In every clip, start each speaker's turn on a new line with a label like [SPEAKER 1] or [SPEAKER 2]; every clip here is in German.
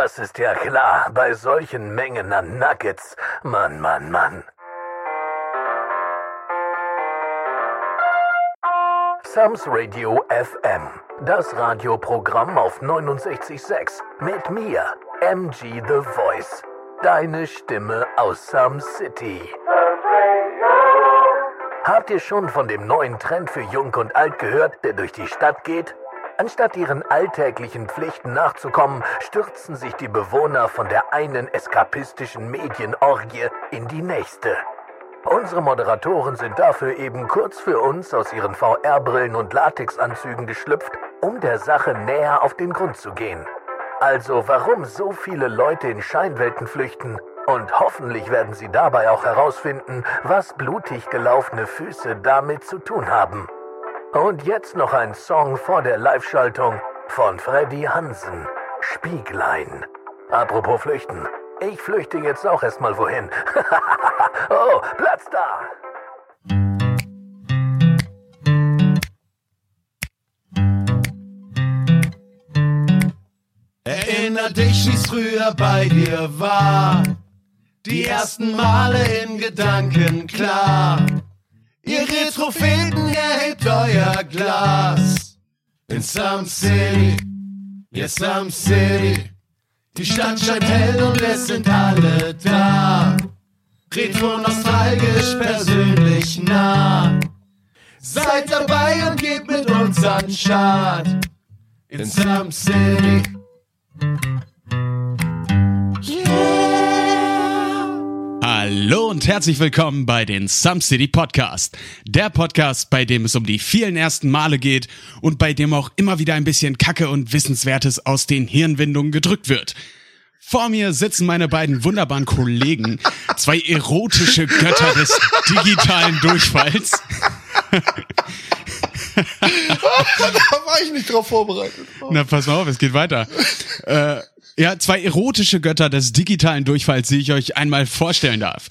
[SPEAKER 1] Das ist ja klar, bei solchen Mengen an Nuggets. Mann, Mann, Mann. Sams Radio FM, das Radioprogramm auf 69.6 mit mir, MG The Voice. Deine Stimme aus Sam City. Habt ihr schon von dem neuen Trend für Jung und Alt gehört, der durch die Stadt geht? Anstatt ihren alltäglichen Pflichten nachzukommen, stürzen sich die Bewohner von der einen eskapistischen Medienorgie in die nächste. Unsere Moderatoren sind dafür eben kurz für uns aus ihren VR-Brillen und Latexanzügen geschlüpft, um der Sache näher auf den Grund zu gehen. Also warum so viele Leute in Scheinwelten flüchten und hoffentlich werden sie dabei auch herausfinden, was blutig gelaufene Füße damit zu tun haben. Und jetzt noch ein Song vor der Live-Schaltung von Freddy Hansen, Spieglein. Apropos Flüchten. Ich flüchte jetzt auch erstmal wohin. oh, Platz da!
[SPEAKER 2] Erinner dich, wie's früher bei dir war. Die ersten Male in Gedanken klar. Ihr Retropheten erhebt euer Glas. In Some City, yes, Some City. Die Stadt scheint hell und es sind alle da. Retro nostalgisch, persönlich nah. Seid dabei und geht mit uns an Start. In Some City.
[SPEAKER 3] Hallo und herzlich willkommen bei den Some City Podcast. Der Podcast, bei dem es um die vielen ersten Male geht und bei dem auch immer wieder ein bisschen Kacke und Wissenswertes aus den Hirnwindungen gedrückt wird. Vor mir sitzen meine beiden wunderbaren Kollegen, zwei erotische Götter des digitalen Durchfalls.
[SPEAKER 4] da war ich nicht drauf vorbereitet.
[SPEAKER 3] Na, pass mal auf, es geht weiter. Äh, ja, zwei erotische Götter des digitalen Durchfalls, die ich euch einmal vorstellen darf.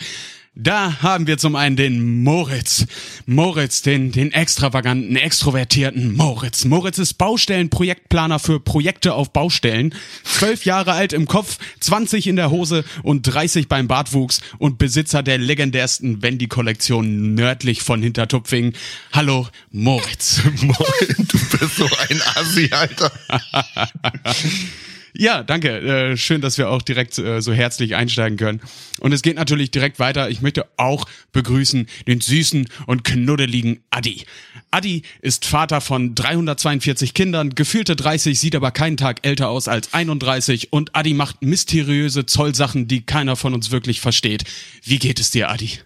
[SPEAKER 3] Da haben wir zum einen den Moritz. Moritz, den, den extravaganten, extrovertierten Moritz. Moritz ist Baustellenprojektplaner für Projekte auf Baustellen. Zwölf Jahre alt im Kopf, 20 in der Hose und 30 beim Bartwuchs und Besitzer der legendärsten Wendy-Kollektion nördlich von Hintertupfingen. Hallo, Moritz.
[SPEAKER 4] Moin, du bist so ein Assi, Alter.
[SPEAKER 3] Ja, danke. Äh, schön, dass wir auch direkt äh, so herzlich einsteigen können. Und es geht natürlich direkt weiter. Ich möchte auch begrüßen den süßen und knuddeligen Adi. Adi ist Vater von 342 Kindern, gefühlte 30, sieht aber keinen Tag älter aus als 31 und Adi macht mysteriöse Zollsachen, die keiner von uns wirklich versteht. Wie geht es dir, Adi?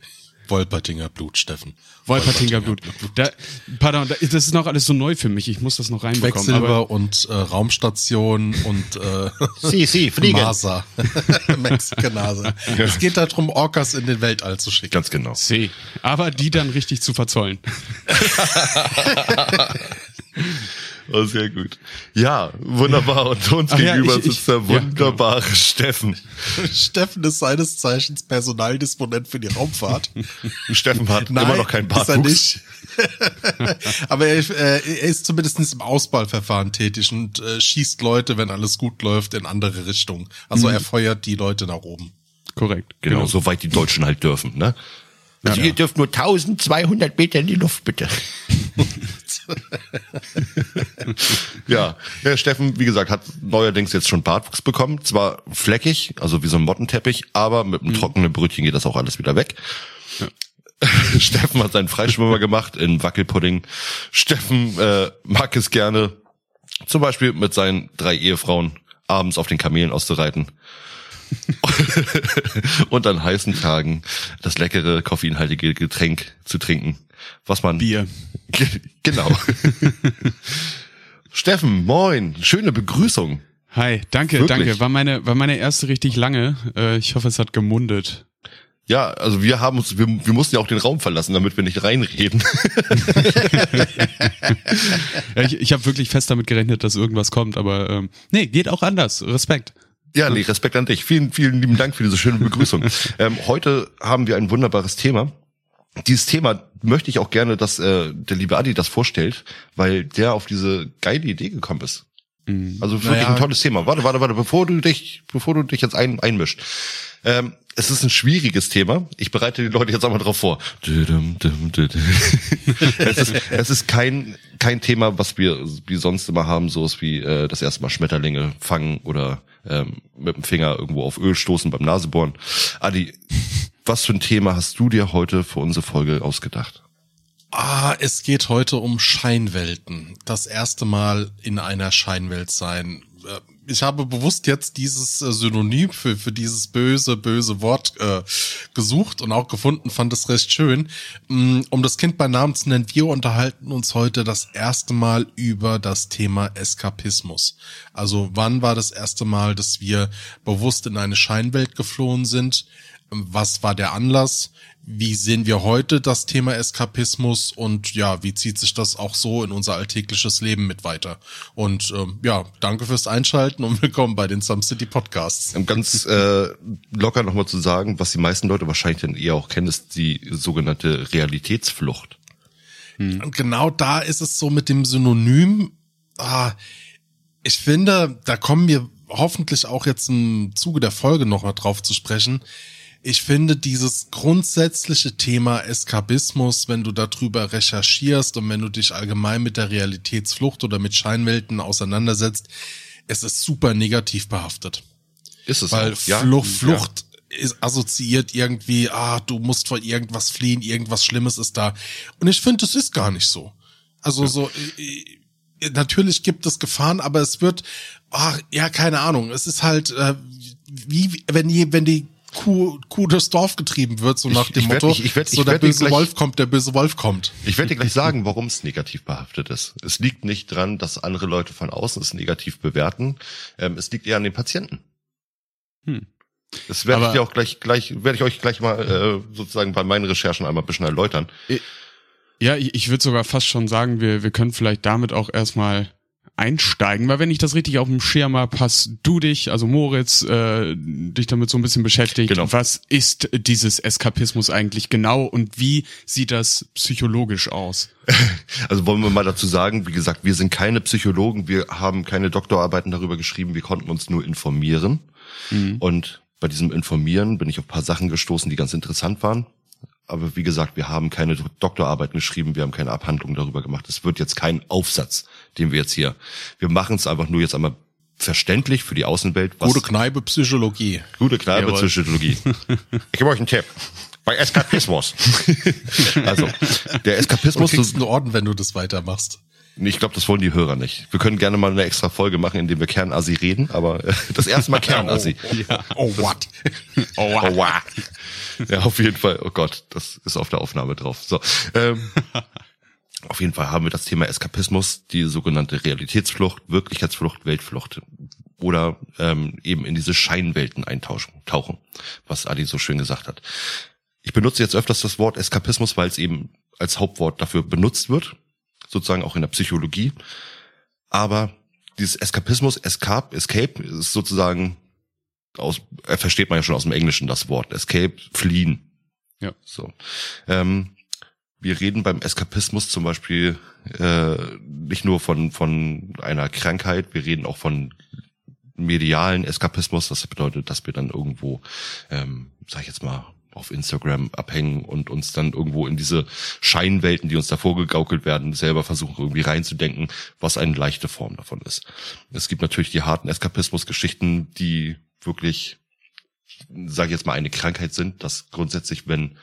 [SPEAKER 4] Wolpertinger Blut, Steffen.
[SPEAKER 3] Wolpertinger Blut. Da, pardon, das ist noch alles so neu für mich. Ich muss das noch reinbekommen.
[SPEAKER 4] Quecksilber und äh, Raumstation und äh,
[SPEAKER 5] Sie, Sie, fliegen.
[SPEAKER 4] NASA. Mexikanase. Es geht darum, Orcas in den Weltall zu schicken.
[SPEAKER 5] Ganz genau.
[SPEAKER 3] C. Aber die dann richtig zu verzollen.
[SPEAKER 5] Oh, sehr gut. Ja, wunderbar. Und uns
[SPEAKER 3] Ach ja,
[SPEAKER 5] gegenüber
[SPEAKER 3] ich- ich-
[SPEAKER 5] sitzt der
[SPEAKER 3] ja, genau.
[SPEAKER 5] wunderbare Steffen.
[SPEAKER 4] Steffen ist seines Zeichens Personaldisponent für die Raumfahrt.
[SPEAKER 5] Steffen hat immer noch keinen
[SPEAKER 4] ist er
[SPEAKER 5] Bartwuchs.
[SPEAKER 4] nicht. Aber er, äh, er ist zumindest im Auswahlverfahren tätig und äh, schießt Leute, wenn alles gut läuft, in andere Richtungen. Also
[SPEAKER 5] Mhm.
[SPEAKER 4] er feuert die Leute nach oben.
[SPEAKER 3] Korrekt.
[SPEAKER 5] Genau, soweit die Deutschen halt dürfen, ne? Also ihr dürft nur 1200 Meter in die Luft, bitte. ja, ja, Steffen, wie gesagt, hat neuerdings jetzt schon Bartwuchs bekommen. Zwar fleckig, also wie so ein Mottenteppich, aber mit einem trockenen Brötchen geht das auch alles wieder weg. Steffen hat seinen Freischwimmer gemacht in Wackelpudding. Steffen äh, mag es gerne, zum Beispiel mit seinen drei Ehefrauen abends auf den Kamelen auszureiten. und an heißen Tagen das leckere koffeinhaltige Getränk zu trinken, was man
[SPEAKER 3] Bier.
[SPEAKER 5] Ge- genau. Steffen, moin, schöne Begrüßung.
[SPEAKER 3] Hi, danke,
[SPEAKER 5] Wirklich?
[SPEAKER 3] danke. War meine, war meine erste richtig lange. Äh, ich hoffe, es hat gemundet.
[SPEAKER 5] Ja, also wir haben uns, wir, wir mussten ja auch den Raum verlassen, damit wir nicht reinreden.
[SPEAKER 3] Ja, ich ich habe wirklich fest damit gerechnet, dass irgendwas kommt, aber ähm, nee, geht auch anders. Respekt.
[SPEAKER 5] Ja, nee, Respekt an dich. Vielen, vielen lieben Dank für diese schöne Begrüßung. ähm, heute haben wir ein wunderbares Thema. Dieses Thema möchte ich auch gerne, dass äh, der liebe Adi das vorstellt, weil der auf diese geile Idee gekommen ist. Also wirklich
[SPEAKER 4] Naja.
[SPEAKER 5] ein tolles Thema. Warte, warte, warte, bevor du dich, bevor du dich jetzt ein, einmischt. Ähm, es ist ein schwieriges Thema. Ich bereite die Leute jetzt einmal drauf vor. Es, ist, es ist kein, kein Thema, was wir wie sonst immer haben, so ist wie äh, das erste Mal Schmetterlinge fangen oder ähm, mit dem Finger irgendwo auf Öl stoßen beim Nasebohren. Adi, was für ein Thema hast du dir heute für unsere Folge ausgedacht?
[SPEAKER 4] Ah, es geht heute um Scheinwelten. Das erste Mal in einer Scheinwelt sein. Äh, Ich habe bewusst jetzt dieses äh, Synonym für, für dieses böse, böse Wort äh, gesucht und auch gefunden, fand es recht schön. Mm, Um das Kind bei Namen zu nennen, wir unterhalten uns heute das erste Mal über das Thema Eskapismus. Also wann war das erste Mal, dass wir bewusst in eine Scheinwelt geflohen sind? Was war der Anlass? Wie sehen wir heute das Thema Eskapismus und ja, wie zieht sich das auch so in unser alltägliches Leben mit weiter? Und ähm, ja, danke fürs Einschalten und willkommen bei den Some City Podcasts.
[SPEAKER 5] Um ganz äh, locker nochmal zu sagen, was die meisten Leute wahrscheinlich dann eher auch kennen, ist die sogenannte Realitätsflucht.
[SPEAKER 4] Und genau da ist es so mit dem Synonym. Ah, ich finde, da kommen wir hoffentlich auch jetzt im Zuge der Folge noch mal drauf zu sprechen. Ich finde dieses grundsätzliche Thema Eskapismus, wenn du darüber recherchierst und wenn du dich allgemein mit der Realitätsflucht oder mit Scheinwelten auseinandersetzt, es ist super negativ behaftet.
[SPEAKER 5] Ist es
[SPEAKER 4] Weil
[SPEAKER 5] auch, ja?
[SPEAKER 4] Flucht, Flucht ist assoziiert irgendwie, ah, du musst vor irgendwas fliehen, irgendwas Schlimmes ist da. Und ich finde, das ist gar nicht so. Also so, äh, äh, natürlich gibt es Gefahren, aber es wird, ach, ja, keine Ahnung, es ist halt, äh, wie, wenn die, wenn die Kuh, Kuh durchs Dorf getrieben wird, so
[SPEAKER 5] Ich-
[SPEAKER 4] nach dem
[SPEAKER 5] ich werd-
[SPEAKER 4] Motto,
[SPEAKER 5] ich- ich werd-
[SPEAKER 4] so
[SPEAKER 5] ich
[SPEAKER 4] der
[SPEAKER 5] werd dir
[SPEAKER 4] böse
[SPEAKER 5] gleich-
[SPEAKER 4] Wolf kommt, der böse Wolf kommt.
[SPEAKER 5] Ich werde dir gleich sagen, warum es negativ behaftet ist. Es liegt nicht dran, dass andere Leute von außen es negativ bewerten. Ähm, es liegt eher an den Patienten.
[SPEAKER 3] Hm.
[SPEAKER 5] Das werde ich dir auch gleich, gleich, werde ich euch gleich mal äh, sozusagen bei meinen Recherchen einmal ein bisschen erläutern.
[SPEAKER 3] Ja, ich, ich würde sogar fast schon sagen, wir, wir können vielleicht damit auch erstmal einsteigen, weil wenn ich das richtig auf dem Schirm habe, hast du dich, also Moritz, äh, dich damit so ein bisschen beschäftigt.
[SPEAKER 5] Genau.
[SPEAKER 3] Was ist dieses Eskapismus eigentlich genau und wie sieht das psychologisch aus?
[SPEAKER 5] Also wollen wir mal dazu sagen, wie gesagt, wir sind keine Psychologen, wir haben keine Doktorarbeiten darüber geschrieben, wir konnten uns nur informieren. Und bei diesem Informieren bin ich auf ein paar Sachen gestoßen, die ganz interessant waren. Aber wie gesagt, wir haben keine Doktorarbeiten geschrieben, wir haben keine Abhandlung darüber gemacht. Es wird jetzt kein Aufsatz, den wir jetzt hier. Wir machen es einfach nur jetzt einmal verständlich für die Außenwelt. Was
[SPEAKER 4] Gute Kneipe Psychologie.
[SPEAKER 5] Gute Kneipe
[SPEAKER 3] Jawohl.
[SPEAKER 5] Psychologie. Ich gebe euch einen Tipp. Bei Eskapismus. also, der
[SPEAKER 4] Du
[SPEAKER 5] Eskapismus,
[SPEAKER 4] kriegst einen Orden, wenn du das weitermachst.
[SPEAKER 5] Ich glaube, das wollen die Hörer nicht. Wir können gerne mal eine extra Folge machen, in dem wir Kernasi reden, aber äh, das erste Mal Kernasi.
[SPEAKER 4] Oh, what?
[SPEAKER 5] Oh, wow. Ja, auf jeden Fall. Oh Gott, das ist auf der Aufnahme drauf. So. Ähm, auf jeden Fall haben wir das Thema Eskapismus, die sogenannte Realitätsflucht, Wirklichkeitsflucht, Weltflucht oder ähm, eben in diese Scheinwelten eintauchen, tauchen, was Adi so schön gesagt hat. Ich benutze jetzt öfters das Wort Eskapismus, weil es eben als Hauptwort dafür benutzt wird, sozusagen auch in der Psychologie. Aber dieses Eskapismus, Escape, Escape ist sozusagen aus, äh, versteht man ja schon aus dem Englischen das Wort. Escape, fliehen.
[SPEAKER 3] Ja.
[SPEAKER 5] So. Ähm, wir reden beim Eskapismus zum Beispiel äh, nicht nur von, von einer Krankheit, wir reden auch von medialen Eskapismus. Das bedeutet, dass wir dann irgendwo, ähm, sag ich jetzt mal, auf Instagram abhängen und uns dann irgendwo in diese Scheinwelten, die uns da vorgegaukelt werden, selber versuchen irgendwie reinzudenken, was eine leichte Form davon ist. Es gibt natürlich die harten Eskapismus-Geschichten, die wirklich, sage ich jetzt mal, eine Krankheit sind, dass grundsätzlich, wenn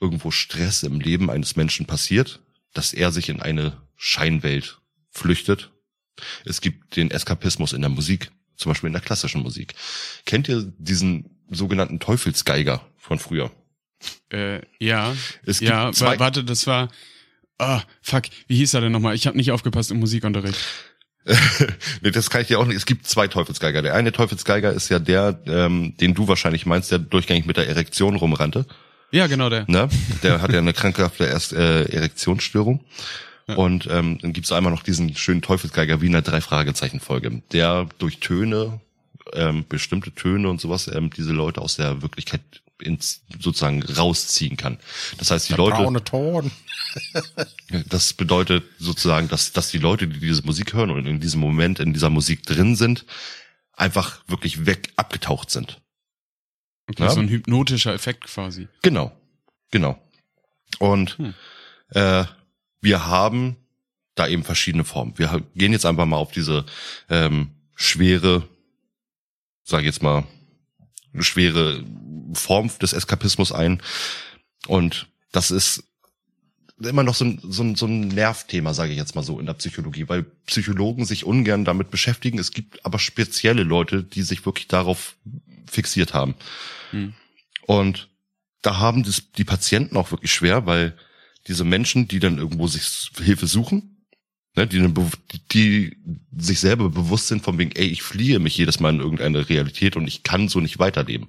[SPEAKER 5] irgendwo Stress im Leben eines Menschen passiert, dass er sich in eine Scheinwelt flüchtet. Es gibt den Eskapismus in der Musik, zum Beispiel in der klassischen Musik. Kennt ihr diesen sogenannten Teufelsgeiger von früher?
[SPEAKER 3] Äh, ja,
[SPEAKER 5] Es gibt
[SPEAKER 3] ja,
[SPEAKER 5] zwei-
[SPEAKER 3] wa warte, das war, ah, fuck, wie hieß er denn nochmal? Ich habe nicht aufgepasst im Musikunterricht.
[SPEAKER 5] nee, das kann ich dir auch nicht. Es gibt zwei Teufelsgeiger. Der eine Teufelsgeiger ist ja der, ähm, den du wahrscheinlich meinst, der durchgängig mit der Erektion rumrannte.
[SPEAKER 3] Ja, genau der.
[SPEAKER 5] Ne? Der hat ja eine krankhafte Erst, äh, Erektionsstörung. Und ähm, dann gibt's einmal noch diesen schönen Teufelsgeiger wie in der Drei-Fragezeichen-Folge, der durch Töne, ähm, bestimmte Töne und sowas, ähm, diese Leute aus der Wirklichkeit ins, sozusagen rausziehen kann. Das heißt, die
[SPEAKER 4] Der
[SPEAKER 5] Leute,
[SPEAKER 4] braune Ton.
[SPEAKER 5] das bedeutet sozusagen, dass, dass die Leute, die diese Musik hören und in diesem Moment in dieser Musik drin sind, einfach wirklich weg abgetaucht sind.
[SPEAKER 3] Okay,
[SPEAKER 5] Ja.
[SPEAKER 3] so ein hypnotischer Effekt quasi.
[SPEAKER 5] Genau, genau. Und
[SPEAKER 3] Hm.
[SPEAKER 5] äh, wir haben da eben verschiedene Formen. Wir gehen jetzt einfach mal auf diese ähm, schwere, sage ich jetzt mal, eine schwere Form des Eskapismus ein. Und das ist immer noch so ein, so ein, so ein Nervthema, sage ich jetzt mal so, in der Psychologie, weil Psychologen sich ungern damit beschäftigen. Es gibt aber spezielle Leute, die sich wirklich darauf fixiert haben.
[SPEAKER 3] Hm.
[SPEAKER 5] Und da haben das, die Patienten auch wirklich schwer, weil diese Menschen, die dann irgendwo sich Hilfe suchen, ne, die, be- die sich selber bewusst sind von wegen, ey, ich fliehe mich jedes Mal in irgendeine Realität und ich kann so nicht weiterleben.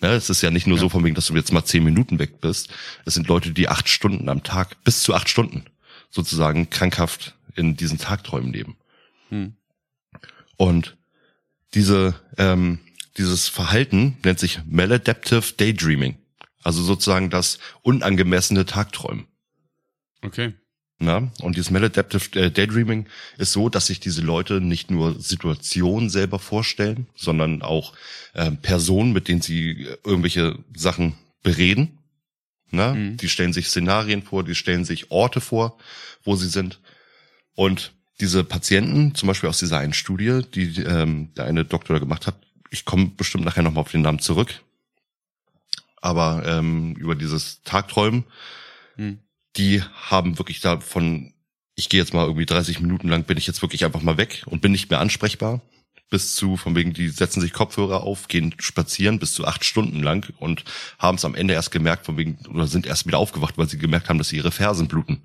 [SPEAKER 5] Ne, es ist ja nicht nur
[SPEAKER 3] Ja.
[SPEAKER 5] so von wegen, dass du jetzt mal zehn Minuten weg bist. Es sind Leute, die acht Stunden am Tag, bis zu acht Stunden sozusagen krankhaft in diesen Tagträumen leben.
[SPEAKER 3] Hm.
[SPEAKER 5] Und diese, ähm, dieses Verhalten nennt sich Maladaptive Daydreaming. Also sozusagen das unangemessene Tagträumen.
[SPEAKER 3] Okay.
[SPEAKER 5] Na? Und dieses Maladaptive äh, Daydreaming ist so, dass sich diese Leute nicht nur Situationen selber vorstellen, sondern auch ähm, Personen, mit denen sie äh, irgendwelche Sachen bereden. Na?
[SPEAKER 3] Mhm.
[SPEAKER 5] Die stellen sich Szenarien vor, die stellen sich Orte vor, wo sie sind. Und diese Patienten, zum Beispiel aus dieser einen Studie, die ähm, der eine Doktor da gemacht hat, ich komme bestimmt nachher nochmal auf den Namen zurück, aber ähm, über dieses Tagträumen,
[SPEAKER 3] Hm.
[SPEAKER 5] Die haben wirklich davon, ich gehe jetzt mal irgendwie 30 Minuten lang, bin ich jetzt wirklich einfach mal weg und bin nicht mehr ansprechbar. Bis zu, von wegen, die setzen sich Kopfhörer auf, gehen spazieren bis zu acht Stunden lang und haben es am Ende erst gemerkt, von wegen, oder sind erst wieder aufgewacht, weil sie gemerkt haben, dass sie ihre Fersen bluten.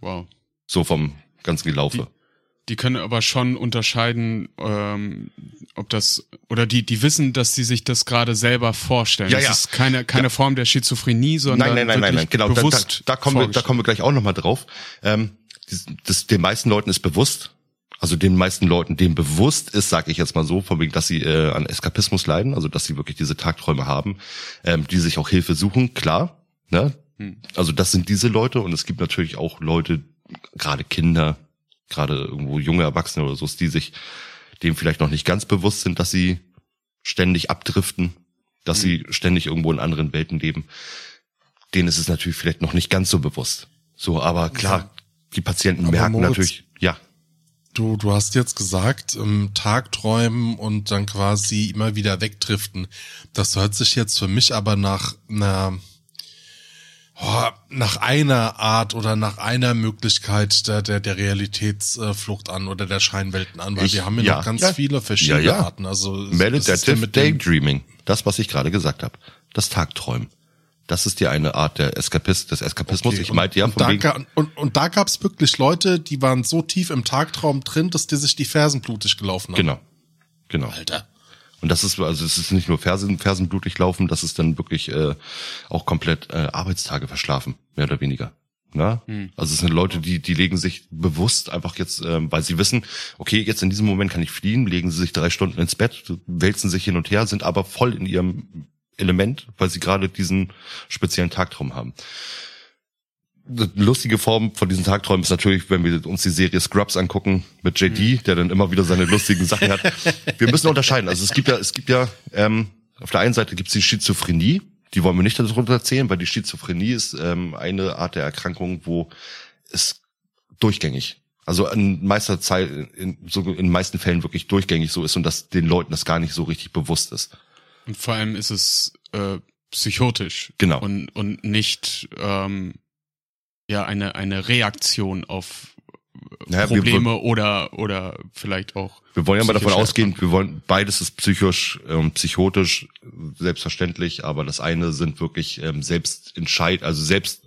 [SPEAKER 3] Wow.
[SPEAKER 5] So vom ganzen Gelaufe.
[SPEAKER 3] Die können aber schon unterscheiden, ähm, ob das oder die die wissen, dass sie sich das gerade selber vorstellen.
[SPEAKER 5] Ja,
[SPEAKER 3] das
[SPEAKER 5] ja.
[SPEAKER 3] ist keine keine Form der Schizophrenie, sondern
[SPEAKER 5] Nein, nein, nein, nein, nein, genau. Da, da,
[SPEAKER 3] bewusst
[SPEAKER 5] da, kommen wir, da kommen wir gleich auch nochmal drauf. Ähm, das, das, den meisten Leuten ist bewusst, also den meisten Leuten, denen bewusst ist, sage ich jetzt mal so, von wegen, dass sie äh, an Eskapismus leiden, also dass sie wirklich diese Tagträume haben, ähm, die sich auch Hilfe suchen, klar. Ne?
[SPEAKER 3] Hm.
[SPEAKER 5] Also das sind diese Leute und es gibt natürlich auch Leute, gerade Kinder, gerade irgendwo junge Erwachsene oder so, die sich dem vielleicht noch nicht ganz bewusst sind, dass sie ständig abdriften, dass sie ständig irgendwo in anderen Welten leben. Denen ist es natürlich vielleicht noch nicht ganz so bewusst. So, aber klar, die Patienten
[SPEAKER 4] Aber
[SPEAKER 5] merken
[SPEAKER 4] Moritz-
[SPEAKER 5] natürlich, ja,
[SPEAKER 4] Du, du hast jetzt gesagt, ähm, Tagträumen und dann quasi immer wieder wegdriften. Das hört sich jetzt für mich aber nach einer, oh, nach einer Art oder nach einer Möglichkeit der, der, der Realitätsflucht an oder der Scheinwelten an, weil
[SPEAKER 5] Ich-
[SPEAKER 4] wir haben ja,
[SPEAKER 5] ja,
[SPEAKER 4] noch ganz
[SPEAKER 5] ja.
[SPEAKER 4] viele verschiedene
[SPEAKER 5] Ja, ja.
[SPEAKER 4] Arten. Also ja
[SPEAKER 5] Meditative Daydreaming, das, was ich gerade gesagt habe, das Tagträumen. Das ist die eine Art der Eskapist, des Eskapismus.
[SPEAKER 4] Okay,
[SPEAKER 5] ich
[SPEAKER 4] und-
[SPEAKER 5] meinte ja
[SPEAKER 4] und
[SPEAKER 5] von
[SPEAKER 4] da, ga- und, und da gab's wirklich Leute, die waren so tief im Tagtraum drin, dass die sich die Fersen blutig gelaufen haben.
[SPEAKER 5] genau, genau.
[SPEAKER 4] Alter.
[SPEAKER 5] Und das ist, also es ist nicht nur Fersen, Fersenblutig laufen, das ist dann wirklich äh, auch komplett äh, Arbeitstage verschlafen, mehr oder weniger. Na? Also es sind Leute, die, die legen sich bewusst einfach jetzt, ähm, weil sie wissen, okay, jetzt in diesem Moment kann ich fliehen, legen sie sich drei Stunden ins Bett, wälzen sich hin und her, sind aber voll in ihrem Element, weil sie gerade diesen speziellen Tagtraum haben. Eine lustige Form von diesen Tagträumen ist natürlich, wenn wir uns die Serie Scrubs angucken mit JD, der dann immer wieder seine lustigen Sachen hat. Wir müssen unterscheiden. Also es gibt ja, es gibt ja, ähm, auf der einen Seite gibt es die Schizophrenie, die wollen wir nicht darunter erzählen, weil die Schizophrenie ist ähm, eine Art der Erkrankung, wo es durchgängig, also in meister Zeit, in, so in meisten Fällen wirklich durchgängig so ist und dass den Leuten das gar nicht so richtig bewusst ist.
[SPEAKER 3] Und vor allem ist es äh, psychotisch.
[SPEAKER 5] Genau.
[SPEAKER 3] Und, und nicht ähm, ja eine, eine Reaktion auf äh,
[SPEAKER 5] Naja, wir-
[SPEAKER 3] Probleme oder, oder vielleicht auch.
[SPEAKER 5] Wir wollen ja mal davon ausgehen, wir wollen, beides ist psychisch, ähm, psychotisch, selbstverständlich, aber das eine sind wirklich ähm, selbst entscheid, also selbst,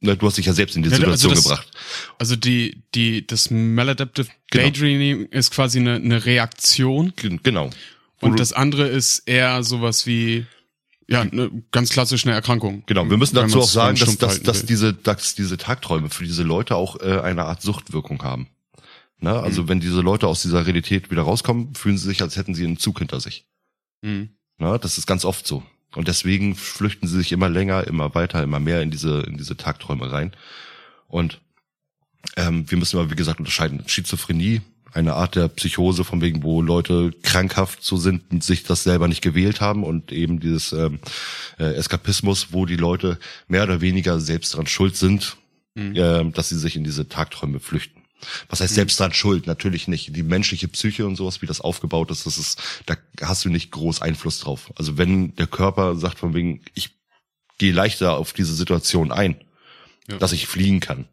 [SPEAKER 5] ne, du hast dich ja selbst in die
[SPEAKER 3] Ja, also
[SPEAKER 5] Situation
[SPEAKER 3] das-
[SPEAKER 5] gebracht.
[SPEAKER 3] Also die, die, das Maladaptive
[SPEAKER 5] Genau.
[SPEAKER 3] Daydreaming ist quasi eine, eine Reaktion
[SPEAKER 5] Genau.
[SPEAKER 3] Und
[SPEAKER 5] du-
[SPEAKER 3] das andere ist eher sowas wie, ja, eine ganz klassisch eine Erkrankung.
[SPEAKER 5] Genau, wir müssen dazu auch sagen, dass, dass, dass
[SPEAKER 3] will.
[SPEAKER 5] diese, dass diese Tagträume für diese Leute auch äh, eine Art Suchtwirkung haben. Ne? Also
[SPEAKER 3] Mhm.
[SPEAKER 5] wenn diese Leute aus dieser Realität wieder rauskommen, fühlen sie sich, als hätten sie einen Zug hinter sich.
[SPEAKER 3] Mhm.
[SPEAKER 5] Ne? Das ist ganz oft so. Und deswegen flüchten sie sich immer länger, immer weiter, immer mehr in diese, in diese Tagträume rein. Und ähm, wir müssen aber, wie gesagt, unterscheiden. Schizophrenie, eine Art der Psychose, von wegen, wo Leute krankhaft so sind und sich das selber nicht gewählt haben und eben dieses ähm, äh, Eskapismus, wo die Leute mehr oder weniger selbst dran schuld sind, mhm. äh, dass sie sich in diese Tagträume flüchten. Was heißt mhm. selbst dran schuld? Natürlich nicht. Die menschliche Psyche und sowas, wie das aufgebaut ist, das ist, da hast du nicht groß Einfluss drauf. Also wenn der Körper sagt von wegen, ich gehe leichter auf diese Situation ein, ja. dass ich fliegen kann,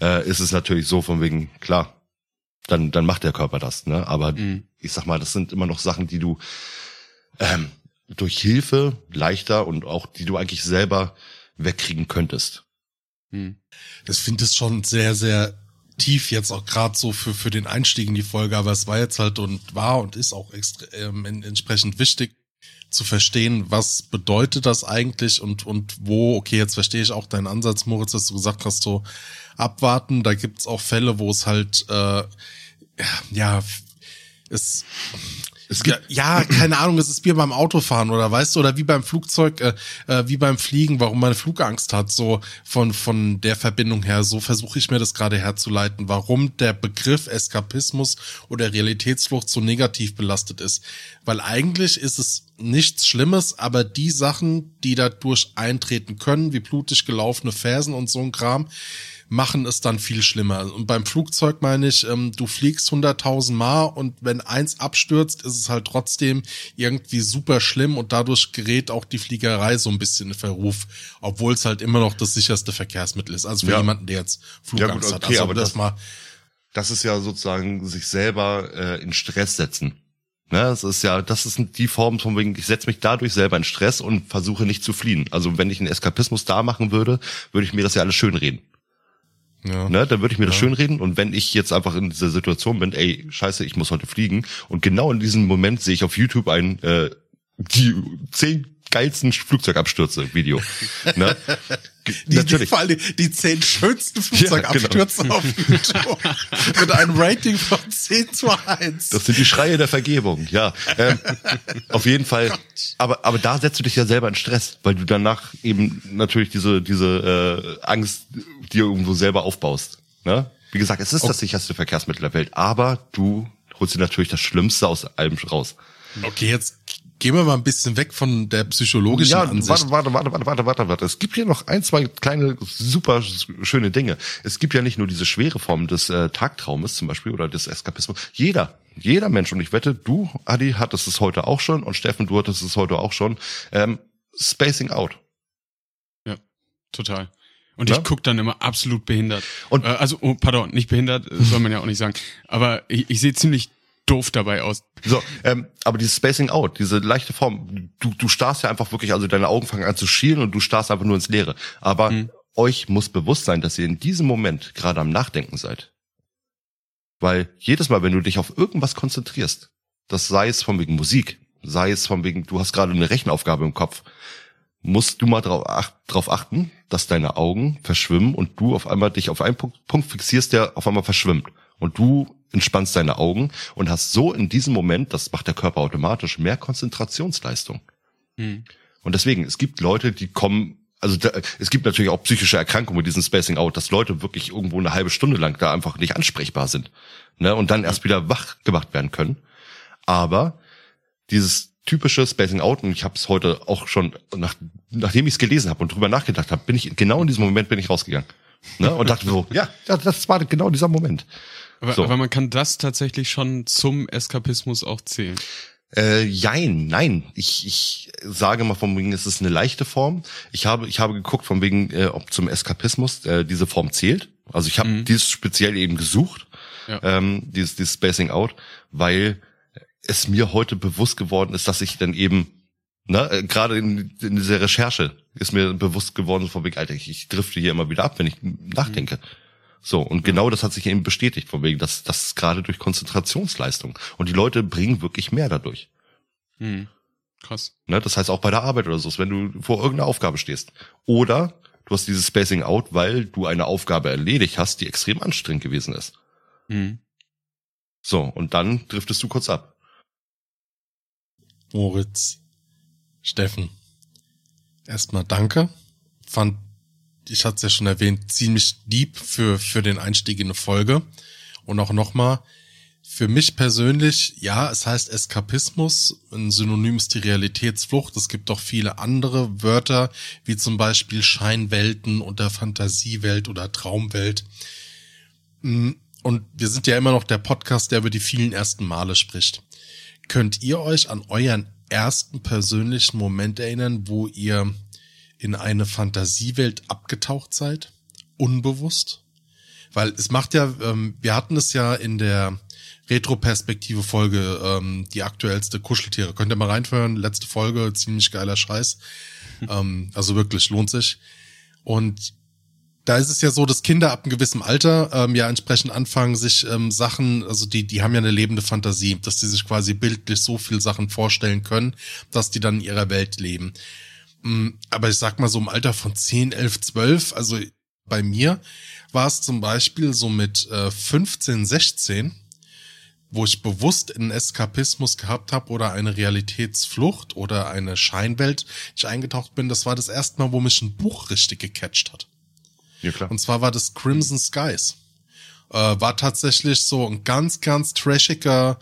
[SPEAKER 5] äh, ist es natürlich so von wegen, klar, dann, dann macht der Körper das, ne? Aber mhm. ich sag mal, das sind immer noch Sachen, die du ähm, durch Hilfe leichter und auch die du eigentlich selber wegkriegen könntest.
[SPEAKER 4] Mhm. Das finde ich schon sehr, sehr tief jetzt auch gerade so für, für den Einstieg in die Folge, aber es war jetzt halt und war und ist auch ähm, entsprechend wichtig zu verstehen, was bedeutet das eigentlich und, und wo, okay, jetzt verstehe ich auch deinen Ansatz, Moritz, dass du gesagt hast, so abwarten, da gibt's auch Fälle, wo es halt, äh, ja, es, es gibt, ja, keine Ahnung, es ist wie beim Autofahren oder weißt du, oder wie beim Flugzeug, äh, äh, wie beim Fliegen, warum man Flugangst hat, so von, von der Verbindung her, so versuche ich mir das gerade herzuleiten, warum der Begriff Eskapismus oder Realitätsflucht so negativ belastet ist. Weil eigentlich ist es nichts Schlimmes, aber die Sachen, die dadurch eintreten können, wie blutig gelaufene Fersen und so ein Kram, machen es dann viel schlimmer. Und beim Flugzeug meine ich, ähm, du fliegst 100.000 Mal und wenn eins abstürzt, ist es halt trotzdem irgendwie super schlimm und dadurch gerät auch die Fliegerei so ein bisschen in Verruf, obwohl es halt immer noch das sicherste Verkehrsmittel ist. Also für ja. jemanden, der jetzt Flugangst ja, gut, okay, hat. Also
[SPEAKER 5] aber das, das mal das ist ja sozusagen sich selber äh, in Stress setzen. Ne, das ist ja, das ist die Form von wegen, ich setze mich dadurch selber in Stress und versuche nicht zu fliehen. Also wenn ich einen Eskapismus da machen würde, würde ich mir das ja alles schön reden. Ja. Ne, dann würde ich mir das ja. schön reden. Und wenn ich jetzt einfach in dieser Situation bin, ey, scheiße, ich muss heute fliegen. Und genau in diesem Moment sehe ich auf YouTube ein, äh, die zehn geilsten Flugzeugabstürze Video. ne?
[SPEAKER 4] Die, Natürlich. Die, vor allem die zehn schönsten Flugzeugabstürze ja, genau. auf YouTube. Mit einem Rating von 10 zu 1.
[SPEAKER 5] Das sind die Schreie der Vergebung, ja. Ähm, auf jeden Fall. Aber, aber da setzt du dich ja selber in Stress, weil du danach eben natürlich diese, diese äh, Angst dir irgendwo selber aufbaust. Ne? Wie gesagt, es ist okay. das sicherste Verkehrsmittel der Welt, aber du holst dir natürlich das Schlimmste aus allem raus.
[SPEAKER 4] Okay, jetzt gehen wir mal ein bisschen weg von der psychologischen ja, Ansicht.
[SPEAKER 5] Warte, warte, warte, warte, warte, warte. Es gibt hier noch ein, zwei kleine, super schöne Dinge. Es gibt ja nicht nur diese schwere Form des äh, Tagtraumes zum Beispiel oder des Eskapismus. Jeder, jeder Mensch, und ich wette, du, Adi, hattest es heute auch schon und Steffen, du hattest es heute auch schon, ähm, Spacing Out.
[SPEAKER 3] Ja, total. Und ja? ich guck dann immer absolut behindert. Und äh, also, oh, pardon, nicht behindert, soll man ja auch nicht sagen. Aber ich, ich sehe ziemlich doof dabei aus.
[SPEAKER 5] So, ähm, aber dieses Spacing Out, diese leichte Form, du, du starrst ja einfach wirklich, also deine Augen fangen an zu schielen und du starrst einfach nur ins Leere. Aber mhm. euch muss bewusst sein, dass ihr in diesem Moment gerade am Nachdenken seid. Weil jedes Mal, wenn du dich auf irgendwas konzentrierst, das sei es von wegen Musik, sei es von wegen, du hast gerade eine Rechenaufgabe im Kopf, musst du mal drauf, ach, drauf achten, dass deine Augen verschwimmen und du auf einmal dich auf einen Punkt, Punkt fixierst, der auf einmal verschwimmt. Und du entspannst deine Augen und hast so in diesem Moment, das macht der Körper automatisch, mehr Konzentrationsleistung. Mhm. Und deswegen, es gibt Leute, die kommen, also da, es gibt natürlich auch psychische Erkrankungen mit diesem Spacing Out, dass Leute wirklich irgendwo eine halbe Stunde lang da einfach nicht ansprechbar sind. Ne, und dann erst wieder wach gemacht werden können. Aber dieses typische Spacing Out, und ich habe es heute auch schon, nach, nachdem ich es gelesen habe und drüber nachgedacht habe, bin ich genau in diesem Moment bin ich rausgegangen. Ne, und dachte so, ja, das war genau dieser Moment.
[SPEAKER 3] Aber, so. aber man kann das tatsächlich schon zum Eskapismus auch zählen.
[SPEAKER 5] Äh, jein, nein. Ich, ich sage mal von wegen, es ist eine leichte Form. Ich habe, ich habe geguckt von wegen, äh, ob zum Eskapismus äh, diese Form zählt. Also ich habe mhm. dieses speziell eben gesucht, ja. ähm, dieses, dieses Spacing Out, weil es mir heute bewusst geworden ist, dass ich dann eben, ne, äh, gerade in, in dieser Recherche ist mir bewusst geworden, von wegen, Alter, ich, ich drifte hier immer wieder ab, wenn ich nachdenke. Mhm. So, und genau das hat sich eben bestätigt, von wegen, dass das gerade durch Konzentrationsleistung. Und die Leute bringen wirklich mehr dadurch.
[SPEAKER 3] Mhm. Krass.
[SPEAKER 5] Ne, das heißt auch bei der Arbeit oder so, wenn du vor irgendeiner Aufgabe stehst. Oder du hast dieses Spacing Out, weil du eine Aufgabe erledigt hast, die extrem anstrengend gewesen ist. Mhm. So, und dann driftest du kurz ab.
[SPEAKER 4] Moritz, Steffen, Erstmal danke. Fand, ich hatte es ja schon erwähnt, ziemlich deep für, für den Einstieg in eine Folge. Und auch nochmal, für mich persönlich, ja, es heißt Eskapismus, ein Synonym ist die Realitätsflucht. Es gibt auch viele andere Wörter, wie zum Beispiel Scheinwelten oder Fantasiewelt oder Traumwelt. Mm, und wir sind ja immer noch der Podcast, der über die vielen ersten Male spricht. Könnt ihr euch an euren ersten persönlichen Moment erinnern, wo ihr in eine Fantasiewelt abgetaucht seid? Unbewusst? Weil es macht ja, ähm, wir hatten es ja in der Retro-Perspektive-Folge, ähm, die aktuellste Kuscheltiere. Könnt ihr mal reinhören, letzte Folge, ziemlich geiler Scheiß. ähm, also wirklich, lohnt sich. Und da ist es ja so, dass Kinder ab einem gewissen Alter ähm, ja entsprechend anfangen, sich ähm, Sachen, also die, die haben ja eine lebende Fantasie, dass sie sich quasi bildlich so viel Sachen vorstellen können, dass die dann in ihrer Welt leben. Mm, aber ich sag mal so im Alter von 10, 11, 12, also bei mir war es zum Beispiel so mit äh, 15, 16, wo ich bewusst einen Eskapismus gehabt habe oder eine Realitätsflucht oder eine Scheinwelt, ich eingetaucht bin, das war das erste Mal, wo mich ein Buch richtig gecatcht hat.
[SPEAKER 5] Ja, klar.
[SPEAKER 4] Und zwar war das Crimson Skies. Äh, war tatsächlich so ein ganz, ganz trashiger,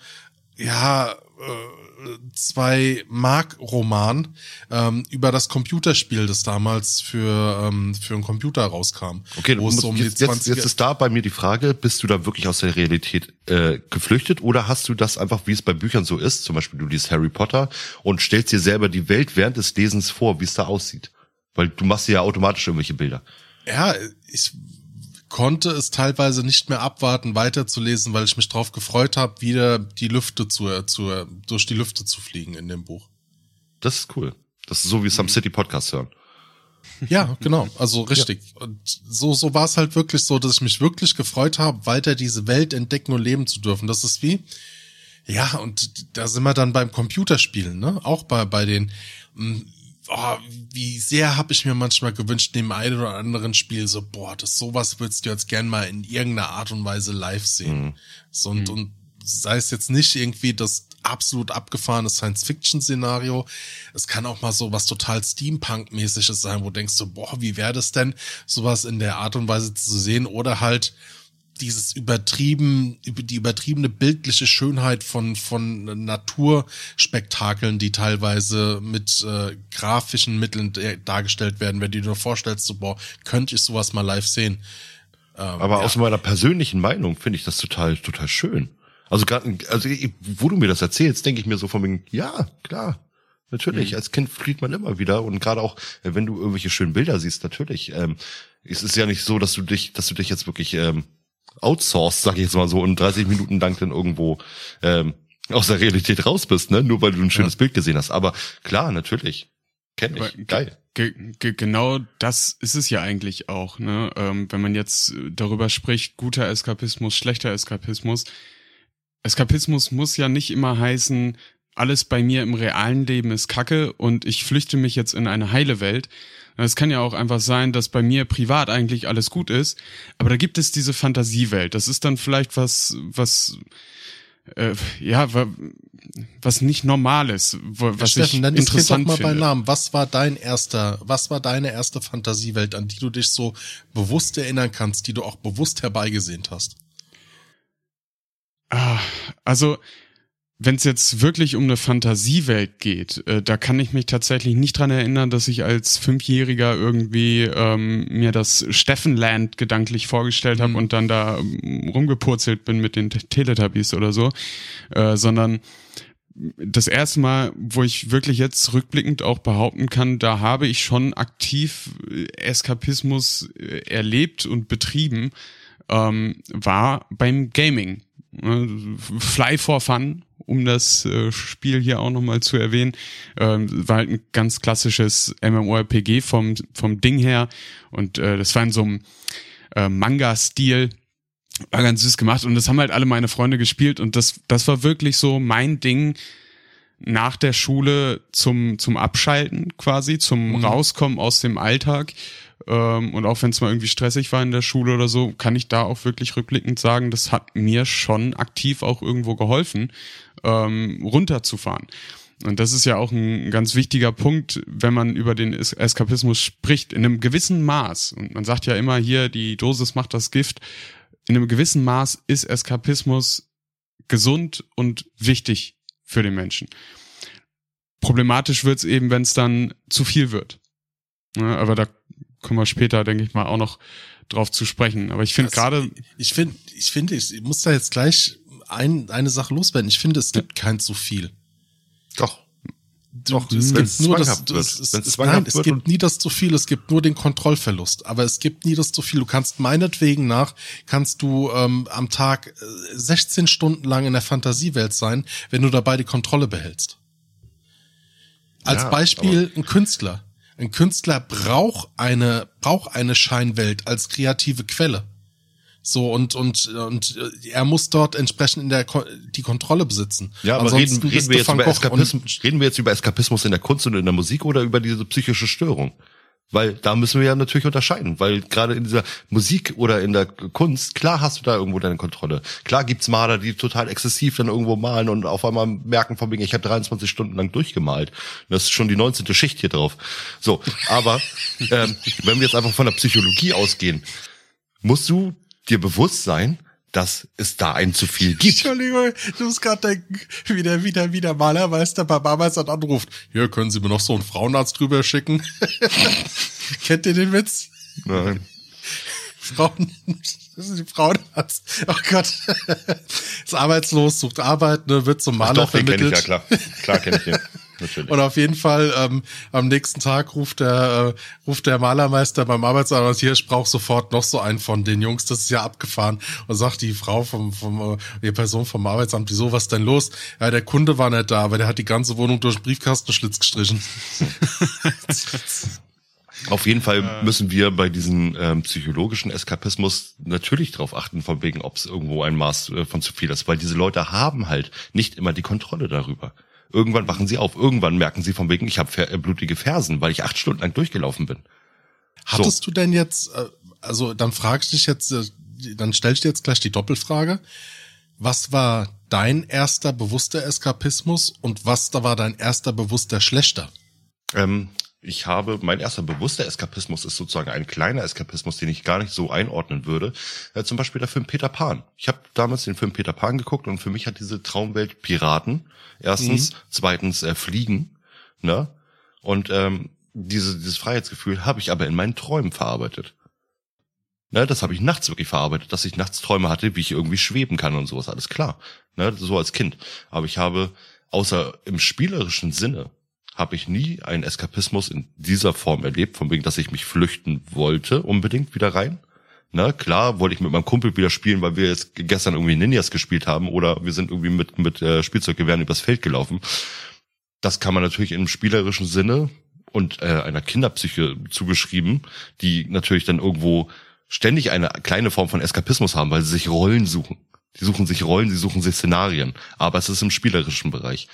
[SPEAKER 4] ja, äh, zwei Mark-Roman ähm, über das Computerspiel, das damals für, ähm, für einen Computer rauskam.
[SPEAKER 5] Okay,
[SPEAKER 4] wo es
[SPEAKER 5] muss,
[SPEAKER 4] um
[SPEAKER 5] jetzt,
[SPEAKER 4] die
[SPEAKER 5] jetzt,
[SPEAKER 4] 20er
[SPEAKER 5] jetzt ist da bei mir die Frage, bist du da wirklich aus der Realität äh, geflüchtet oder hast du das einfach, wie es bei Büchern so ist, zum Beispiel du liest Harry Potter und stellst dir selber die Welt während des Lesens vor, wie es da aussieht? Weil du machst dir ja automatisch irgendwelche Bilder.
[SPEAKER 4] ja, ich konnte es teilweise nicht mehr abwarten, weiterzulesen, weil ich mich drauf gefreut habe, wieder die Lüfte zu, zu, durch die Lüfte zu fliegen in dem Buch.
[SPEAKER 5] Das ist cool. Das ist so wie Some City Podcast hören.
[SPEAKER 4] Ja, genau. Also richtig. Und so, so war es halt wirklich so, dass ich mich wirklich gefreut habe, weiter diese Welt entdecken und leben zu dürfen. Das ist wie, ja, und da sind wir dann beim Computerspielen, ne? Auch bei, bei den, mh, oh, wie sehr habe ich mir manchmal gewünscht, neben einem oder anderen Spiel so, boah, das sowas würdest du jetzt gern mal in irgendeiner Art und Weise live sehen. So, und, und sei es jetzt nicht irgendwie das absolut abgefahrene Science-Fiction-Szenario. Es kann auch mal so was total Steampunk-mäßiges sein, wo du denkst so, boah, wie wäre das denn, sowas in der Art und Weise zu sehen oder halt dieses übertrieben, über die übertriebene bildliche Schönheit von, von Naturspektakeln, die teilweise mit äh, grafischen Mitteln dargestellt werden, wenn du dir nur vorstellst, so, boah, könnte ich sowas mal live sehen. Ähm,
[SPEAKER 5] Aber
[SPEAKER 4] ja.
[SPEAKER 5] aus meiner persönlichen Meinung finde ich das total, total schön. Also gerade, also wo du mir das erzählst, denke ich mir so von wegen, ja, klar. Natürlich, als Kind flieht man immer wieder und gerade auch, äh, wenn du irgendwelche schönen Bilder siehst, natürlich. Ähm, es ist ja nicht so, dass du dich, dass du dich jetzt wirklich ähm, outsourced, sag ich jetzt mal so, und 30 Minuten lang dann irgendwo ähm, aus der Realität raus bist, ne? Nur weil du ein schönes Bild gesehen hast. Aber klar, natürlich. Kenn
[SPEAKER 3] Aber
[SPEAKER 5] ich. Geil.
[SPEAKER 3] Ge ge genau das ist es ja eigentlich auch, ne? Ähm, wenn man jetzt darüber spricht, guter Eskapismus, schlechter Eskapismus. Eskapismus muss ja nicht immer heißen, alles bei mir im realen Leben ist Kacke und ich flüchte mich jetzt in eine heile Welt. Es kann ja auch einfach sein, dass bei mir privat eigentlich alles gut ist, aber da gibt es diese Fantasiewelt. Das ist dann vielleicht was, was äh, ja, wa- was nicht normal ist, wo- was
[SPEAKER 4] ja,
[SPEAKER 3] ich
[SPEAKER 4] Steffen, das Kind doch
[SPEAKER 3] interessant
[SPEAKER 4] mal
[SPEAKER 3] finde.
[SPEAKER 4] Namen. Was war dein erster, was war deine erste Fantasiewelt, an die du dich so bewusst erinnern kannst, die du auch bewusst herbeigesehnt hast?
[SPEAKER 3] Ah, also, wenn es jetzt wirklich um eine Fantasiewelt geht, äh, da kann ich mich tatsächlich nicht dran erinnern, dass ich als Fünfjähriger irgendwie ähm, mir das Steffenland gedanklich vorgestellt habe und dann da ähm, rumgepurzelt bin mit den T- Teletubbies oder so, äh, sondern das erste Mal, wo ich wirklich jetzt rückblickend auch behaupten kann, da habe ich schon aktiv äh, Eskapismus äh, erlebt und betrieben, ähm, war beim Gaming. Ne, Fly for Fun, um das äh, Spiel hier auch nochmal zu erwähnen, ähm, war halt ein ganz klassisches MMORPG vom, vom Ding her. Und äh, das war in so einem äh, Manga-Stil, war ganz süß gemacht. Und das haben halt alle meine Freunde gespielt. Und das, das war wirklich so mein Ding nach der Schule zum, zum Abschalten quasi, zum Rauskommen aus dem Alltag. Ähm, und auch wenn es mal irgendwie stressig war in der Schule oder so, kann ich da auch wirklich rückblickend sagen, das hat mir schon aktiv auch irgendwo geholfen, ähm, runterzufahren. Und das ist ja auch ein ganz wichtiger Punkt, wenn man über den Es- Eskapismus spricht, in einem gewissen Maß. Und man sagt ja immer hier, die Dosis macht das Gift. In einem gewissen Maß ist Eskapismus gesund und wichtig für den Menschen. Problematisch wird's eben, wenn es dann zu viel wird. Ja, aber da kommen wir später, denke ich mal, auch noch drauf zu sprechen. Aber ich finde
[SPEAKER 4] Das-
[SPEAKER 3] gerade,
[SPEAKER 4] Ich finde, ich finde, ich muss da jetzt gleich ein, eine Sache loswerden. Ich finde, es gibt kein zu viel.
[SPEAKER 5] Doch.
[SPEAKER 4] Doch, es gibt nur das,
[SPEAKER 5] wird.
[SPEAKER 4] es, es, nein, es gibt nie das zu viel, es gibt nur den Kontrollverlust. Aber es gibt nie das zu viel. Du kannst meinetwegen nach, kannst du ähm, am Tag äh, 16 Stunden lang in der Fantasiewelt sein, wenn du dabei die Kontrolle behältst. Als
[SPEAKER 5] Ja,
[SPEAKER 4] Beispiel ein Künstler. Ein Künstler braucht eine, braucht eine Scheinwelt als kreative Quelle. So, und, und, und äh, er muss dort entsprechend in der Ko die Kontrolle besitzen.
[SPEAKER 5] Ja, aber
[SPEAKER 4] Ansonsten
[SPEAKER 5] reden, reden, wir jetzt über Eskapismus, reden wir jetzt über Eskapismus in der Kunst und in der Musik oder über diese psychische Störung? Weil da müssen wir ja natürlich unterscheiden, weil gerade in dieser Musik oder in der Kunst, klar hast du da irgendwo deine Kontrolle. Klar gibt's Maler, die total exzessiv dann irgendwo malen und auf einmal merken von wegen, ich habe 23 Stunden lang durchgemalt. Das ist schon die 19. Schicht hier drauf. So, aber ähm, wenn wir jetzt einfach von der Psychologie ausgehen, musst du dir bewusst sein, dass es da ein zu viel gibt.
[SPEAKER 4] Entschuldigung, du musst gerade denken, wie der, wie der, wie der Malermeister bei Barmeistern anruft. Hier, können Sie mir noch so einen Frauenarzt drüber schicken? Kennt ihr den Witz?
[SPEAKER 5] Nein.
[SPEAKER 4] Frauen, das ist die Frauenarzt. Oh Gott. Ist arbeitslos, sucht Arbeit, ne, wird zum Maler
[SPEAKER 5] Doch, den kenne ich,
[SPEAKER 4] vermittelt.
[SPEAKER 5] ja klar. Klar kenne ich den. Natürlich.
[SPEAKER 4] Und auf jeden Fall ähm, am nächsten Tag ruft der äh, ruft der Malermeister beim Arbeitsamt und hier ich brauche sofort noch so einen von den Jungs, das ist ja abgefahren und sagt die Frau vom vom äh, die Person vom Arbeitsamt, wieso was denn los? Ja, der Kunde war nicht da, aber der hat die ganze Wohnung durch den Briefkastenschlitz gestrichen.
[SPEAKER 5] Auf jeden Fall müssen wir bei diesem ähm, psychologischen Eskapismus natürlich darauf achten, von wegen, ob es irgendwo ein Maß äh, von zu viel ist, weil diese Leute haben halt nicht immer die Kontrolle darüber. Irgendwann wachen sie auf, irgendwann merken sie von wegen, ich habe äh, blutige Fersen, weil ich acht Stunden lang durchgelaufen bin.
[SPEAKER 4] Hattest du denn jetzt, äh, also dann frage ich dich jetzt, äh, dann stell ich dir jetzt gleich die Doppelfrage. Was war dein erster bewusster Eskapismus und was da war dein erster bewusster schlechter?
[SPEAKER 5] Ähm, ich habe, mein erster bewusster Eskapismus ist sozusagen ein kleiner Eskapismus, den ich gar nicht so einordnen würde. Äh, zum Beispiel der Film Peter Pan. Ich habe damals den Film Peter Pan geguckt und für mich hat diese Traumwelt Piraten. Erstens, zweitens äh, Fliegen, ne? Und ähm, diese, dieses Freiheitsgefühl habe ich aber in meinen Träumen verarbeitet. Ne, das habe ich nachts wirklich verarbeitet, dass ich nachts Träume hatte, wie ich irgendwie schweben kann und sowas, alles klar. Ne, so als Kind. Aber ich habe, außer im spielerischen Sinne, habe ich nie einen Eskapismus in dieser Form erlebt, von wegen, dass ich mich flüchten wollte, unbedingt wieder rein. Na klar, wollte ich mit meinem Kumpel wieder spielen, weil wir jetzt gestern irgendwie Ninjas gespielt haben oder wir sind irgendwie mit, mit äh, Spielzeuggewehren übers Feld gelaufen. Das kann man natürlich im spielerischen Sinne und äh, einer Kinderpsyche zugeschrieben, die natürlich dann irgendwo ständig eine kleine Form von Eskapismus haben, weil sie sich Rollen suchen. Die suchen sich Rollen, sie suchen sich Szenarien. Aber es ist im spielerischen Bereich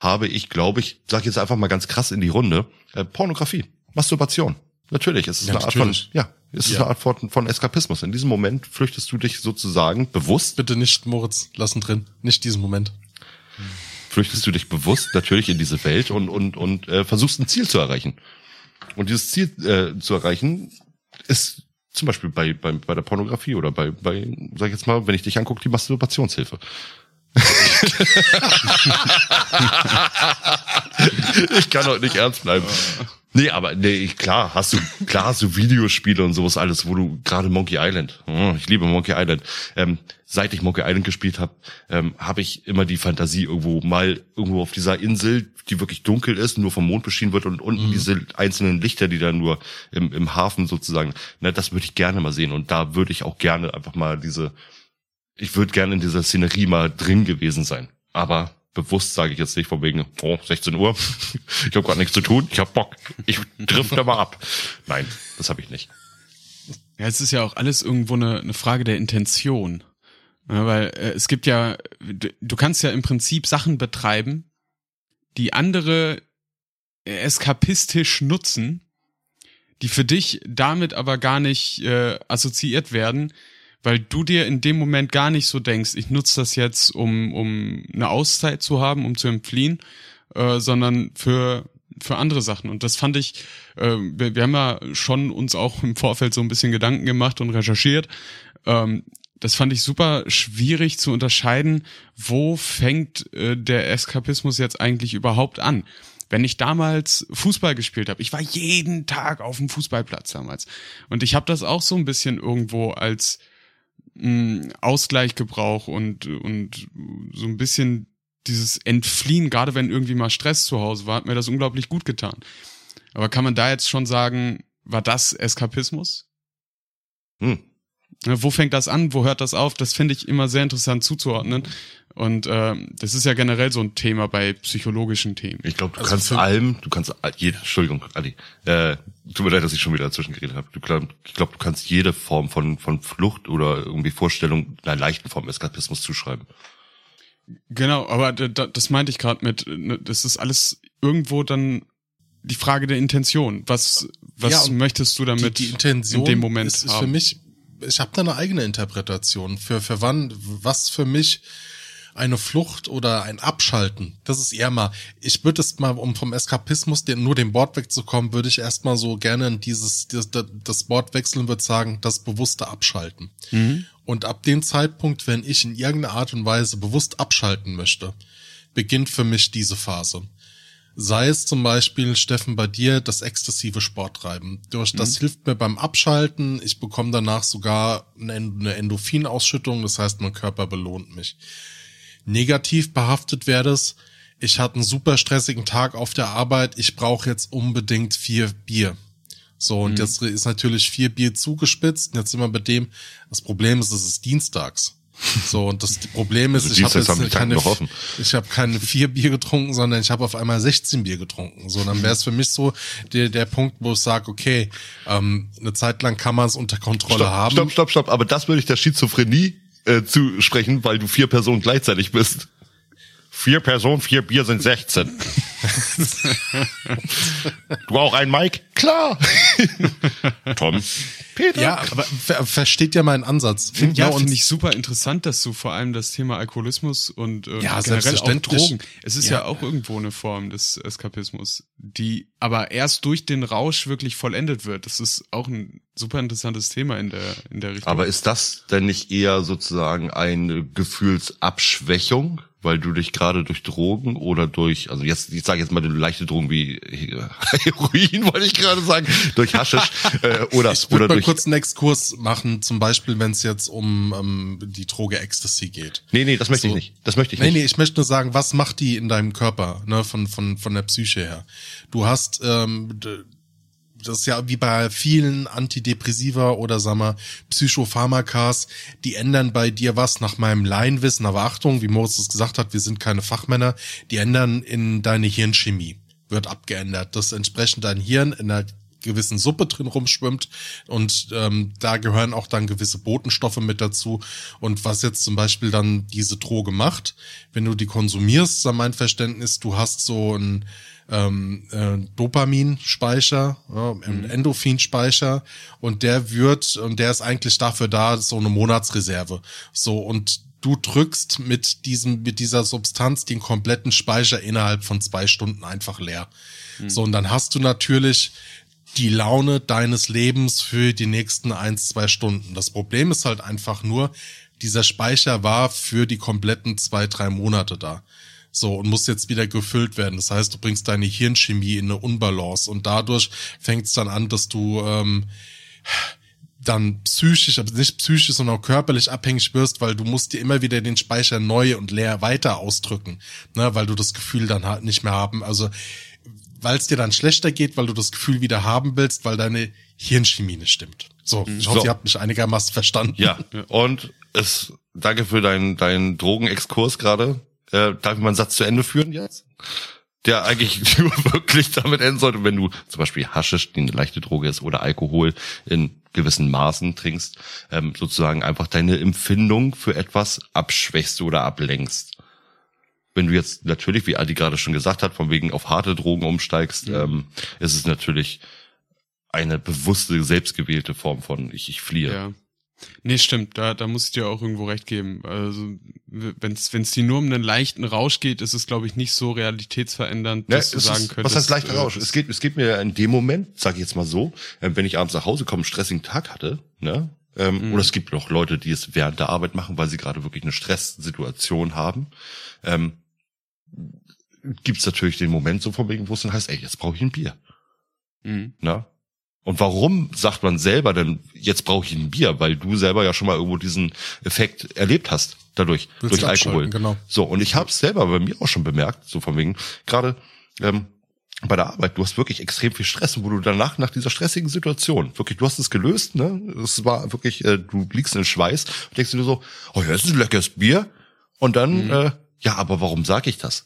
[SPEAKER 5] habe ich, glaube ich, sag jetzt einfach mal ganz krass in die Runde, äh, Pornografie, Masturbation. Natürlich, es ist
[SPEAKER 4] Ja,
[SPEAKER 5] eine Art
[SPEAKER 4] natürlich.
[SPEAKER 5] von, ja, es ist
[SPEAKER 4] Ja.
[SPEAKER 5] eine Art von, von Eskapismus. In diesem Moment flüchtest du dich sozusagen bewusst,
[SPEAKER 4] Bitte nicht, Moritz, lassen drin. Nicht diesen Moment.
[SPEAKER 5] flüchtest du dich bewusst natürlich in diese Welt und, und, und äh, versuchst ein Ziel zu erreichen. Und dieses Ziel äh, zu erreichen ist zum Beispiel bei, bei, bei der Pornografie oder bei, bei, sag ich jetzt mal, wenn ich dich angucke, die Masturbationshilfe. Ich kann heute nicht ernst bleiben. Nee, aber nee, klar, hast du, klar hast du Videospiele und sowas alles, wo du gerade Monkey Island, oh, ich liebe Monkey Island. Ähm, seit ich Monkey Island gespielt habe, ähm, habe ich immer die Fantasie irgendwo mal irgendwo auf dieser Insel, die wirklich dunkel ist, nur vom Mond beschienen wird und unten diese einzelnen Lichter, die da nur im, im Hafen sozusagen, ne, das würde ich gerne mal sehen und da würde ich auch gerne einfach mal diese, ich würde gerne in dieser Szenerie mal drin gewesen sein, aber bewusst sage ich jetzt nicht von wegen, oh, 16 Uhr, ich habe gerade nichts zu tun, ich hab Bock, ich drifte mal ab. Nein, das habe ich nicht.
[SPEAKER 3] Ja, es ist ja auch alles irgendwo eine, eine Frage der Intention. Ja, weil äh, es gibt ja, du, du kannst ja im Prinzip Sachen betreiben, die andere eskapistisch nutzen, die für dich damit aber gar nicht äh, assoziiert werden, weil du dir in dem Moment gar nicht so denkst, ich nutze das jetzt, um, um eine Auszeit zu haben, um zu entfliehen, äh, sondern für für andere Sachen. Und das fand ich, äh, wir, wir haben ja schon uns auch im Vorfeld so ein bisschen Gedanken gemacht und recherchiert. Ähm, das fand ich super schwierig zu unterscheiden, wo fängt äh, der Eskapismus jetzt eigentlich überhaupt an. Wenn ich damals Fußball gespielt habe, ich war jeden Tag auf dem Fußballplatz damals und ich habe das auch so ein bisschen irgendwo als mh, Ausgleich gebraucht und und so ein bisschen dieses Entfliehen, gerade wenn irgendwie mal Stress zu Hause war, hat mir das unglaublich gut getan. Aber kann man da jetzt schon sagen, war das Eskapismus?
[SPEAKER 5] Hm.
[SPEAKER 3] Wo fängt das an? Wo hört das auf? Das finde ich immer sehr interessant zuzuordnen. Und äh, das ist ja generell so ein Thema bei psychologischen Themen.
[SPEAKER 5] Ich glaube, du
[SPEAKER 4] Also
[SPEAKER 5] kannst allem, du kannst all- jede, Entschuldigung, Adi, äh, tut mir leid, dass ich schon wieder dazwischen geredet habe. Du glaub, ich glaube, du kannst jede Form von von Flucht oder irgendwie Vorstellung einer leichten Form Eskapismus zuschreiben.
[SPEAKER 3] Genau, aber da, da, das meinte ich gerade mit, ne, das ist alles irgendwo dann die Frage der Intention. Was, was
[SPEAKER 4] Ja,
[SPEAKER 3] möchtest du damit
[SPEAKER 4] die, die Intention
[SPEAKER 3] in dem Moment
[SPEAKER 4] ist, ist
[SPEAKER 3] haben?
[SPEAKER 4] für mich, ich habe da eine eigene Interpretation für für wann was für mich eine Flucht oder ein Abschalten. Das ist eher mal, ich würde es mal, um vom Eskapismus den, nur dem Wort wegzukommen, würde ich erstmal so gerne in dieses, das, das Wort wechseln, würde sagen, das bewusste Abschalten. Und ab dem Zeitpunkt, wenn ich in irgendeiner Art und Weise bewusst abschalten möchte, beginnt für mich diese Phase. Sei es zum Beispiel, Steffen, bei dir das exzessive Sporttreiben. Durch das hilft mir beim Abschalten. Ich bekomme danach sogar eine eine Endorphinausschüttung. Das heißt, mein Körper belohnt mich. Negativ behaftet wäre es, ich hatte einen super stressigen Tag auf der Arbeit. Ich brauche jetzt unbedingt vier Bier. So, und jetzt ist natürlich vier Bier zugespitzt. Und jetzt sind wir bei dem, das Problem ist, es ist dienstags. So, und das Problem ist,
[SPEAKER 5] Also
[SPEAKER 4] ich habe jetzt keine, ich habe keine vier Bier getrunken, sondern ich habe auf einmal 16 Bier getrunken. So, dann wäre es für mich so der, der Punkt, wo ich sage, okay, ähm, eine Zeit lang kann man es unter Kontrolle
[SPEAKER 5] Stopp,
[SPEAKER 4] haben.
[SPEAKER 5] stopp, stopp, stopp. Aber das würde ich der Schizophrenie äh, zusprechen, weil du vier Personen gleichzeitig bist. Vier Personen, vier Bier sind 16. du auch ein Mike? Klar. Tom. Peter.
[SPEAKER 4] Ja, aber ver versteht ja meinen Ansatz.
[SPEAKER 3] Ja,
[SPEAKER 4] und
[SPEAKER 3] finde ich super interessant, dass du vor allem das Thema Alkoholismus und äh,
[SPEAKER 4] Ja,
[SPEAKER 3] generell auch. Drogen. Es ist ja.
[SPEAKER 4] Ja.
[SPEAKER 3] auch irgendwo eine Form des Eskapismus, die aber erst durch den Rausch wirklich vollendet wird. Das ist auch ein super interessantes Thema in der in der Richtung.
[SPEAKER 5] Aber ist das denn nicht eher sozusagen eine Gefühlsabschwächung, weil du dich gerade durch Drogen oder durch, also jetzt, ich sage jetzt mal leichte Drogen wie Heroin, wollte ich gerade sagen, durch Haschisch äh, oder
[SPEAKER 4] ich würde mal
[SPEAKER 5] durch.
[SPEAKER 4] kurz einen Exkurs machen, zum Beispiel, wenn es jetzt um ähm, die Droge Ecstasy geht.
[SPEAKER 5] Nee, nee, das möchte ich
[SPEAKER 4] So.
[SPEAKER 5] nicht. Das möchte ich
[SPEAKER 4] Nee,
[SPEAKER 5] nicht.
[SPEAKER 4] nee, ich möchte nur sagen, was macht die in deinem Körper, ne, von, von, von der Psyche her? Du hast, ähm, das ist ja wie bei vielen Antidepressiva oder sag mal Psychopharmakas, die ändern bei dir was nach meinem Laienwissen, aber Achtung, wie Moritz es gesagt hat, wir sind keine Fachmänner, die ändern in deine Hirnchemie, wird abgeändert, dass entsprechend dein Hirn in einer gewissen Suppe drin rumschwimmt und ähm, da gehören auch dann gewisse Botenstoffe mit dazu. Und was jetzt zum Beispiel dann diese Droge macht, wenn du die konsumierst, ist mein Verständnis, du hast so ein ähm, äh, Dopaminspeicher, ja, einen Endorphinspeicher und der wird und der ist eigentlich dafür da, so eine Monatsreserve. So und du drückst mit diesem mit dieser Substanz den kompletten Speicher innerhalb von zwei Stunden einfach leer. So und dann hast du natürlich die Laune deines Lebens für die nächsten eins, zwei Stunden. Das Problem ist halt einfach nur, dieser Speicher war für die kompletten zwei, drei Monate da. So, und muss jetzt wieder gefüllt werden. Das heißt, du bringst deine Hirnchemie in eine Unbalance und dadurch fängt es dann an, dass du ähm, dann psychisch, aber nicht psychisch, sondern auch körperlich abhängig wirst, weil du musst dir immer wieder den Speicher neu und leer weiter ausdrücken, ne, weil du das Gefühl dann halt nicht mehr haben, also weil es dir dann schlechter geht, weil du das Gefühl wieder haben willst, weil deine Hirnchemie nicht stimmt. So, ich hoffe,
[SPEAKER 5] So.
[SPEAKER 4] ihr habt mich einigermaßen verstanden.
[SPEAKER 5] Ja, und es, danke für deinen deinen Drogenexkurs gerade. Äh, darf ich mal einen Satz zu Ende führen jetzt? Der eigentlich nur wirklich damit enden sollte, wenn du zum Beispiel Haschisch, die eine leichte Droge ist, oder Alkohol in gewissen Maßen trinkst, ähm, sozusagen einfach deine Empfindung für etwas abschwächst oder ablenkst. Wenn du jetzt natürlich, wie Adi gerade schon gesagt hat, von wegen auf harte Drogen umsteigst, ähm, ist es natürlich eine bewusste, selbstgewählte Form von ich, ich fliehe.
[SPEAKER 3] Ja. Nee, stimmt, da, da muss ich dir auch irgendwo recht geben. Also wenn es die nur um einen leichten Rausch geht, ist es, glaube ich, nicht so realitätsverändernd,
[SPEAKER 5] Ja,
[SPEAKER 3] dass du sagen
[SPEAKER 5] ist,
[SPEAKER 3] könntest.
[SPEAKER 5] was heißt leichter
[SPEAKER 3] äh,
[SPEAKER 5] Rausch? Es geht, es geht mir in dem Moment, sage ich jetzt mal so, äh, wenn ich abends nach Hause komme, einen stressigen Tag hatte, ne? Ähm, Oder es gibt noch Leute, die es während der Arbeit machen, weil sie gerade wirklich eine Stresssituation haben. Ähm, gibt es natürlich den Moment so von wegen, wo es dann heißt, ey, jetzt brauche ich ein Bier.
[SPEAKER 3] mhm.
[SPEAKER 5] Ne? Und warum sagt man selber denn, jetzt brauche ich ein Bier? Weil du selber ja schon mal irgendwo diesen Effekt erlebt hast, dadurch,
[SPEAKER 4] Willst
[SPEAKER 5] durch Alkohol.
[SPEAKER 4] genau.
[SPEAKER 5] So, und ich habe es selber bei mir auch schon bemerkt, so von wegen, gerade ähm, bei der Arbeit, du hast wirklich extrem viel Stress, und wo du danach, nach dieser stressigen Situation, wirklich, du hast es gelöst, ne? Es war wirklich, äh, du liegst in Schweiß und denkst dir so, oh ja, das ist ein leckeres Bier. Und dann, äh, ja, aber warum sage ich das?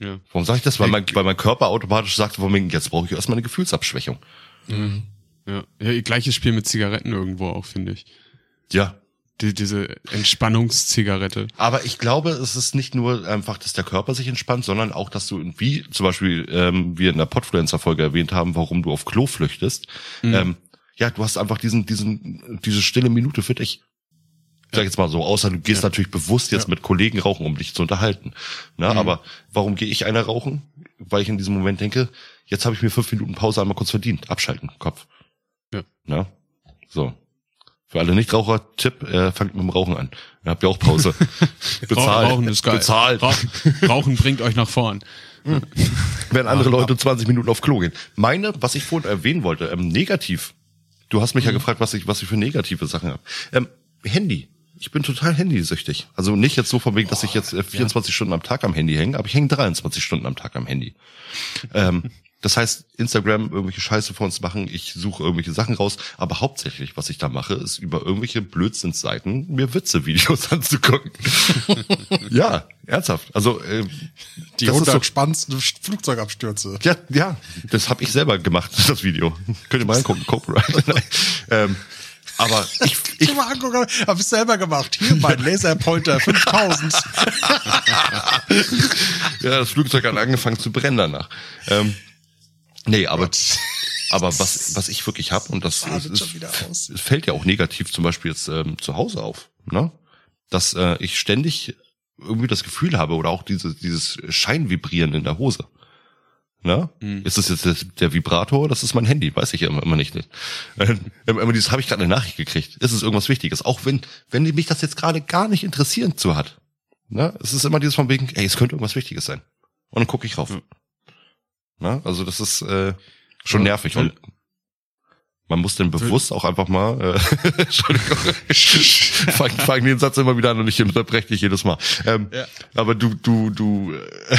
[SPEAKER 3] Ja.
[SPEAKER 5] Warum sage ich das? Weil mein, weil mein Körper automatisch sagt, von wegen, jetzt brauche ich erstmal eine Gefühlsabschwächung.
[SPEAKER 3] Ja. ja, gleiches Spiel mit Zigaretten irgendwo auch, finde ich.
[SPEAKER 5] Ja,
[SPEAKER 3] Die, diese Entspannungszigarette.
[SPEAKER 5] Aber ich glaube, es ist nicht nur einfach, dass der Körper sich entspannt, sondern auch, dass du, wie zum Beispiel ähm, wir in der Podfluencer-Folge erwähnt haben, warum du auf Klo flüchtest. Ähm, ja, du hast einfach diesen, diesen, diese stille Minute für dich. Ich sag jetzt mal so, außer du gehst natürlich bewusst jetzt mit Kollegen rauchen, um dich zu unterhalten. Na, aber warum gehe ich einer rauchen? Weil ich in diesem Moment denke, jetzt habe ich mir fünf Minuten Pause einmal kurz verdient. Abschalten, Kopf.
[SPEAKER 3] Ja.
[SPEAKER 5] Na, so. Für alle Nichtraucher, Tipp, äh, fangt mit dem Rauchen an. Ihr habt ja auch Pause. Bezahlt.
[SPEAKER 3] Rauchen ist geil.
[SPEAKER 5] Bezahlt.
[SPEAKER 3] Rauchen, Rauchen bringt euch nach vorn.
[SPEAKER 5] Wenn andere Leute 20 Minuten auf Klo gehen. Meine, was ich vorhin erwähnen wollte, ähm, negativ. Du hast mich ja gefragt, was ich, was ich für negative Sachen habe. Ähm, Handy. Ich bin total handysüchtig. Also nicht jetzt so von wegen, dass ich jetzt äh, 24 Stunden am Tag am Handy hänge, aber ich hänge 23 Stunden am Tag am Handy. Ähm, das heißt, Instagram irgendwelche Scheiße vor uns machen, ich suche irgendwelche Sachen raus, aber hauptsächlich, was ich da mache, ist über irgendwelche Blödsinnsseiten mir Witze-Videos anzugucken. ja, ernsthaft. Also äh,
[SPEAKER 4] Die
[SPEAKER 5] das ist so-
[SPEAKER 4] 100 spannendsten Flugzeugabstürze.
[SPEAKER 5] ja, ja, das habe ich selber gemacht, das Video. Könnt ihr mal angucken, Copyright. Ähm, aber ich, ich,
[SPEAKER 4] mal angucken, hab ich selber gemacht. Hier mein Laserpointer 5000.
[SPEAKER 5] ja, das Flugzeug hat angefangen zu brennen danach. Ähm, nee, aber, aber was, was ich wirklich habe und das, ist,
[SPEAKER 4] das
[SPEAKER 5] es fällt ja auch negativ zum Beispiel jetzt ähm, zu Hause auf, ne? dass äh, ich ständig irgendwie das Gefühl habe oder auch diese, dieses Scheinvibrieren in der Hose. Ne? Ist das jetzt der, Vibrator? Das ist mein Handy, weiß ich ja immer, immer nicht. Immer dieses habe ich gerade eine Nachricht gekriegt. Ist es irgendwas Wichtiges? Auch wenn, wenn mich das jetzt gerade gar nicht interessieren zu hat. Ne? Es ist immer dieses von wegen, ey, es könnte irgendwas Wichtiges sein. Und dann gucke ich rauf. Ne? Also das ist äh, schon
[SPEAKER 3] Ja,
[SPEAKER 5] nervig. Und man muss dann bewusst auch einfach mal, äh, Entschuldigung, fang, fang den Satz immer wieder an und ich unterbreche dich jedes Mal. Ähm,
[SPEAKER 3] Ja.
[SPEAKER 5] Aber du, du, du, äh,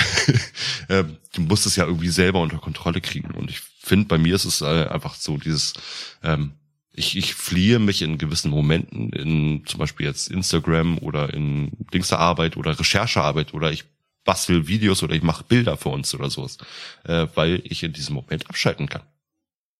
[SPEAKER 5] äh, du musst es ja irgendwie selber unter Kontrolle kriegen. Und ich finde, bei mir ist es äh, einfach so dieses, ähm, ich, ich fliehe mich in gewissen Momenten, in zum Beispiel jetzt Instagram oder in Dingserarbeit oder Recherchearbeit oder ich bastel Videos oder ich mache Bilder für uns oder sowas, äh, weil ich in diesem Moment abschalten kann.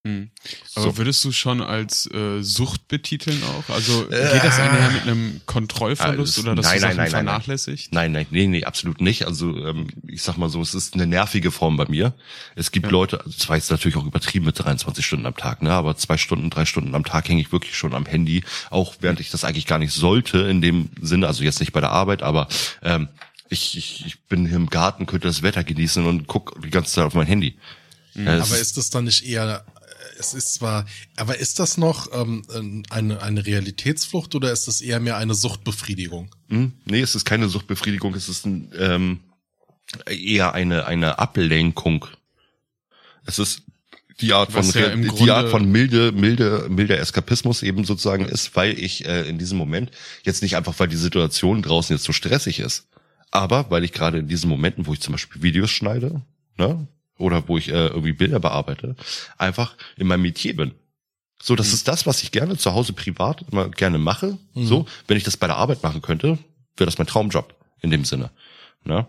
[SPEAKER 3] Hm. Aber
[SPEAKER 5] So.
[SPEAKER 3] würdest du schon als äh, Sucht betiteln auch? Also geht das einher mit einem Kontrollverlust
[SPEAKER 5] das-
[SPEAKER 3] oder dass
[SPEAKER 5] nein,
[SPEAKER 3] du
[SPEAKER 5] nein,
[SPEAKER 3] Sachen
[SPEAKER 5] nein, nein, nein.
[SPEAKER 3] vernachlässigt?
[SPEAKER 5] Nein, nein, nee, nee, absolut nicht. Also ähm, ich sag mal so, es ist eine nervige Form bei mir. Es gibt Leute, also zwar jetzt natürlich auch übertrieben mit 23 Stunden am Tag, ne, aber zwei Stunden, drei Stunden am Tag hänge ich wirklich schon am Handy, auch während ich das eigentlich gar nicht sollte in dem Sinne, also jetzt nicht bei der Arbeit, aber ähm, ich, ich, ich bin hier im Garten, könnte das Wetter genießen und guck die ganze Zeit auf mein Handy. Ja, es
[SPEAKER 4] Aber ist das dann nicht eher, äh, es ist zwar, aber ist das noch ähm, eine, eine Realitätsflucht oder ist das eher mehr eine Suchtbefriedigung?
[SPEAKER 5] Hm? Nee, es ist keine Suchtbefriedigung, es ist ein, ähm, eher eine, eine Ablenkung. Es ist die Art von
[SPEAKER 3] ja
[SPEAKER 5] die
[SPEAKER 3] Grunde-
[SPEAKER 5] Art von milde milde milder Eskapismus eben sozusagen ist, weil ich äh, in diesem Moment jetzt nicht einfach weil die Situation draußen jetzt so stressig ist, aber weil ich gerade in diesen Momenten, wo ich zum Beispiel Videos schneide, ne, oder wo ich äh, irgendwie Bilder bearbeite, einfach in meinem Metier bin. So, das ist das, was ich gerne zu Hause privat immer gerne mache. So, wenn ich das bei der Arbeit machen könnte, wäre das mein Traumjob in dem Sinne. Ne?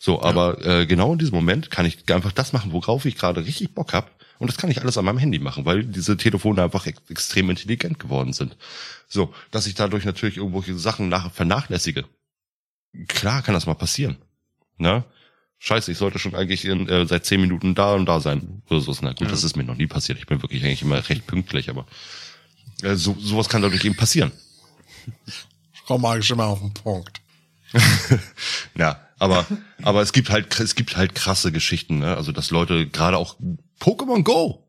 [SPEAKER 5] So, aber äh, genau in diesem Moment kann ich einfach das machen, worauf ich gerade richtig Bock hab. Und das kann ich alles an meinem Handy machen, weil diese Telefone einfach ex extrem intelligent geworden sind. So, dass ich dadurch natürlich irgendwelche Sachen nach vernachlässige. Klar kann das mal passieren. Ne? Scheiße, ich sollte schon eigentlich in, äh, seit zehn Minuten da und da sein. Oder so. Na gut, das ist mir noch nie passiert. Ich bin wirklich eigentlich immer recht pünktlich, aber äh, so, sowas kann dadurch eben passieren.
[SPEAKER 4] Ich komme eigentlich immer auf den Punkt.
[SPEAKER 5] ja, aber, aber es gibt halt, es gibt halt krasse Geschichten, ne? Also, dass Leute gerade auch Pokémon Go.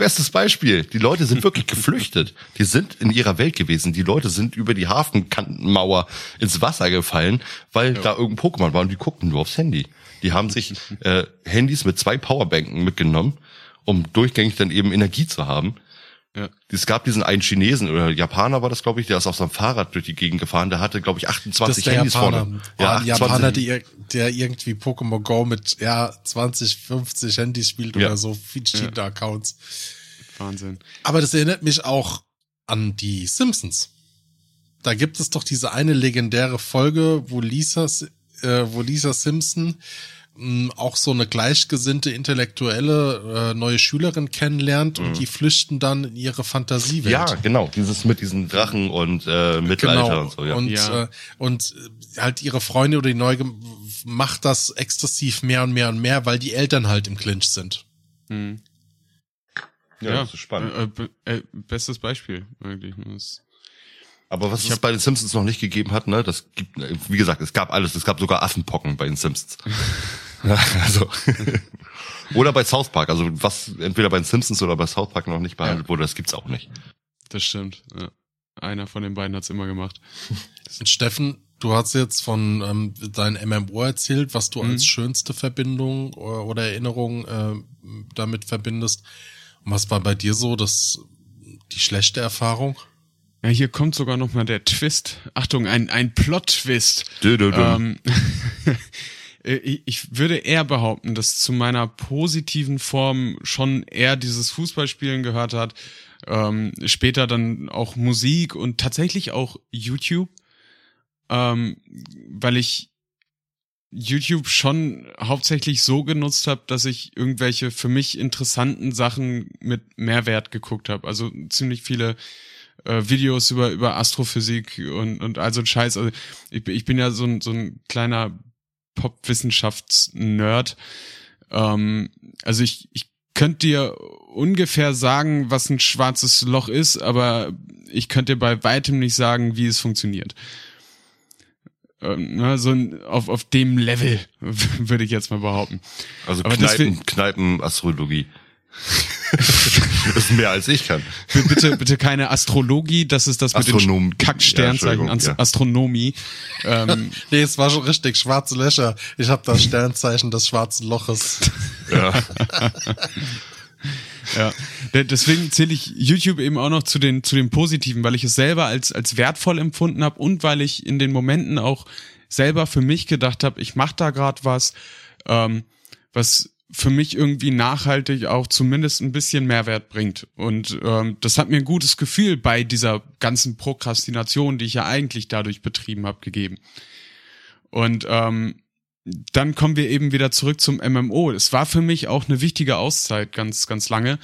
[SPEAKER 5] Bestes Beispiel. Die Leute sind wirklich geflüchtet. Die sind in ihrer Welt gewesen. Die Leute sind über die Hafenkantenmauer ins Wasser gefallen, weil da irgendein Pokémon war und die guckten nur aufs Handy. Die haben sich äh, Handys mit zwei Powerbanken mitgenommen, um durchgängig dann eben Energie zu haben.
[SPEAKER 3] Ja.
[SPEAKER 5] Es gab diesen einen Chinesen oder Japaner war das, glaube ich, der ist auf seinem Fahrrad durch die Gegend gefahren. Der hatte, glaube ich,
[SPEAKER 4] Das
[SPEAKER 5] 28
[SPEAKER 4] ist der
[SPEAKER 5] Handys
[SPEAKER 4] Japaner.
[SPEAKER 5] vorne.
[SPEAKER 4] Ja, ein
[SPEAKER 5] 28
[SPEAKER 4] Japaner, die, der irgendwie Pokémon Go mit ja 20, 50 Handys spielt
[SPEAKER 5] Ja.
[SPEAKER 4] oder so, verschiedene Accounts.
[SPEAKER 3] Wahnsinn.
[SPEAKER 4] Aber das erinnert mich auch an die Simpsons. Da gibt es doch diese eine legendäre Folge, wo Lisa, äh, wo Lisa Simpson mh, auch so eine gleichgesinnte intellektuelle äh, neue Schülerin kennenlernt und die flüchten dann in ihre Fantasiewelt.
[SPEAKER 5] Ja, genau. Dieses mit diesen Drachen und äh, Mittelalter
[SPEAKER 4] Genau.
[SPEAKER 5] und so, ja.
[SPEAKER 4] Und,
[SPEAKER 3] Ja.
[SPEAKER 4] Äh, und äh, halt ihre Freunde oder die Neue macht das exzessiv mehr und mehr und mehr, weil die Eltern halt im Clinch sind.
[SPEAKER 3] Hm.
[SPEAKER 5] ja, das ist spannend.
[SPEAKER 3] Äh, äh, äh, bestes Beispiel, eigentlich. Das,
[SPEAKER 5] Aber was es bei den Simpsons noch nicht gegeben hat, ne, das gibt, wie gesagt, es gab alles. Es gab sogar Affenpocken bei den Simpsons. also. oder bei South Park. Also was entweder bei den Simpsons oder bei South Park noch nicht behandelt wurde, das gibt's auch nicht.
[SPEAKER 3] das stimmt. Ja. Einer von den beiden hat's immer gemacht.
[SPEAKER 4] Und Steffen, du hast jetzt von ähm, deinem MMO erzählt, was du als schönste Verbindung oder, oder Erinnerung äh, damit verbindest. Und was war bei dir so das die schlechte Erfahrung?
[SPEAKER 3] Ja, hier kommt sogar noch mal der Twist. Achtung, ein, ein Plot-Twist.
[SPEAKER 5] Dö, dö, dö.
[SPEAKER 3] Ähm, äh, ich ich würde eher behaupten, dass zu meiner positiven Form schon eher dieses Fußballspielen gehört hat. Ähm, später dann auch Musik und tatsächlich auch YouTube. Ähm, weil ich YouTube schon hauptsächlich so genutzt habe, dass ich irgendwelche für mich interessanten Sachen mit Mehrwert geguckt habe. Also ziemlich viele äh, Videos über über Astrophysik und und all so Scheiß. Also ich, ich bin ja so ein so ein kleiner Popwissenschafts-Nerd. Ähm, also ich ich könnte dir ungefähr sagen, was ein schwarzes Loch ist, aber ich könnte dir bei weitem nicht sagen, wie es funktioniert. Ähm, ne, so ein, auf, auf dem Level, würde ich jetzt mal behaupten.
[SPEAKER 5] Also Kneipen, Kneipenastrologie. das ist mehr als ich kann.
[SPEAKER 3] Bitte, bitte keine Astrologie, das ist das mit
[SPEAKER 5] Astronom-
[SPEAKER 3] den Kack-Sternzeichen,
[SPEAKER 5] Ja, ja.
[SPEAKER 3] Astronomie. Ähm,
[SPEAKER 4] Nee, es war schon richtig, schwarze Löcher. Ich habe das Sternzeichen des schwarzen Loches.
[SPEAKER 5] Ja.
[SPEAKER 3] Ja, de- deswegen zähle ich YouTube eben auch noch zu den zu den positiven, weil ich es selber als als wertvoll empfunden habe und weil ich in den Momenten auch selber für mich gedacht habe, ich mache da gerade was, ähm, was für mich irgendwie nachhaltig auch zumindest ein bisschen Mehrwert bringt. Und ähm, das hat mir ein gutes Gefühl bei dieser ganzen Prokrastination, die ich ja eigentlich dadurch betrieben habe, gegeben. Und ähm, dann kommen wir eben wieder zurück zum MMO. Es war für mich auch eine wichtige Auszeit ganz, ganz lange.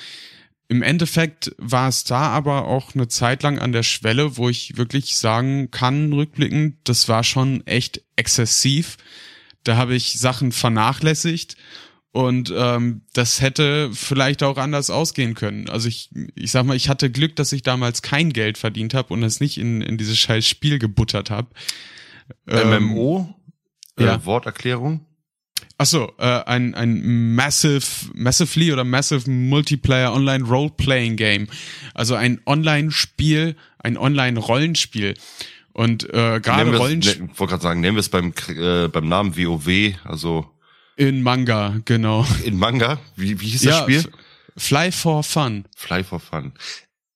[SPEAKER 3] Im Endeffekt war es da aber auch eine Zeit lang an der Schwelle, wo ich wirklich sagen kann, rückblickend, das war schon echt exzessiv. Da habe ich Sachen vernachlässigt und ähm, das hätte vielleicht auch anders ausgehen können. Also ich, ich sag mal, ich hatte Glück, dass ich damals kein Geld verdient habe und es nicht in, in dieses scheiß Spiel gebuttert habe.
[SPEAKER 5] MMO, äh,
[SPEAKER 3] ja.
[SPEAKER 5] Worterklärung.
[SPEAKER 3] Ach so, äh, ein ein massive massively oder massive Multiplayer Online Role Playing Game. Also ein Online Spiel, ein Online Rollenspiel. Und äh, gerade Rollenspiel
[SPEAKER 5] ne, wollte gerade sagen, nennen wir es beim äh, beim Namen WoW, also
[SPEAKER 3] in Manga, genau.
[SPEAKER 5] in Manga. Wie, wie hieß das Spiel?
[SPEAKER 3] Fly for Fun.
[SPEAKER 5] Fly for Fun.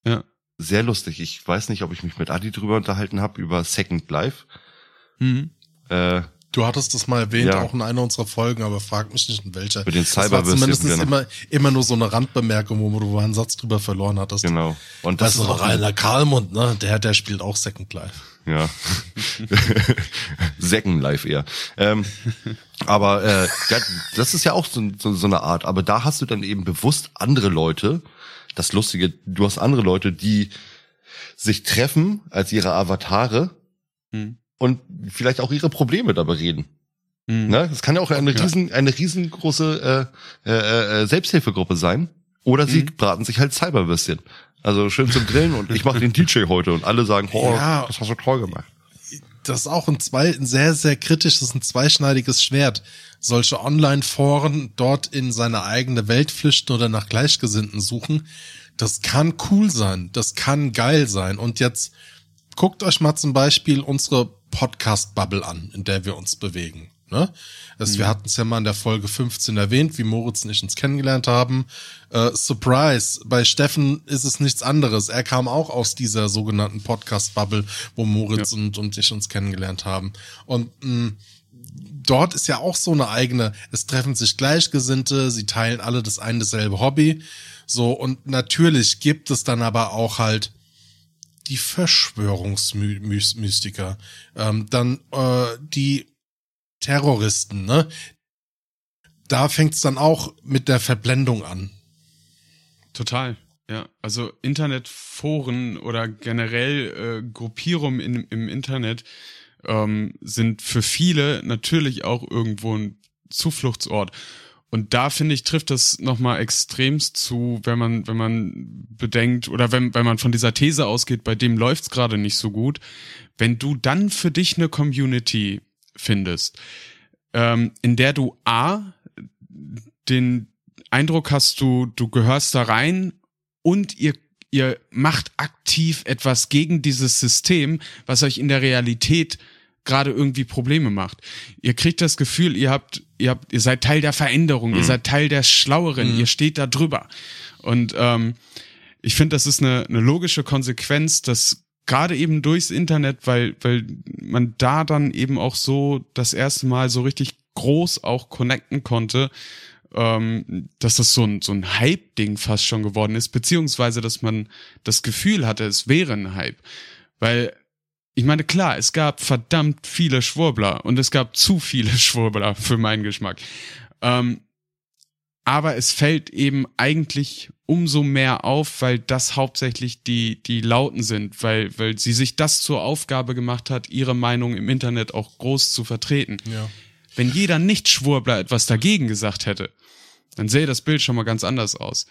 [SPEAKER 3] Ja.
[SPEAKER 5] Sehr lustig. Ich weiß nicht, ob ich mich mit Adi drüber unterhalten habe über Second Life.
[SPEAKER 3] Mhm.
[SPEAKER 5] Äh,
[SPEAKER 4] Du hattest das mal erwähnt,
[SPEAKER 5] Ja.
[SPEAKER 4] auch in einer unserer Folgen, aber frag mich nicht in welcher.
[SPEAKER 5] Mit den
[SPEAKER 4] das war
[SPEAKER 5] Cyberwürstchen,
[SPEAKER 4] zumindest
[SPEAKER 5] genau.
[SPEAKER 4] immer, immer nur so eine Randbemerkung, wo du einen Satz drüber verloren hattest.
[SPEAKER 5] genau. Und
[SPEAKER 4] Das
[SPEAKER 5] das
[SPEAKER 4] ist doch
[SPEAKER 5] auch
[SPEAKER 4] Rainer Karlmund, ne? Der, der spielt auch Second Life.
[SPEAKER 5] Ja. Second Life eher. Ähm, aber äh, das ist ja auch so, so, so eine Art. Aber da hast du dann eben bewusst andere Leute. Das Lustige, du hast andere Leute, die sich treffen als ihre Avatare
[SPEAKER 3] Hm.
[SPEAKER 5] und vielleicht auch ihre Probleme dabei reden.
[SPEAKER 3] Mhm.
[SPEAKER 5] Ne? Das kann ja auch eine
[SPEAKER 3] Ja.
[SPEAKER 5] riesen, eine riesengroße äh, äh, äh, Selbsthilfegruppe sein. Oder sie
[SPEAKER 3] Mhm.
[SPEAKER 5] braten sich halt Cyberwürstchen. Also schön zum Grillen und ich mache den DJ heute und alle sagen, oh,
[SPEAKER 4] Ja.
[SPEAKER 5] das hast du toll gemacht.
[SPEAKER 4] das ist auch ein, zwei, ein sehr, sehr kritisches, ein zweischneidiges Schwert. Solche Online-Foren dort in seine eigene Welt flüchten oder nach Gleichgesinnten suchen, das kann cool sein, das kann geil sein. Und jetzt guckt euch mal zum Beispiel unsere Podcast-Bubble an, in der wir uns bewegen. Ne? Das, mhm. Wir hatten es ja mal in der Folge 15 erwähnt, wie Moritz und ich uns kennengelernt haben. Äh, Surprise, bei Steffen ist es nichts anderes. Er kam auch aus dieser sogenannten Podcast-Bubble, wo Moritz ja. und, und ich uns kennengelernt haben. Und mh, dort ist ja auch so eine eigene, es treffen sich Gleichgesinnte, sie teilen alle das ein dasselbe Hobby. So, und natürlich gibt es dann aber auch halt die Verschwörungsmystiker, ähm, dann äh, die Terroristen, ne? Da fängt's dann auch mit der Verblendung an.
[SPEAKER 3] Total. Ja, also Internetforen oder generell äh, Gruppierungen in, im Internet ähm, sind für viele natürlich auch irgendwo ein Zufluchtsort. Und da finde ich, trifft das nochmal extremst zu, wenn man, wenn man bedenkt, oder wenn, wenn man von dieser These ausgeht, bei dem läuft's gerade nicht so gut, wenn du dann für dich eine Community findest, ähm, in der du A, den Eindruck hast, du, du gehörst da rein und ihr, ihr macht aktiv etwas gegen dieses System, was euch in der Realität gerade irgendwie Probleme macht. Ihr kriegt das Gefühl, ihr habt, ihr habt, ihr seid Teil der Veränderung, mhm. ihr seid Teil der Schlaueren, mhm. ihr steht da drüber. Und ähm, ich finde, das ist eine, eine logische Konsequenz, dass gerade eben durchs Internet, weil, weil man da dann eben auch so das erste Mal so richtig groß auch connecten konnte, ähm, dass das so ein, so ein Hype-Ding fast schon geworden ist, beziehungsweise dass man das Gefühl hatte, es wäre ein Hype. Weil, ich meine, klar, es gab verdammt viele Schwurbler und es gab zu viele Schwurbler für meinen Geschmack. Ähm, aber es fällt eben eigentlich umso mehr auf, weil das hauptsächlich die, die Lauten sind, weil, weil sie sich das zur Aufgabe gemacht hat, ihre Meinung im Internet auch groß zu vertreten. Ja. Wenn jeder Nicht-Schwurbler etwas dagegen gesagt hätte, dann sähe das Bild schon mal ganz anders aus.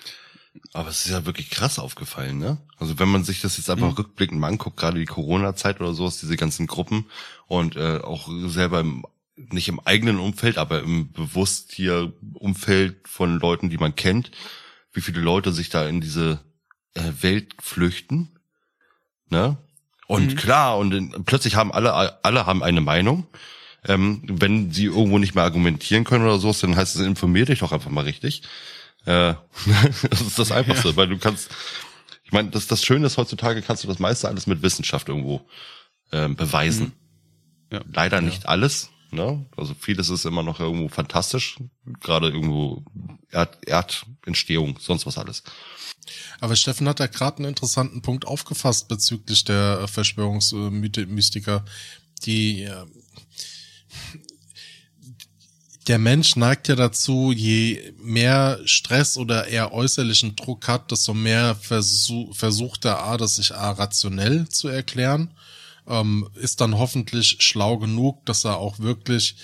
[SPEAKER 5] Aber es ist ja wirklich krass aufgefallen, ne? Also wenn man sich das jetzt einfach mhm. rückblickend mal anguckt, gerade die Corona-Zeit oder sowas, diese ganzen Gruppen und äh, auch selber im nicht im eigenen Umfeld, aber im bewusst hier Umfeld von Leuten, die man kennt, wie viele Leute sich da in diese äh, Welt flüchten, ne? Und mhm. klar, und in, plötzlich haben alle, alle haben eine Meinung. Ähm, wenn sie irgendwo nicht mehr argumentieren können oder so, dann heißt es, informier dich doch einfach mal richtig. Äh, das ist das Einfachste, ja. weil du kannst, ich meine, das, das Schöne ist, heutzutage kannst du das meiste alles mit Wissenschaft irgendwo ähm, beweisen. Mhm. Ja. Leider nicht alles, Ne? Also vieles ist immer noch irgendwo fantastisch, gerade irgendwo Erd Erdentstehung, sonst was alles.
[SPEAKER 4] Aber Steffen hat da gerade einen interessanten Punkt aufgefasst bezüglich der Verschwörungsmystiker, die äh, der Mensch neigt ja dazu, je mehr Stress oder eher äußerlichen Druck hat, desto mehr versuch, versucht er A, das sich A rationell zu erklären ähm, ist dann hoffentlich schlau genug, dass er auch wirklich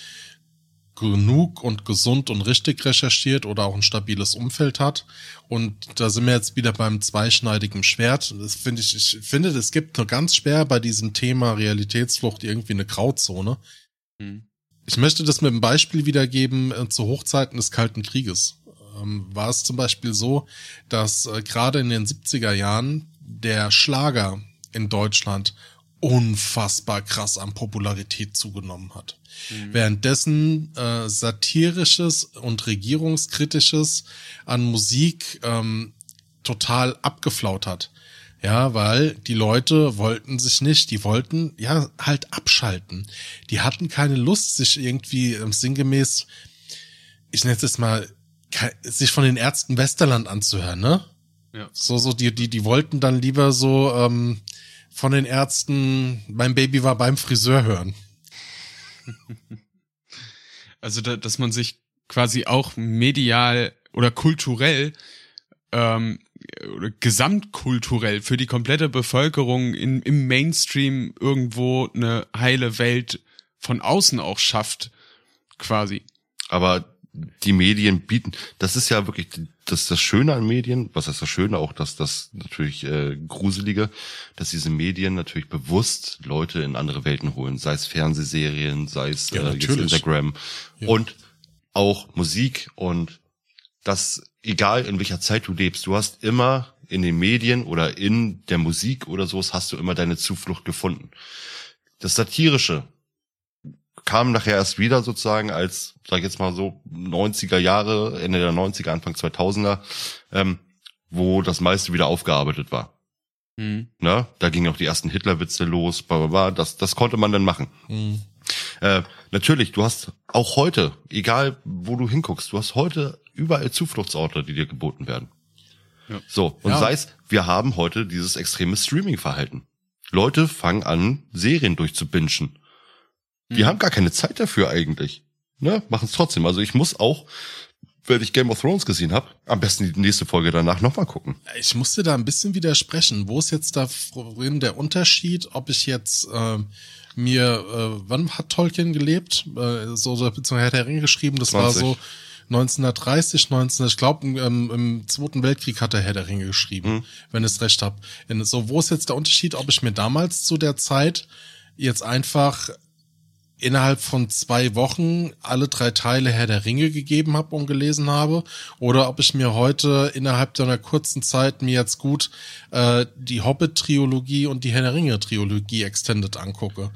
[SPEAKER 4] genug und gesund und richtig recherchiert oder auch ein stabiles Umfeld hat. Und da sind wir jetzt wieder beim zweischneidigen Schwert. Das finde ich, ich finde, es gibt nur ganz schwer bei diesem Thema Realitätsflucht irgendwie eine Grauzone. Mhm. Ich möchte das mit einem Beispiel wiedergeben äh, zu Hochzeiten des Kalten Krieges. Ähm, war es zum Beispiel so, dass äh, gerade in den 70er Jahren der Schlager in Deutschland unfassbar krass an Popularität zugenommen hat. Mhm. Währenddessen äh, satirisches und regierungskritisches an Musik ähm, total abgeflaut hat. Ja, weil die Leute wollten sich nicht, die wollten ja halt abschalten. Die hatten keine Lust, sich irgendwie ähm, sinngemäß, ich nenne es jetzt mal, sich von den Ärzten Westerland anzuhören, ne? Ja. So, so, die, die, die wollten dann lieber so, ähm, von den Ärzten, mein Baby war beim Friseur hören.
[SPEAKER 3] Also, da, dass man sich quasi auch medial oder kulturell ähm, oder gesamtkulturell für die komplette Bevölkerung in, im Mainstream irgendwo eine heile Welt von außen auch schafft, quasi.
[SPEAKER 5] Aber die Medien bieten, das ist ja wirklich das, das Schöne an Medien, was heißt das Schöne, auch das, das natürlich äh, Gruselige, dass diese Medien natürlich bewusst Leute in andere Welten holen, sei es Fernsehserien, sei es
[SPEAKER 4] Ja,
[SPEAKER 5] äh. Instagram
[SPEAKER 4] Ja.
[SPEAKER 5] und auch Musik und das, egal in welcher Zeit du lebst, du hast immer in den Medien oder in der Musik oder sowas hast du immer deine Zuflucht gefunden. Das Satirische kam nachher erst wieder sozusagen als, sag ich jetzt mal so, 90er Jahre, Ende der 90er, Anfang 2000er, ähm, wo das meiste wieder aufgearbeitet war.
[SPEAKER 3] Hm.
[SPEAKER 5] Ne? Da gingen auch die ersten Hitlerwitze los, bla, bla, bla. Das, das konnte man dann machen.
[SPEAKER 4] Mhm.
[SPEAKER 5] Äh, natürlich, du hast auch heute, egal wo du hinguckst, du hast heute überall Zufluchtsorte, die dir geboten werden.
[SPEAKER 3] Ja.
[SPEAKER 5] So, und
[SPEAKER 4] Ja.
[SPEAKER 5] sei es, wir haben heute dieses extreme Streaming-Verhalten. Leute fangen an, Serien durchzubingen. Die
[SPEAKER 3] Mhm.
[SPEAKER 5] haben gar keine Zeit dafür eigentlich. Ne? Machen es trotzdem. Also ich muss auch, wenn ich Game of Thrones gesehen habe, am besten die nächste Folge danach nochmal gucken.
[SPEAKER 4] Ich musste da ein bisschen widersprechen. Wo ist jetzt da vorhin der Unterschied, ob ich jetzt ähm, mir, äh, wann hat Tolkien gelebt? Äh, so, beziehungsweise hat er Ringe geschrieben, das war
[SPEAKER 5] 20.
[SPEAKER 4] so 1930, 19, ich glaube ähm, im Zweiten Weltkrieg hat er Herr der Ringe geschrieben, wenn ich es recht habe. So, wo ist jetzt der Unterschied, ob ich mir damals zu der Zeit jetzt einfach innerhalb von zwei Wochen alle drei Teile Herr der Ringe gegeben habe und gelesen habe, oder ob ich mir heute innerhalb einer kurzen Zeit mir jetzt gut äh, die Hobbit-Trilogie und die Herr der Ringe-Trilogie Extended angucke.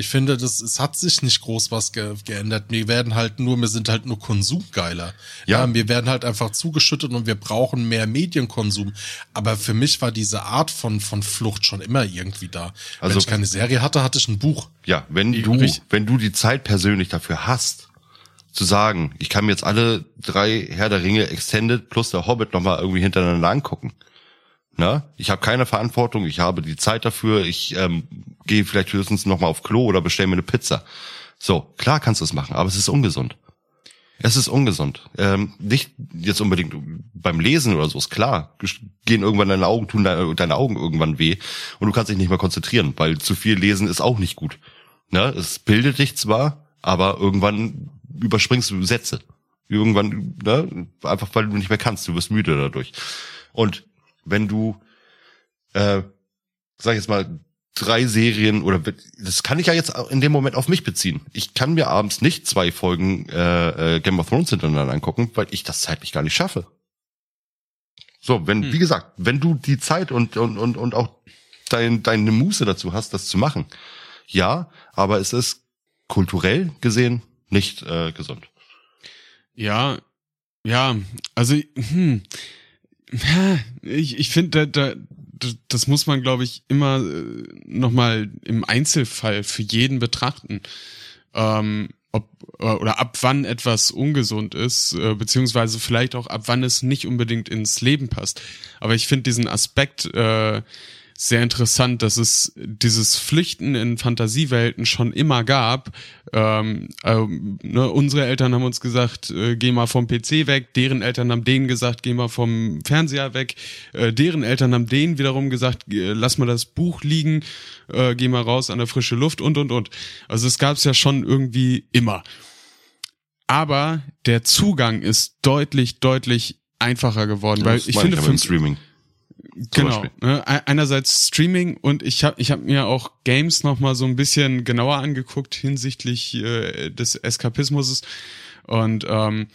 [SPEAKER 4] Ich finde, das, es hat sich nicht groß was ge geändert. Wir werden halt nur, wir sind halt nur konsumgeiler.
[SPEAKER 5] Ja.
[SPEAKER 4] ja, wir werden halt einfach zugeschüttet und wir brauchen mehr Medienkonsum. Aber für mich war diese Art von, von Flucht schon immer irgendwie da.
[SPEAKER 5] Also-
[SPEAKER 4] Wenn ich keine Serie hatte, hatte ich ein Buch.
[SPEAKER 5] Ja, wenn du,
[SPEAKER 3] Richtig.
[SPEAKER 5] wenn du die Zeit persönlich dafür hast, zu sagen, ich kann mir jetzt alle drei Herr der Ringe Extended plus der Hobbit nochmal irgendwie hintereinander angucken. Na? Ich habe keine Verantwortung, ich habe die Zeit dafür, ich ähm, gehe vielleicht höchstens nochmal auf Klo oder bestelle mir eine Pizza. So, klar kannst du es machen, aber es ist ungesund. Es ist ungesund. Ähm, nicht jetzt unbedingt beim Lesen oder so, ist klar. Gehen irgendwann deine Augen, tun deine, deine Augen irgendwann weh und du kannst dich nicht mehr konzentrieren, weil zu viel lesen ist auch nicht gut. Ne? Es bildet dich zwar, aber irgendwann überspringst du Sätze. Irgendwann, ne? einfach weil du nicht mehr kannst, du wirst müde dadurch. Und wenn du, äh, sag ich jetzt mal, drei Serien oder das kann ich ja jetzt in dem Moment auf mich beziehen. Ich kann mir abends nicht zwei Folgen äh, äh, Game of Thrones hintereinander angucken, weil ich das zeitlich gar nicht schaffe. So, wenn,
[SPEAKER 3] Hm.
[SPEAKER 5] wie gesagt, wenn du die Zeit und, und, und, und auch dein, deine Muße dazu hast, das zu machen, ja, aber es ist kulturell gesehen nicht äh, gesund.
[SPEAKER 3] Ja, ja, also hm, ich, ich finde, da, da, das muss man, glaube ich, immer äh, nochmal im Einzelfall für jeden betrachten. Ähm, ob äh, oder ab wann etwas ungesund ist, äh, beziehungsweise vielleicht auch ab wann es nicht unbedingt ins Leben passt. Aber ich finde diesen Aspekt äh, sehr interessant, dass es dieses Flüchten in Fantasiewelten schon immer gab. Ähm, ähm, ne, unsere Eltern haben uns gesagt, äh, geh mal vom PC weg, deren Eltern haben denen gesagt, geh mal vom Fernseher weg, äh, deren Eltern haben denen wiederum gesagt, äh, lass mal das Buch liegen, äh, geh mal raus an der frische Luft und und und. Also es gab es ja schon irgendwie immer. Aber der Zugang ist deutlich, deutlich einfacher geworden, weil
[SPEAKER 5] Das
[SPEAKER 3] ich finde, für,
[SPEAKER 5] Streaming.
[SPEAKER 3] Genau. Ne? Ei- Einerseits Streaming und ich habe ich hab mir auch Games noch mal so ein bisschen genauer angeguckt hinsichtlich äh, des Eskapismus und ähm,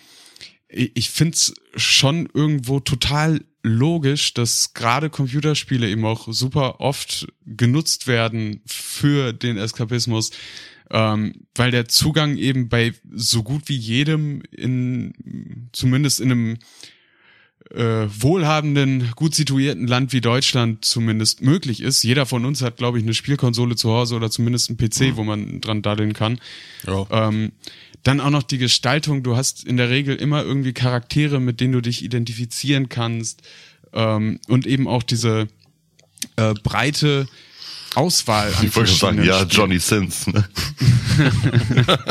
[SPEAKER 3] ich, ich find's schon irgendwo total logisch, dass gerade Computerspiele eben auch super oft genutzt werden für den Eskapismus, ähm, weil der Zugang eben bei so gut wie jedem in zumindest in einem äh, wohlhabenden, gut situierten Land wie Deutschland zumindest möglich ist. Jeder von uns hat, glaube ich, eine Spielkonsole zu Hause oder zumindest einen PC, wo man dran daddeln kann.
[SPEAKER 4] Ja.
[SPEAKER 3] Ähm, dann auch noch die Gestaltung. Du hast in der Regel immer irgendwie Charaktere, mit denen du dich identifizieren kannst. Ähm, und eben auch diese äh, breite Auswahl an
[SPEAKER 5] Ich wollte sagen, ja,
[SPEAKER 3] Spielen.
[SPEAKER 5] Johnny Sins. Ne?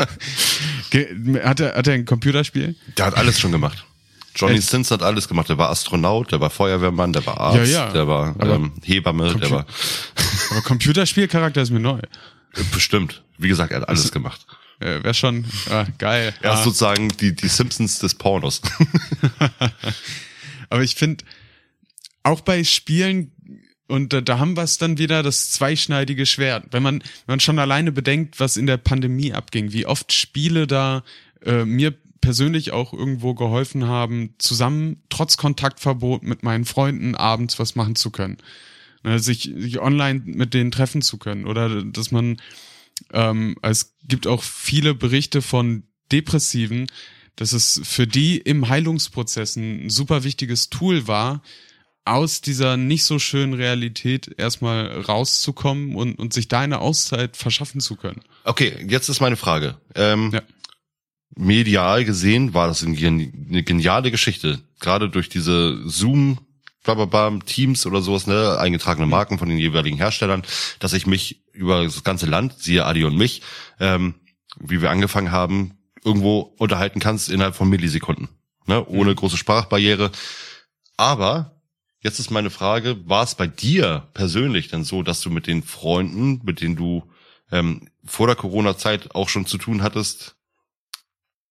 [SPEAKER 3] Hat er, hat er ein Computerspiel?
[SPEAKER 5] Der hat alles schon gemacht. Johnny
[SPEAKER 3] Echt?
[SPEAKER 5] Sins hat alles gemacht. Der war Astronaut, der war Feuerwehrmann, der war Arzt,
[SPEAKER 3] Ja, ja.
[SPEAKER 5] der war ähm, Hebamme, der
[SPEAKER 3] Compu-
[SPEAKER 5] war
[SPEAKER 3] Aber Computerspielcharakter ist mir neu.
[SPEAKER 5] bestimmt. Wie gesagt, er hat alles gemacht.
[SPEAKER 3] äh, wäre schon äh, geil.
[SPEAKER 5] Er ist
[SPEAKER 3] Ah.
[SPEAKER 5] sozusagen die, die Simpsons des Pornos.
[SPEAKER 3] Aber ich finde, auch bei Spielen, und da, da haben wir es dann wieder, das zweischneidige Schwert. Wenn man, wenn man schon alleine bedenkt, was in der Pandemie abging, wie oft Spiele da äh, mir persönlich auch irgendwo geholfen haben, zusammen trotz Kontaktverbot mit meinen Freunden abends was machen zu können. Ne, sich, sich online mit denen treffen zu können. Oder dass man, ähm, es gibt auch viele Berichte von Depressiven, dass es für die im Heilungsprozess ein super wichtiges Tool war, aus dieser nicht so schönen Realität erstmal rauszukommen und, und sich da eine Auszeit verschaffen zu können.
[SPEAKER 5] Okay, jetzt ist meine Frage. Ähm,
[SPEAKER 3] Ja.
[SPEAKER 5] Medial gesehen war das eine gen- eine geniale Geschichte. Gerade durch diese Zoom, blablabla, Teams oder sowas, ne, eingetragene Marken von den jeweiligen Herstellern, dass ich mich über das ganze Land, siehe Adi und mich, ähm, wie wir angefangen haben, irgendwo unterhalten kannst innerhalb von Millisekunden. Ne, ohne große Sprachbarriere. Aber jetzt ist meine Frage, war es bei dir persönlich denn so, dass du mit den Freunden, mit denen du ähm, vor der Corona-Zeit auch schon zu tun hattest,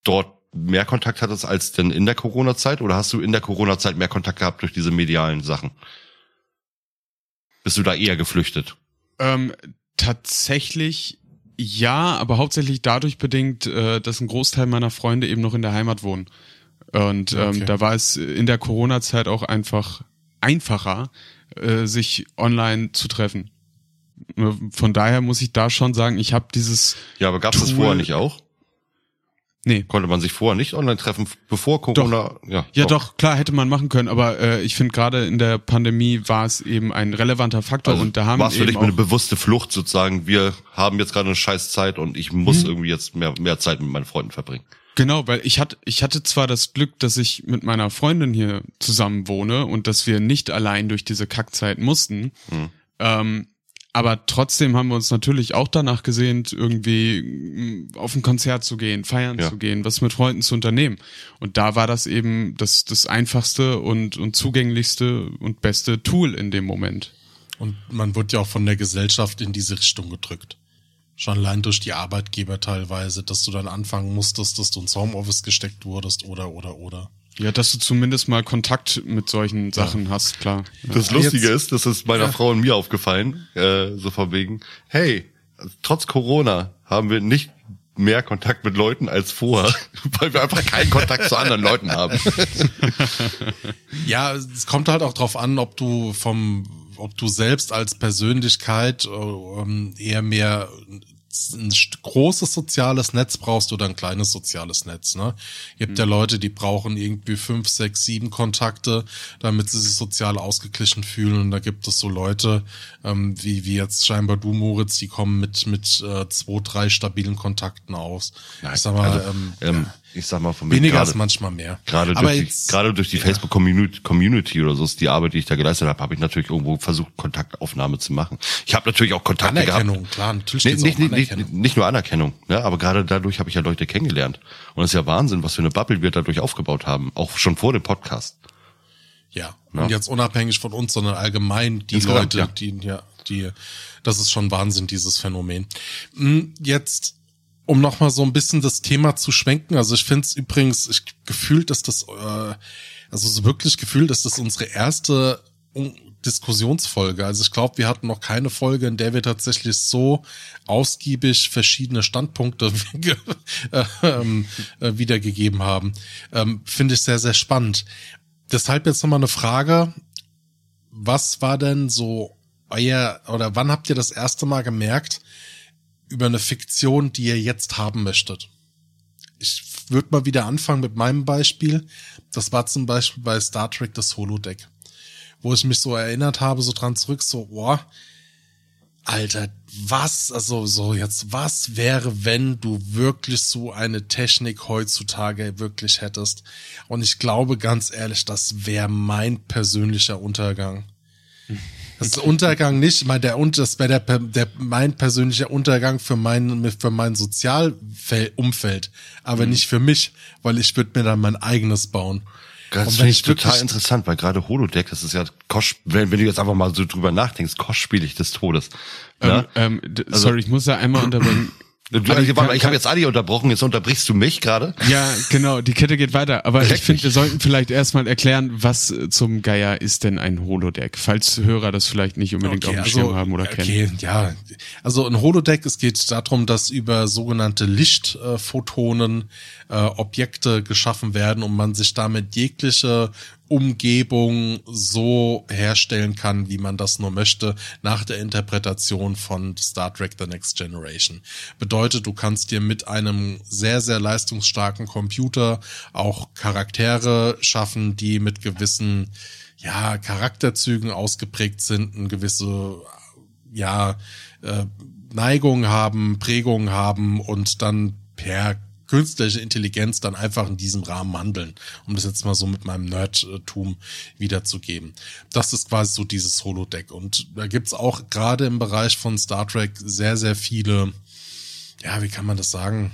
[SPEAKER 5] dort mehr Kontakt hattest als denn in der Corona-Zeit? Oder hast du in der Corona-Zeit mehr Kontakt gehabt durch diese medialen Sachen? Bist du da eher geflüchtet?
[SPEAKER 3] Ähm, tatsächlich ja, aber hauptsächlich dadurch bedingt, äh, dass ein Großteil meiner Freunde eben noch in der Heimat wohnen. Und ähm,
[SPEAKER 4] Okay.
[SPEAKER 3] da war es in der Corona-Zeit auch einfach einfacher, äh, sich online zu treffen. Äh, Von daher muss ich da schon sagen, ich habe dieses,
[SPEAKER 5] Ja, aber gab es das vorher nicht auch?
[SPEAKER 3] Nee,
[SPEAKER 5] Konnte man sich vorher nicht online treffen, bevor Corona? Ja,
[SPEAKER 3] Ja, doch, klar, hätte man machen können, aber äh, ich finde gerade in der Pandemie war es eben ein relevanter Faktor
[SPEAKER 5] Also
[SPEAKER 3] und da haben
[SPEAKER 5] war es für dich eine bewusste Flucht sozusagen, wir haben jetzt gerade eine scheiß Zeit und ich muss
[SPEAKER 3] Mhm.
[SPEAKER 5] irgendwie jetzt mehr, mehr Zeit mit meinen Freunden verbringen.
[SPEAKER 3] genau, weil ich hatte ich hatte zwar das Glück, dass ich mit meiner Freundin hier zusammen wohne und dass wir nicht allein durch diese Kackzeit mussten,
[SPEAKER 5] Mhm.
[SPEAKER 3] ähm, aber trotzdem haben wir uns natürlich auch danach gesehnt, irgendwie mm, auf ein Konzert zu gehen, feiern
[SPEAKER 5] Ja.
[SPEAKER 3] zu gehen, was mit Freunden zu unternehmen. Und da war das eben das, das einfachste und, und zugänglichste und beste Tool in dem Moment.
[SPEAKER 4] Und man wird ja auch von der Gesellschaft in diese Richtung gedrückt. Schon allein durch die Arbeitgeber teilweise, dass du dann anfangen musstest, dass du ins Homeoffice gesteckt wurdest oder, oder, oder.
[SPEAKER 3] Ja, dass du zumindest mal Kontakt mit solchen Sachen hast, klar.
[SPEAKER 5] Das
[SPEAKER 4] Ja,
[SPEAKER 5] Lustige
[SPEAKER 4] jetzt-
[SPEAKER 5] ist, das ist meiner Frau und mir aufgefallen, äh, so von wegen, hey, trotz Corona haben wir nicht mehr Kontakt mit Leuten als vorher, weil wir einfach keinen Kontakt zu anderen Leuten haben.
[SPEAKER 4] Ja, es kommt halt auch drauf an, ob du vom, ob du selbst als Persönlichkeit äh, ähm, eher mehr ein großes soziales Netz brauchst oder ein kleines soziales Netz. Ne? Ihr habt ja Leute, die brauchen irgendwie fünf, sechs, sieben Kontakte, damit sie sich sozial ausgeglichen fühlen. Und da gibt es so Leute, ähm, wie, wie jetzt scheinbar du, Moritz, die kommen mit, mit äh, zwei, drei stabilen Kontakten aus. ich sag mal,
[SPEAKER 5] also,
[SPEAKER 4] ähm,
[SPEAKER 5] ähm, ich sag mal von mir
[SPEAKER 4] weniger
[SPEAKER 5] gerade-
[SPEAKER 4] ist manchmal mehr.
[SPEAKER 5] Gerade durch, die, gerade durch die Facebook Community, Community oder so ist die Arbeit, die ich da geleistet habe, habe ich natürlich irgendwo versucht, Kontaktaufnahme zu machen. Ich habe natürlich auch Kontakte
[SPEAKER 4] Anerkennung,
[SPEAKER 5] gehabt.
[SPEAKER 4] klar, natürlich
[SPEAKER 5] Nee, nicht,
[SPEAKER 4] um
[SPEAKER 5] nicht, nicht,
[SPEAKER 4] Anerkennung.
[SPEAKER 5] nur Anerkennung, ne? aber gerade dadurch habe ich ja Leute kennengelernt. Und es ist ja Wahnsinn, was für eine Bubble wir dadurch aufgebaut haben, auch schon vor dem Podcast.
[SPEAKER 4] Ja.
[SPEAKER 5] Ja.
[SPEAKER 4] Und jetzt unabhängig von uns, sondern allgemein die
[SPEAKER 5] Insgesamt,
[SPEAKER 4] Leute,
[SPEAKER 5] ja.
[SPEAKER 4] die, ja, die, das ist schon Wahnsinn, dieses Phänomen. Hm, Jetzt, um nochmal so ein bisschen das Thema zu schwenken, also ich finde es übrigens, ich gefühlt, dass das, äh, also so wirklich gefühlt, dass das unsere erste Diskussionsfolge. Also ich glaube, wir hatten noch keine Folge, in der wir tatsächlich so ausgiebig verschiedene Standpunkte äh, ähm, äh, wiedergegeben haben. Ähm, Finde ich sehr, sehr spannend. Deshalb jetzt nochmal eine Frage. Was war denn so euer, oder wann habt ihr das erste Mal gemerkt, über eine Fiktion, die ihr jetzt haben möchtet? Ich würde mal wieder anfangen mit meinem Beispiel. Das war zum Beispiel bei Star Trek das Holodeck. Wo ich mich so erinnert habe, so dran zurück, so, boah, Alter, was, also so jetzt, was wäre, wenn du wirklich so eine Technik heutzutage wirklich hättest? Und ich glaube ganz ehrlich, das wäre mein persönlicher Untergang. Das ist Untergang nicht, ich meine, der, das wäre der, der, mein persönlicher Untergang für mein, für mein Sozialumfeld, aber nicht für mich, weil ich würde mir dann mein eigenes bauen.
[SPEAKER 5] Das finde ich total interessant, weil gerade Holodeck, das ist ja Kost, wenn, wenn du jetzt einfach mal so drüber nachdenkst, kostspielig des Todes. Ja?
[SPEAKER 3] Ähm, ähm,
[SPEAKER 5] Also-
[SPEAKER 3] sorry, ich muss da einmal unterbrechen.
[SPEAKER 5] Du,
[SPEAKER 3] Aber
[SPEAKER 5] also,
[SPEAKER 3] kann-
[SPEAKER 5] warte mal, ich
[SPEAKER 3] kann-
[SPEAKER 5] habe jetzt Adi unterbrochen, jetzt unterbrichst du mich gerade.
[SPEAKER 3] Ja, genau, die Kette geht weiter. Aber ich
[SPEAKER 5] Leck
[SPEAKER 3] finde, wir sollten vielleicht erstmal erklären, was äh, zum Geier ist denn ein Holodeck, falls Hörer das vielleicht nicht unbedingt auf dem Schirm haben oder kennen.
[SPEAKER 4] okay, ja. Also ein Holodeck, es geht darum, dass über sogenannte Lichtphotonen äh, Objekte geschaffen werden und man sich damit jegliche Umgebung so herstellen kann, wie man das nur möchte, nach der Interpretation von Star Trek The Next Generation. Bedeutet, du kannst dir mit einem sehr, sehr leistungsstarken Computer auch Charaktere schaffen, die mit gewissen ja, Charakterzügen ausgeprägt sind, eine gewisse ja, äh, Neigung haben, Prägung haben und dann per künstliche Intelligenz dann einfach in diesem Rahmen handeln, um das jetzt mal so mit meinem Nerdtum wiederzugeben. Das ist quasi so dieses Holodeck. Und da gibt's auch gerade im Bereich von Star Trek sehr, sehr viele, ja, wie kann man das sagen?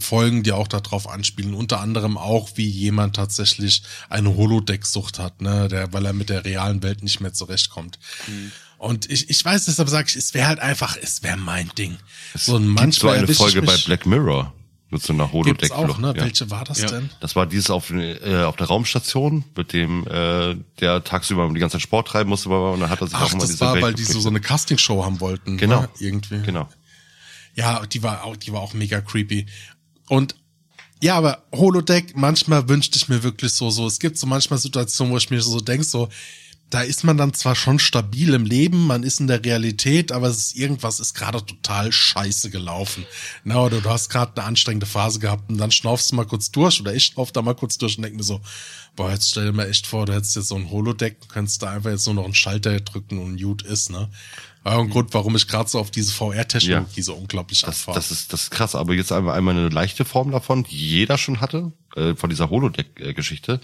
[SPEAKER 4] Folgen, die auch darauf anspielen, unter anderem auch, wie jemand tatsächlich eine Holodeck-Sucht hat, ne, der, weil er mit der realen Welt nicht mehr zurechtkommt. Und ich, ich weiß, deshalb sage ich, es wäre halt einfach, es wäre mein Ding. so ein
[SPEAKER 5] Gibt so
[SPEAKER 4] manchmal
[SPEAKER 5] eine Folge bei Black Mirror mit so einer
[SPEAKER 4] Gibt's
[SPEAKER 5] holodeck
[SPEAKER 4] auch, ne?
[SPEAKER 5] ja.
[SPEAKER 4] Welche war das
[SPEAKER 3] Ja.
[SPEAKER 4] denn?
[SPEAKER 5] Das war dieses auf, äh, auf der Raumstation, mit dem äh, der tagsüber die ganze Zeit Sport treiben musste, und dann hat er sich
[SPEAKER 4] Ach,
[SPEAKER 5] auch mal
[SPEAKER 4] das
[SPEAKER 5] diese
[SPEAKER 4] war,
[SPEAKER 5] Welt
[SPEAKER 4] weil die so, so eine Castingshow haben wollten.
[SPEAKER 5] Genau.
[SPEAKER 4] Ne? Irgendwie.
[SPEAKER 5] Genau.
[SPEAKER 4] Ja, die war auch, die war auch mega creepy. Und ja, aber Holodeck, manchmal wünschte ich mir wirklich so, so, es gibt so manchmal Situationen, wo ich mir so denke, so, da ist man dann zwar schon stabil im Leben, man ist in der Realität, aber es ist irgendwas ist gerade total scheiße gelaufen. Na, oder du hast gerade eine anstrengende Phase gehabt und dann schnaufst du mal kurz durch oder ich schnauf da mal kurz durch und denk mir so, boah, jetzt stell dir mal echt vor, du hättest jetzt so ein Holodeck, könntest da einfach jetzt nur noch einen Schalter drücken und gut ist, ne? War ein Grund, warum ich gerade so auf diese VR-Technologie
[SPEAKER 5] Ja.
[SPEAKER 4] so unglaublich
[SPEAKER 5] Das,
[SPEAKER 4] abfahre.
[SPEAKER 5] das ist das ist krass, aber jetzt einmal einmal eine leichte Form davon, die jeder schon hatte, äh, von dieser Holodeck-Geschichte.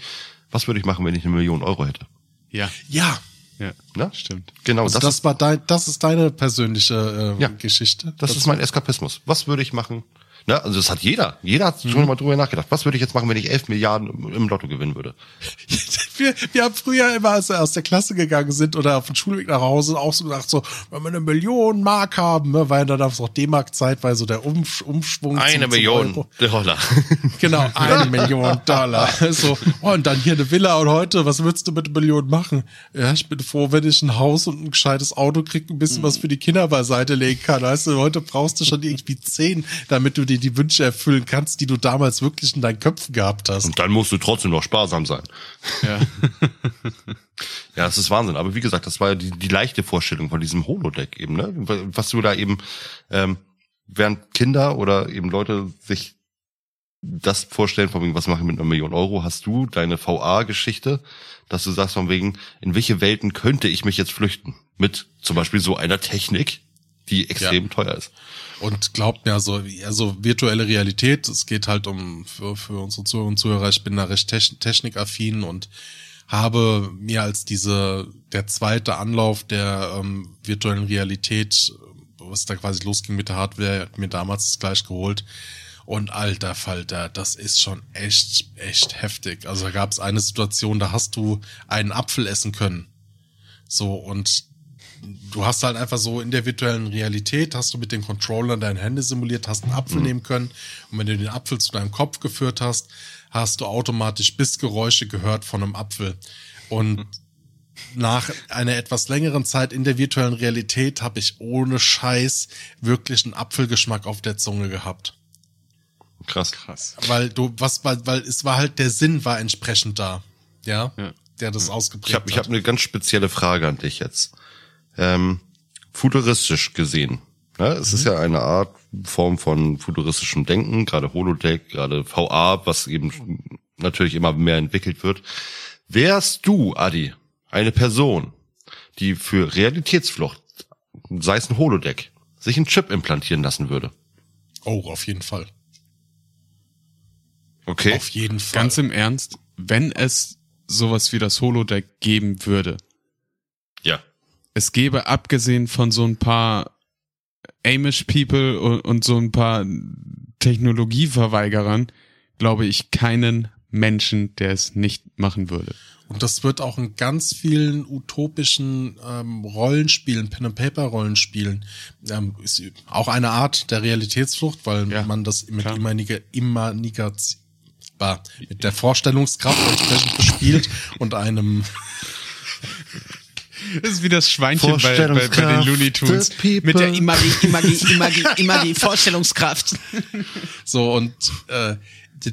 [SPEAKER 5] Was würde ich machen, wenn ich eine Million Euro hätte?
[SPEAKER 3] Ja,
[SPEAKER 4] ja,
[SPEAKER 3] ja,
[SPEAKER 5] Ne?
[SPEAKER 3] stimmt.
[SPEAKER 5] Genau,
[SPEAKER 4] also
[SPEAKER 5] das,
[SPEAKER 4] das,
[SPEAKER 5] ist,
[SPEAKER 4] war dein, das ist deine persönliche äh,
[SPEAKER 5] Ja.
[SPEAKER 4] Geschichte.
[SPEAKER 5] das ist mein Eskapismus. Was würde ich machen? Ne? Also das hat jeder. Jeder hat schon mal drüber nachgedacht. Was würde ich jetzt machen, wenn ich 11 Milliarden im- Lotto gewinnen würde?
[SPEAKER 4] wir, wir haben früher immer, als wir aus der Klasse gegangen sind oder auf dem Schulweg nach Hause, auch so gedacht, so, wenn wir eine Million Mark haben, ne, weil dann auch D-Mark-Zeit, weil so der Umsch Umschwung.
[SPEAKER 5] Eine Million. Dollar.
[SPEAKER 4] Genau, eine Million Dollar. So, oh, und dann hier eine Villa und heute, was würdest du mit einer Million machen? Ja, ich bin froh, wenn ich ein Haus und ein gescheites Auto krieg, ein bisschen was für die Kinder beiseite legen kann. Weißt du, heute brauchst du schon irgendwie zehn, damit du dir die Wünsche erfüllen kannst, die du damals wirklich in deinen Köpfen gehabt hast.
[SPEAKER 5] Und dann musst du trotzdem noch sparsam sein.
[SPEAKER 3] Ja.
[SPEAKER 5] Ja, das ist Wahnsinn. Aber wie gesagt, das war ja die, die leichte Vorstellung von diesem Holodeck eben, ne? Was du da eben, ähm, während Kinder oder eben Leute sich das vorstellen, von wegen, was mache ich mit einer Million Euro, hast du deine VA-Geschichte, dass du sagst von wegen, in welche Welten könnte ich mich jetzt flüchten? Mit zum Beispiel so einer Technik, die extrem teuer ist.
[SPEAKER 4] Und glaubt mir, also, also virtuelle Realität, es geht halt um, für, für unsere Zuhörer und Zuhörer, ich bin da recht techn- technikaffin und habe mir als diese, der zweite Anlauf der ähm, virtuellen Realität, was da quasi losging mit der Hardware, hat mir damals das gleich geholt. Und alter Falter, das ist schon echt, echt heftig. Also da gab es eine Situation, da hast du einen Apfel essen können. So, und du hast halt einfach so in der virtuellen Realität, hast du mit den Controllern deine Hände simuliert, hast einen Apfel nehmen können und wenn du den Apfel zu deinem Kopf geführt hast, hast du automatisch Bissgeräusche gehört von einem Apfel. Und nach einer etwas längeren Zeit in der virtuellen Realität habe ich ohne Scheiß wirklich einen Apfelgeschmack auf der Zunge gehabt.
[SPEAKER 5] Krass.
[SPEAKER 3] Krass.
[SPEAKER 4] Weil du, was, weil, weil es war halt, der Sinn war entsprechend da. Ja.
[SPEAKER 3] Ja.
[SPEAKER 4] Der das ausgeprägt
[SPEAKER 5] Ich habe ich
[SPEAKER 4] hat.
[SPEAKER 5] hab eine ganz spezielle Frage an dich jetzt. Ähm, futuristisch gesehen. Ne? Es ist ja eine Art Form von futuristischem Denken, gerade Holodeck, gerade VA, was eben natürlich immer mehr entwickelt wird. Wärst du, Adi, eine Person, die für Realitätsflucht, sei es ein Holodeck, sich einen Chip implantieren lassen würde?
[SPEAKER 4] Oh, auf jeden Fall.
[SPEAKER 5] Okay.
[SPEAKER 4] Auf jeden Fall.
[SPEAKER 3] Ganz im Ernst, wenn es sowas wie das Holodeck geben würde,
[SPEAKER 5] ja.
[SPEAKER 3] Es gäbe abgesehen von so ein paar Amish People und, und so ein paar Technologieverweigerern, glaube ich, keinen Menschen, der es nicht machen würde.
[SPEAKER 4] Und das wird auch in ganz vielen utopischen ähm, Rollenspielen, Pen-and-Paper-Rollenspielen, ähm, ist auch eine Art der Realitätsflucht, weil
[SPEAKER 3] Ja,
[SPEAKER 4] man das mit
[SPEAKER 3] klar.
[SPEAKER 4] immerniger, Immanigation, mit der Vorstellungskraft entsprechend bespielt und einem
[SPEAKER 3] Das ist wie das Schweinchen bei, bei, bei den Looney Tunes. Mit der Imagie, Imagie, Imagie, Imagie, Vorstellungskraft.
[SPEAKER 4] So, und äh,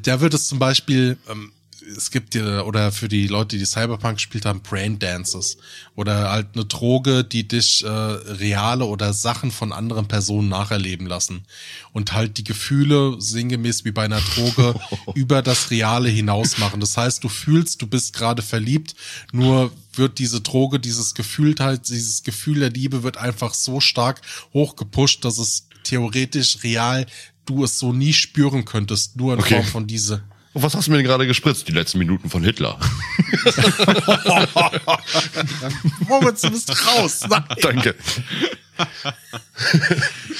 [SPEAKER 4] da wird es zum Beispiel, ähm, es gibt ja, oder für die Leute, die Cyberpunk gespielt haben, Brain Dances. Oder halt eine Droge, die dich äh, reale oder Sachen von anderen Personen nacherleben lassen. Und halt die Gefühle, sinngemäß wie bei einer Droge, über das Reale hinaus machen. Das heißt, du fühlst, du bist gerade verliebt, nur wird diese Droge, dieses Gefühl halt, dieses Gefühl der Liebe wird einfach so stark hochgepusht, dass es theoretisch real du es so nie spüren könntest, nur in
[SPEAKER 5] Okay.
[SPEAKER 4] Form von diese.
[SPEAKER 5] Und was hast du mir denn gerade gespritzt? Die letzten Minuten von Hitler.
[SPEAKER 4] Moritz, du bist raus. Nein.
[SPEAKER 5] Danke.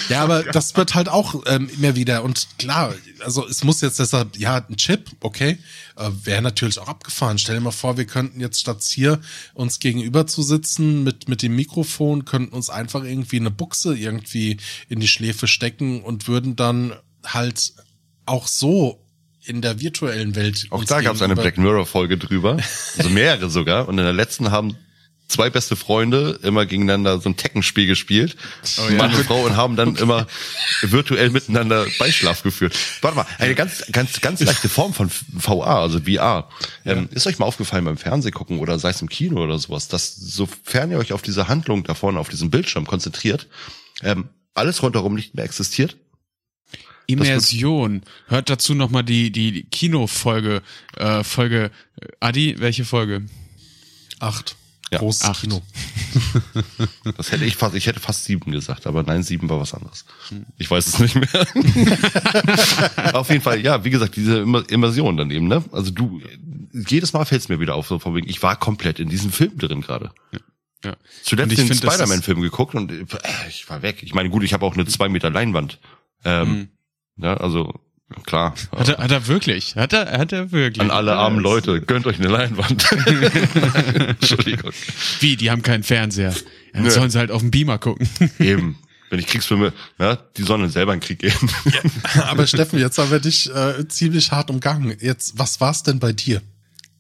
[SPEAKER 4] Ja, aber das wird halt auch ähm, immer wieder und klar, also es muss jetzt deshalb, ja, ein Chip, okay, äh, wäre natürlich auch abgefahren. Stell dir mal vor, wir könnten jetzt statt hier uns gegenüber zu sitzen mit, mit dem Mikrofon, könnten uns einfach irgendwie eine Buchse irgendwie in die Schläfe stecken und würden dann halt auch so in der virtuellen Welt.
[SPEAKER 5] Auch da gab es eine Black Mirror Folge drüber. Also mehrere sogar. Und in der letzten haben zwei beste Freunde immer gegeneinander so ein Teckenspiel gespielt. Mann und Frau und haben dann immer virtuell miteinander Beischlaf geführt. Warte mal, eine ganz, ganz, ganz leichte Form von VA, also VR. Ähm, ist euch mal aufgefallen beim Fernsehgucken oder sei es im Kino oder sowas, dass sofern ihr euch auf diese Handlung da vorne auf diesem Bildschirm konzentriert, ähm, alles rundherum nicht mehr existiert?
[SPEAKER 3] Immersion. Hört dazu nochmal die, die Kinofolge, äh, Folge, Adi, welche Folge?
[SPEAKER 4] Acht.
[SPEAKER 5] Ja,
[SPEAKER 4] Großes
[SPEAKER 3] acht.
[SPEAKER 4] Kino.
[SPEAKER 5] Das hätte ich fast, ich hätte fast sieben gesagt, aber nein, sieben war was anderes. Ich weiß es nicht mehr. auf jeden Fall, ja, wie gesagt, diese Immer- Immersion dann eben, ne? Also du, jedes Mal fällt es mir wieder auf, so von wegen, ich war komplett in diesem Film drin gerade.
[SPEAKER 3] Ja. Und
[SPEAKER 5] Zuletzt
[SPEAKER 3] ich
[SPEAKER 5] den Spider-Man-Film geguckt und äh, ich war weg. Ich meine, gut, ich habe auch eine zwei Meter Leinwand. Ähm, ja, also klar.
[SPEAKER 3] Hat er, hat er wirklich? Hat er, hat er wirklich?
[SPEAKER 5] An alle armen Leute, gönnt euch eine Leinwand. Entschuldigung.
[SPEAKER 3] Wie, die haben keinen Fernseher. Ja, dann
[SPEAKER 5] Nö.
[SPEAKER 3] sollen sie halt auf den Beamer gucken.
[SPEAKER 5] Eben. Wenn ich Kriegsfilme, ja, die sollen selber in den Krieg gehen.
[SPEAKER 4] Aber Steffen, jetzt haben wir dich äh, ziemlich hart umgangen. Jetzt, was war's denn bei dir?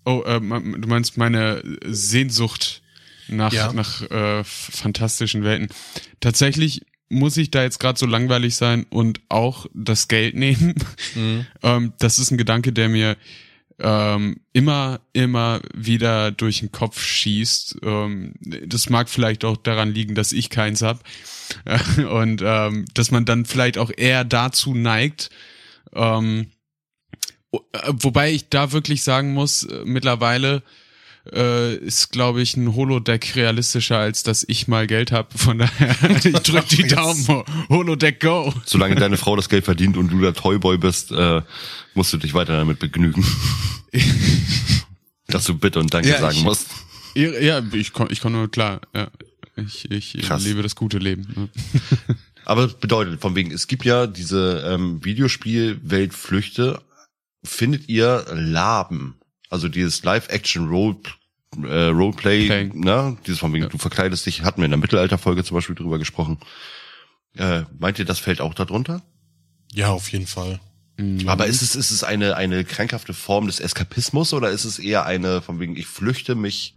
[SPEAKER 3] Oh, äh, du meinst meine Sehnsucht nach,
[SPEAKER 4] Ja.
[SPEAKER 3] nach äh, fantastischen Welten. Tatsächlich muss ich da jetzt gerade so langweilig sein und auch das Geld nehmen. ähm, das ist ein Gedanke, der mir ähm, immer, immer wieder durch den Kopf schießt. Ähm, das mag vielleicht auch daran liegen, dass ich keins hab und ähm, dass man dann vielleicht auch eher dazu neigt, ähm, äh, Wobei ich da wirklich sagen muss, äh, mittlerweile äh, ist, glaube ich, ein Holodeck realistischer, als dass ich mal Geld habe. Von daher, ich drück die Daumen. Ho- Holodeck Go.
[SPEAKER 5] Solange deine Frau das Geld verdient und du der Toyboy bist, äh, musst du dich weiter damit begnügen. Dass du bitte und Danke
[SPEAKER 3] Ja,
[SPEAKER 5] sagen
[SPEAKER 3] ich-
[SPEAKER 5] musst.
[SPEAKER 3] Ja, ich komme ich komm nur klar. Ja. Ich, ich
[SPEAKER 5] Krass.
[SPEAKER 3] lebe das gute Leben. ne?
[SPEAKER 5] Aber bedeutet, von wegen, es gibt ja diese ähm, Videospiel-Weltflüchte. Findet ihr Laben? Also dieses Live-Action-Role äh, Roleplay, ne? Dieses von wegen, du verkleidest dich, hatten wir in der Mittelalterfolge zum Beispiel drüber gesprochen. Äh, meint ihr, das fällt auch darunter?
[SPEAKER 4] Ja, auf jeden Fall.
[SPEAKER 5] Aber ist es, ist es eine, eine krankhafte Form des Eskapismus oder ist es eher eine, von wegen, ich flüchte mich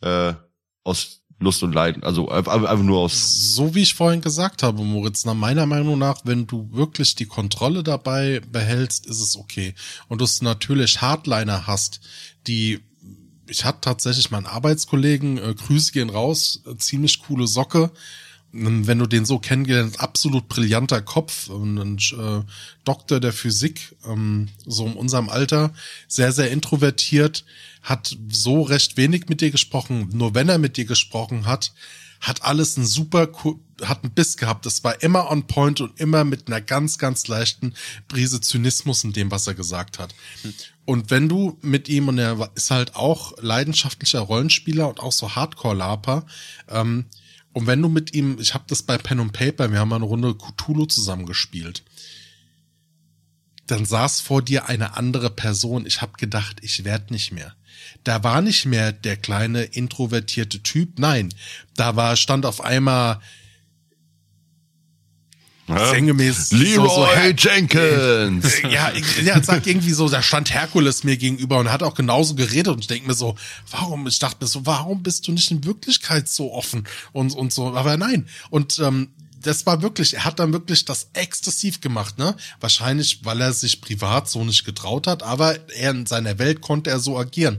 [SPEAKER 5] äh, aus Lust und Leiden, also einfach nur aus
[SPEAKER 4] So wie ich vorhin gesagt habe, Moritz, nach meiner Meinung nach, wenn du wirklich die Kontrolle dabei behältst, ist es okay. Und du natürlich Hardliner hast, die ich hatte tatsächlich meinen Arbeitskollegen, äh, Grüße gehen raus, äh, ziemlich coole Socke. Ähm, Wenn du den so kennengelernt, absolut brillanter Kopf, ein äh, Doktor der Physik, ähm, so in unserem Alter, sehr, sehr introvertiert, hat so recht wenig mit dir gesprochen. Nur wenn er mit dir gesprochen hat, hat alles ein super, hat einen Biss gehabt. Es war immer on point und immer mit einer ganz, ganz leichten Prise Zynismus in dem, was er gesagt hat. Und wenn du mit ihm, und er ist halt auch leidenschaftlicher Rollenspieler und auch so Hardcore-Laper, ähm, und wenn du mit ihm, ich habe das bei Pen and Paper, wir haben mal eine Runde Cthulhu zusammen gespielt. dann saß vor dir eine andere Person. Ich habe gedacht, ich werd nicht mehr. Da war nicht mehr der kleine introvertierte Typ. Nein, da war stand auf einmal sinngemäß
[SPEAKER 5] Leroy
[SPEAKER 4] so, so
[SPEAKER 5] Jenkins.
[SPEAKER 4] ja, ja, sagt irgendwie so, da stand Herkules mir gegenüber und hat auch genauso geredet und ich denke mir so, warum, ich dachte mir so, warum bist du nicht in Wirklichkeit so offen und, und so, aber nein. Und ähm, das war wirklich, er hat dann wirklich das exzessiv gemacht, ne? Wahrscheinlich, weil er sich privat so nicht getraut hat, aber er in seiner Welt konnte er so agieren.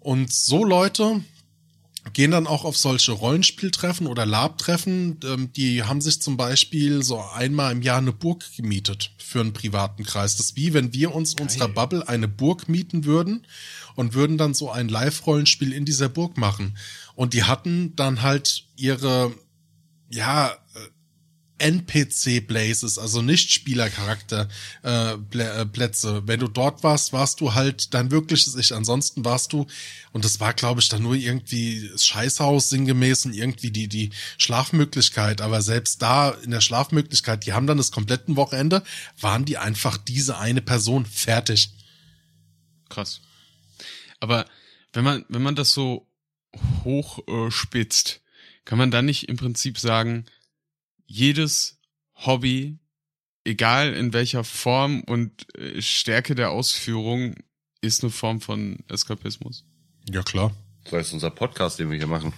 [SPEAKER 4] Und so Leute, gehen dann auch auf solche Rollenspieltreffen oder Lab-Treffen. Ähm, die haben sich zum Beispiel so einmal im Jahr eine Burg gemietet für einen privaten Kreis. Das ist wie wenn wir uns in unserer Bubble eine Burg mieten würden und würden dann so ein Live-Rollenspiel in dieser Burg machen. Und die hatten dann halt ihre, ja, NPC-Blazes, also Nicht-Spieler-Charakter äh, Plä- äh, Plätze. Wenn du dort warst, warst du halt dein wirkliches Ich. Ansonsten warst du, und das war, glaube ich, dann nur irgendwie das Scheißhaus sinngemäß und irgendwie die, die Schlafmöglichkeit. Aber selbst da in der Schlafmöglichkeit, die haben dann das komplette Wochenende, waren die einfach diese eine Person fertig.
[SPEAKER 3] Krass. Aber wenn man, wenn man das so hoch äh, spitzt, kann man dann nicht im Prinzip sagen, jedes Hobby, egal in welcher Form und äh, Stärke der Ausführung, ist eine Form von Eskapismus.
[SPEAKER 4] Ja, klar.
[SPEAKER 5] Das ist unser Podcast, den wir hier machen.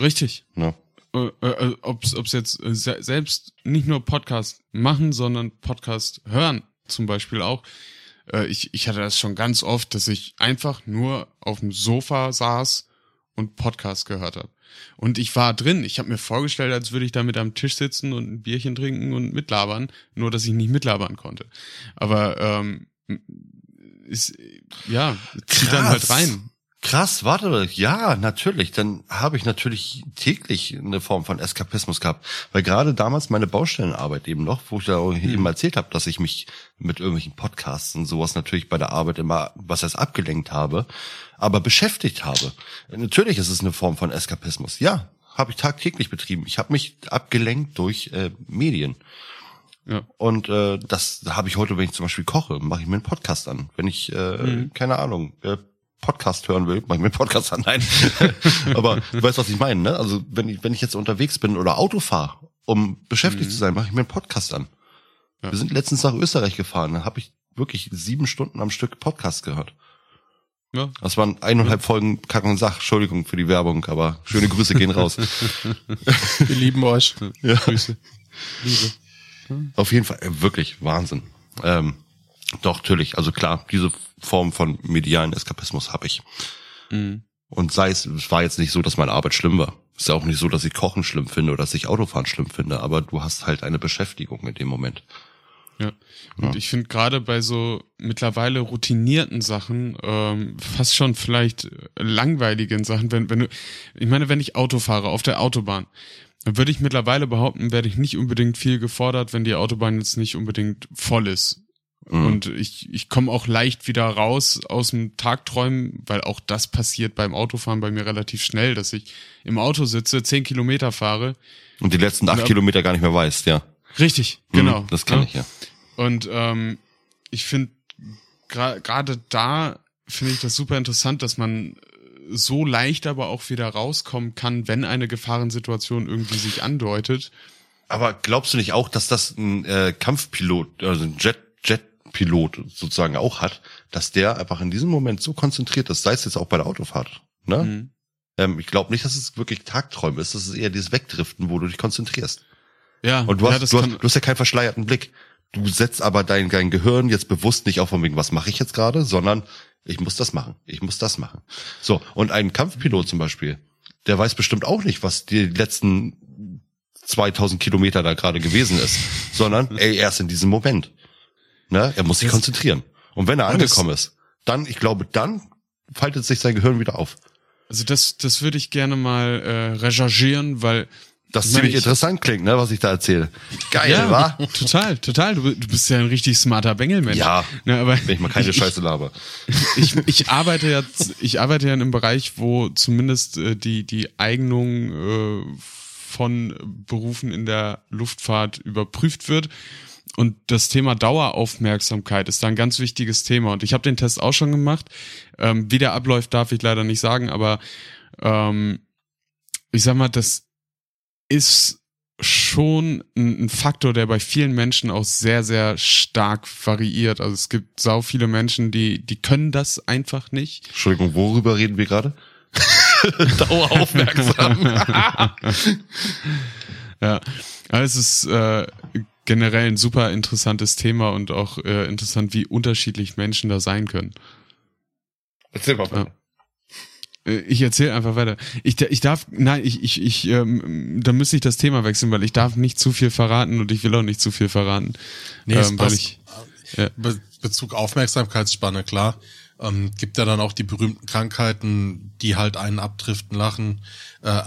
[SPEAKER 3] Richtig.
[SPEAKER 5] Ne?
[SPEAKER 3] Äh, äh, ob's, ob's jetzt äh, se selbst nicht nur Podcast machen, sondern Podcast hören zum Beispiel auch. Äh, ich, ich hatte das schon ganz oft, dass ich einfach nur auf dem Sofa saß und Podcast gehört habe. Und ich war drin. Ich habe mir vorgestellt, als würde ich da mit am Tisch sitzen und ein Bierchen trinken und mitlabern, nur dass ich nicht mitlabern konnte. Aber ähm, ist ja zieht dann halt rein.
[SPEAKER 5] Krass, warte, ja, natürlich. Dann habe ich natürlich täglich eine Form von Eskapismus gehabt. Weil gerade damals meine Baustellenarbeit eben noch, wo ich da auch eben erzählt habe, dass ich mich mit irgendwelchen Podcasts und sowas natürlich bei der Arbeit immer, was heißt abgelenkt habe, aber beschäftigt habe. Natürlich ist es eine Form von Eskapismus. Ja, habe ich tagtäglich betrieben. Ich habe mich abgelenkt durch äh, Medien.
[SPEAKER 3] Ja.
[SPEAKER 5] Und äh, das habe ich heute, wenn ich zum Beispiel koche, mache ich mir einen Podcast an. Wenn ich, äh, keine Ahnung, äh, Podcast hören will, mache ich mir einen Podcast an. Nein. Aber du weißt, was ich meine, ne? Also wenn ich, wenn ich jetzt unterwegs bin oder Auto fahre, um beschäftigt zu sein, mache ich mir einen Podcast an.
[SPEAKER 3] Ja.
[SPEAKER 5] Wir sind letztens nach Österreich gefahren, da habe ich wirklich sieben Stunden am Stück Podcast gehört.
[SPEAKER 3] Ja.
[SPEAKER 5] Das waren eineinhalb Folgen Kack und Sach. Entschuldigung für die Werbung, aber schöne Grüße gehen raus.
[SPEAKER 4] Wir lieben euch.
[SPEAKER 5] ja.
[SPEAKER 3] Grüße. Liebe.
[SPEAKER 5] Auf jeden Fall, äh, wirklich Wahnsinn. Ähm, doch, natürlich, also klar, diese Form von medialen Eskapismus habe ich.
[SPEAKER 3] Mhm.
[SPEAKER 5] Und sei es, es war jetzt nicht so, dass meine Arbeit schlimm war. Ist ja auch nicht so, dass ich Kochen schlimm finde oder dass ich Autofahren schlimm finde, aber du hast halt eine Beschäftigung in dem Moment.
[SPEAKER 3] Ja. Und ich finde gerade bei so mittlerweile routinierten Sachen, ähm, fast schon vielleicht langweiligen Sachen, wenn, wenn du, ich meine, wenn ich Auto fahre auf der Autobahn, dann würde ich mittlerweile behaupten, werde ich nicht unbedingt viel gefordert, wenn die Autobahn jetzt nicht unbedingt voll ist.
[SPEAKER 5] Mhm.
[SPEAKER 3] Und ich, ich komme auch leicht wieder raus aus dem Tagträumen, weil auch das passiert beim Autofahren bei mir relativ schnell, dass ich im Auto sitze, zehn Kilometer fahre.
[SPEAKER 5] Und die letzten acht. Kilometer gar nicht mehr weißt, ja.
[SPEAKER 3] Richtig,
[SPEAKER 5] Mhm,
[SPEAKER 3] genau.
[SPEAKER 5] Das kann
[SPEAKER 3] Ja.
[SPEAKER 5] ich, ja.
[SPEAKER 3] Und ähm, ich finde gerade da finde ich das super interessant, dass man so leicht aber auch wieder rauskommen kann, wenn eine Gefahrensituation irgendwie sich andeutet.
[SPEAKER 5] Aber glaubst du nicht auch, dass das ein äh, Kampfpilot, also ein Jet, Jetpilot sozusagen auch hat, dass der einfach in diesem Moment so konzentriert ist, sei es jetzt auch bei der Autofahrt, ne?
[SPEAKER 3] Mhm.
[SPEAKER 5] Ähm, ich glaube nicht, dass es wirklich Tagträume ist, das ist eher dieses Wegdriften, wo du dich konzentrierst.
[SPEAKER 3] Ja,
[SPEAKER 5] Und du
[SPEAKER 3] ja,
[SPEAKER 5] hast,
[SPEAKER 3] das
[SPEAKER 5] du, hast, du hast ja keinen verschleierten Blick. Du setzt aber dein, dein Gehirn jetzt bewusst nicht auf von wegen, was mache ich jetzt gerade, sondern ich muss das machen, ich muss das machen. So, und ein Kampfpilot zum Beispiel, der weiß bestimmt auch nicht, was die letzten 2000 Kilometer da gerade gewesen ist, sondern ey, erst in diesem Moment. Ne? Er muss sich konzentrieren. Und wenn er
[SPEAKER 3] das-
[SPEAKER 5] angekommen ist, dann, ich glaube, dann faltet sich sein Gehirn wieder auf.
[SPEAKER 3] also das, das würde ich gerne mal äh, recherchieren, weil
[SPEAKER 5] Das ziemlich
[SPEAKER 3] ich-
[SPEAKER 5] interessant klingt, ne, was ich da erzähle. Geil,
[SPEAKER 3] ja,
[SPEAKER 5] wa?
[SPEAKER 3] total, total. Du, du bist ja ein richtig smarter Bengelmensch.
[SPEAKER 5] Ja,
[SPEAKER 3] ne, aber
[SPEAKER 5] wenn ich mal keine
[SPEAKER 3] ich,
[SPEAKER 5] Scheiße laber.
[SPEAKER 3] ich, ich arbeite ja, ich arbeite ja in einem Bereich, wo zumindest äh, die, die Eignung äh, von Berufen in der Luftfahrt überprüft wird. Und das Thema Daueraufmerksamkeit ist da ein ganz wichtiges Thema. Und ich habe den Test auch schon gemacht. Ähm, wie der abläuft, darf ich leider nicht sagen, aber ähm, ich sag mal, das ist schon ein, ein Faktor, der bei vielen Menschen auch sehr, sehr stark variiert. Also es gibt sau viele Menschen, die, die können das einfach nicht.
[SPEAKER 5] Entschuldigung, worüber reden wir gerade? Daueraufmerksam.
[SPEAKER 3] ja, also es ist äh, generell ein super interessantes Thema und auch äh, interessant, wie unterschiedlich Menschen da sein können.
[SPEAKER 5] Erzähl mal. Ja.
[SPEAKER 3] Äh, ich erzähle einfach weiter. Ich, ich darf, nein, ich, ich, ich, ähm, da müsste ich das Thema wechseln, weil ich darf nicht zu viel verraten und ich will auch nicht zu viel verraten.
[SPEAKER 4] Nee, ähm, weil ich, ja. Be Bezug Aufmerksamkeitsspanne, klar. Ähm, gibt ja dann auch die berühmten Krankheiten, die halt einen abdriften lachen. Äh,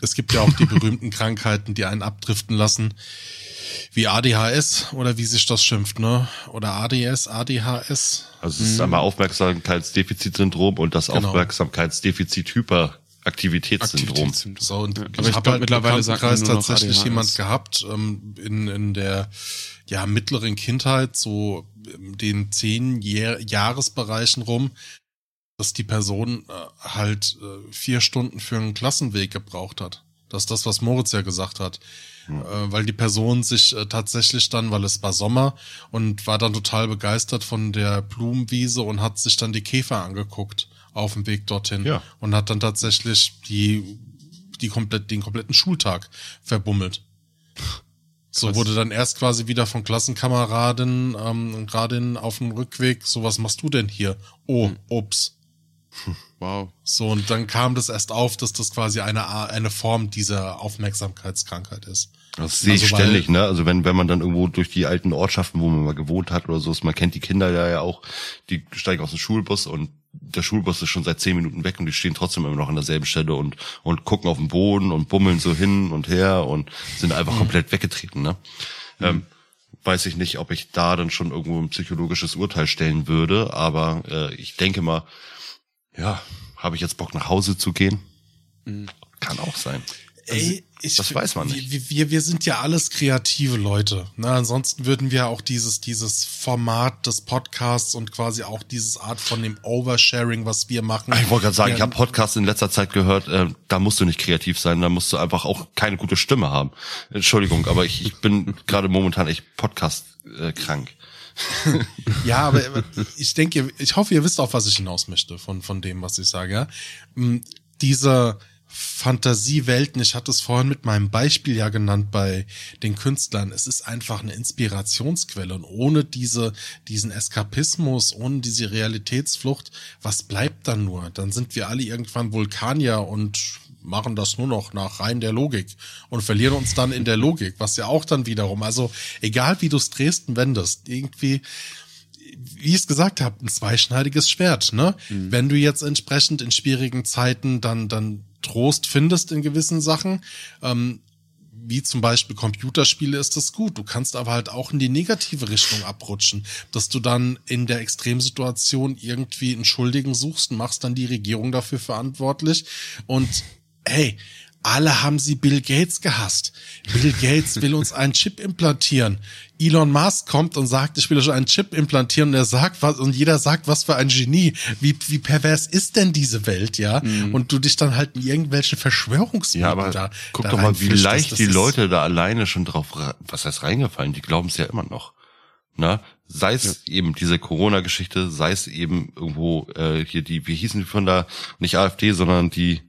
[SPEAKER 4] es gibt ja auch die berühmten Krankheiten, die einen abdriften lassen wie ADHS oder wie sich das schimpft, ne? Oder ADS, ADHS.
[SPEAKER 5] Also es ist einmal Aufmerksamkeitsdefizitsyndrom und das genau. Aufmerksamkeitsdefizit-Hyper. Aktivitätssyndrom.
[SPEAKER 4] So, und ja, ich habe halt mittlerweile Kreis tatsächlich ADHS. jemand gehabt ähm, in, in der ja mittleren Kindheit, so den zehn Jahr Jahresbereichen rum, dass die Person äh, halt äh, vier Stunden für einen Klassenweg gebraucht hat. Das ist das, was Moritz ja gesagt hat. Ja. Äh, weil die Person sich äh, tatsächlich dann, weil es war Sommer und war dann total begeistert von der Blumenwiese und hat sich dann die Käfer angeguckt auf dem Weg dorthin ja. und hat dann tatsächlich die, die komplett, den kompletten Schultag verbummelt. So wurde dann erst quasi wieder von Klassenkameraden ähm, gerade auf dem Rückweg, so was machst du denn hier? Oh, hm. ups. Wow. So, und dann kam das erst auf, dass das quasi eine, eine Form dieser Aufmerksamkeitskrankheit ist.
[SPEAKER 5] Das sehe ich also, ständig, ne? Also wenn, wenn man dann irgendwo durch die alten Ortschaften, wo man mal gewohnt hat oder so, man kennt die Kinder ja, ja auch, die steigen aus dem Schulbus und der Schulbus ist schon seit zehn Minuten weg und die stehen trotzdem immer noch an derselben Stelle und, und gucken auf den Boden und bummeln so hin und her und sind einfach mhm. komplett weggetreten, ne? Mhm. Ähm, weiß ich nicht, ob ich da dann schon irgendwo ein psychologisches Urteil stellen würde, aber äh, ich denke mal, ja, habe ich jetzt Bock nach Hause zu gehen? Mhm. Kann auch sein.
[SPEAKER 4] Ey, ich, das weiß man nicht. Wir, wir, wir sind ja alles kreative Leute. Ne? Ansonsten würden wir auch dieses, dieses Format des Podcasts und quasi auch dieses Art von dem Oversharing, was wir machen.
[SPEAKER 5] Ich wollte gerade sagen, ja, ich habe Podcasts in letzter Zeit gehört, äh, da musst du nicht kreativ sein, da musst du einfach auch keine gute Stimme haben. Entschuldigung, aber ich, ich bin gerade momentan echt Podcast äh, krank.
[SPEAKER 4] ja, aber ich denke, ich hoffe, ihr wisst auch, was ich hinaus möchte von, von dem, was ich sage. Mm, Diese Fantasiewelten, ich hatte es vorhin mit meinem Beispiel ja genannt bei den Künstlern, es ist einfach eine Inspirationsquelle und ohne diese, diesen Eskapismus, ohne diese Realitätsflucht, was bleibt dann nur? Dann sind wir alle irgendwann Vulkanier und machen das nur noch nach rein der Logik und verlieren uns dann in der Logik, was ja auch dann wiederum, also egal wie du es drehst und wendest, irgendwie, wie ich es gesagt habe, ein zweischneidiges Schwert, ne? Mhm. Wenn du jetzt entsprechend in schwierigen Zeiten dann, dann Trost findest in gewissen Sachen, ähm, wie zum Beispiel Computerspiele ist das gut. Du kannst aber halt auch in die negative Richtung abrutschen, dass du dann in der Extremsituation irgendwie einen Schuldigen suchst und machst dann die Regierung dafür verantwortlich und hey, alle haben sie Bill Gates gehasst. Bill Gates will uns einen Chip implantieren. Elon Musk kommt und sagt, ich will euch einen Chip implantieren und er sagt was und jeder sagt, was für ein Genie. Wie, wie pervers ist denn diese Welt, ja? Mhm. Und du dich dann halt in irgendwelche Verschwörungsmythen
[SPEAKER 5] ja, aber da. Guck da doch mal, wie leicht die Leute da alleine schon drauf, was heißt reingefallen? Die glauben es ja immer noch. Na, sei es ja. eben diese Corona-Geschichte, sei es eben irgendwo äh, hier die, wie hießen die von da, nicht AfD, sondern die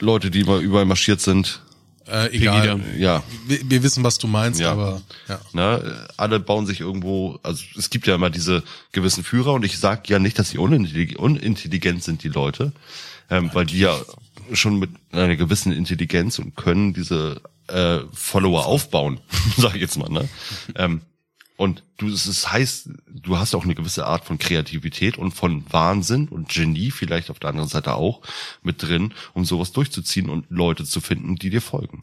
[SPEAKER 5] Leute, die mal überall marschiert sind.
[SPEAKER 4] Äh, egal. Ja. Wir, wir, wissen, was du meinst, ja. aber
[SPEAKER 5] ja. Na, alle bauen sich irgendwo, also es gibt ja immer diese gewissen Führer und ich sage ja nicht, dass sie unintelligent sind, die Leute, ähm, weil die ja schon mit einer gewissen Intelligenz und können diese äh, Follower aufbauen, sag ich jetzt mal. Ne? ähm, und du, es heißt, du hast auch eine gewisse Art von Kreativität und von Wahnsinn und Genie vielleicht auf der anderen Seite auch mit drin, um sowas durchzuziehen und Leute zu finden, die dir folgen.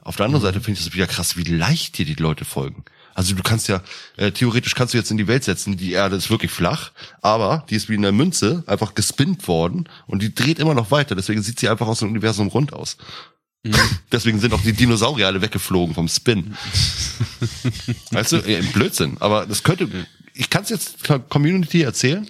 [SPEAKER 5] Auf der anderen mhm. Seite finde ich das wieder krass, wie leicht dir die Leute folgen. Also du kannst ja, äh, theoretisch kannst du jetzt in die Welt setzen, die Erde ist wirklich flach, aber die ist wie in der Münze einfach gespinnt worden und die dreht immer noch weiter, deswegen sieht sie einfach aus dem Universum rund aus. Deswegen sind auch die Dinosaurier alle weggeflogen vom Spin. weißt du, ja, Blödsinn. Aber das könnte, ich kann es jetzt der Community erzählen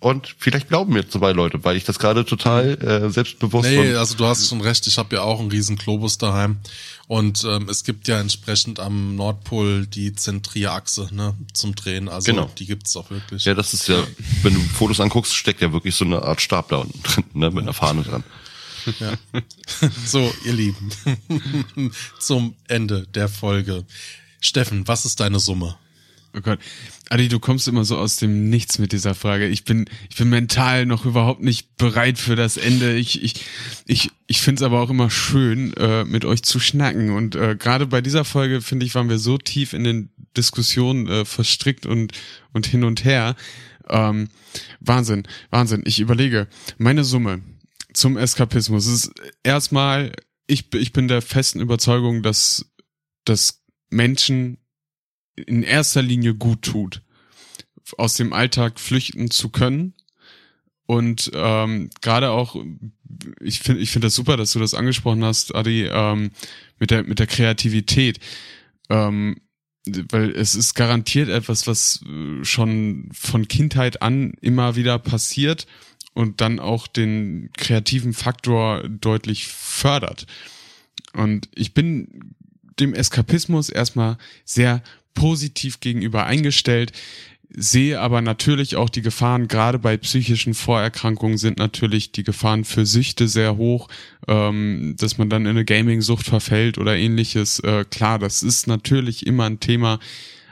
[SPEAKER 5] und vielleicht glauben mir zwei Leute, weil ich das gerade total äh, selbstbewusst
[SPEAKER 4] Nee,
[SPEAKER 5] und-
[SPEAKER 4] also du hast schon recht, ich habe ja auch einen riesen Globus daheim. Und ähm, es gibt ja entsprechend am Nordpol die Zentrierachse ne, zum Drehen. Also
[SPEAKER 5] Genau.
[SPEAKER 4] die gibt's auch wirklich.
[SPEAKER 5] Ja, das ist ja, wenn du Fotos anguckst, steckt ja wirklich so eine Art Stab da unten drin, ne, mit einer Fahne dran.
[SPEAKER 4] So, ihr Lieben, zum Ende der Folge. Steffen, was ist deine Summe?
[SPEAKER 3] Oh Gott. Adi, du kommst immer so aus dem Nichts mit dieser Frage. Ich bin, ich bin mental noch überhaupt nicht bereit für das Ende. Ich, ich, ich, ich finde es aber auch immer schön, äh, mit euch zu schnacken. Und äh, gerade bei dieser Folge, finde ich, waren wir so tief in den Diskussionen äh, verstrickt und, und hin und her. Ähm, Wahnsinn, Wahnsinn. Ich überlege, meine Summe zum Eskapismus ist erstmal, ich, ich bin der festen Überzeugung, dass, dass Menschen in erster Linie gut tut, aus dem Alltag flüchten zu können. Und ähm, gerade auch, ich finde ich finde das super, dass du das angesprochen hast, Adi, ähm, mit der mit der Kreativität. Ähm, weil es ist garantiert etwas, was schon von Kindheit an immer wieder passiert und dann auch den kreativen Faktor deutlich fördert. Und ich bin dem Eskapismus erstmal sehr positiv gegenüber eingestellt, sehe aber natürlich auch die Gefahren, gerade bei psychischen Vorerkrankungen sind natürlich die Gefahren für Süchte sehr hoch, ähm, dass man dann in eine Gaming-Sucht verfällt oder ähnliches. Äh, klar, das ist natürlich immer ein Thema,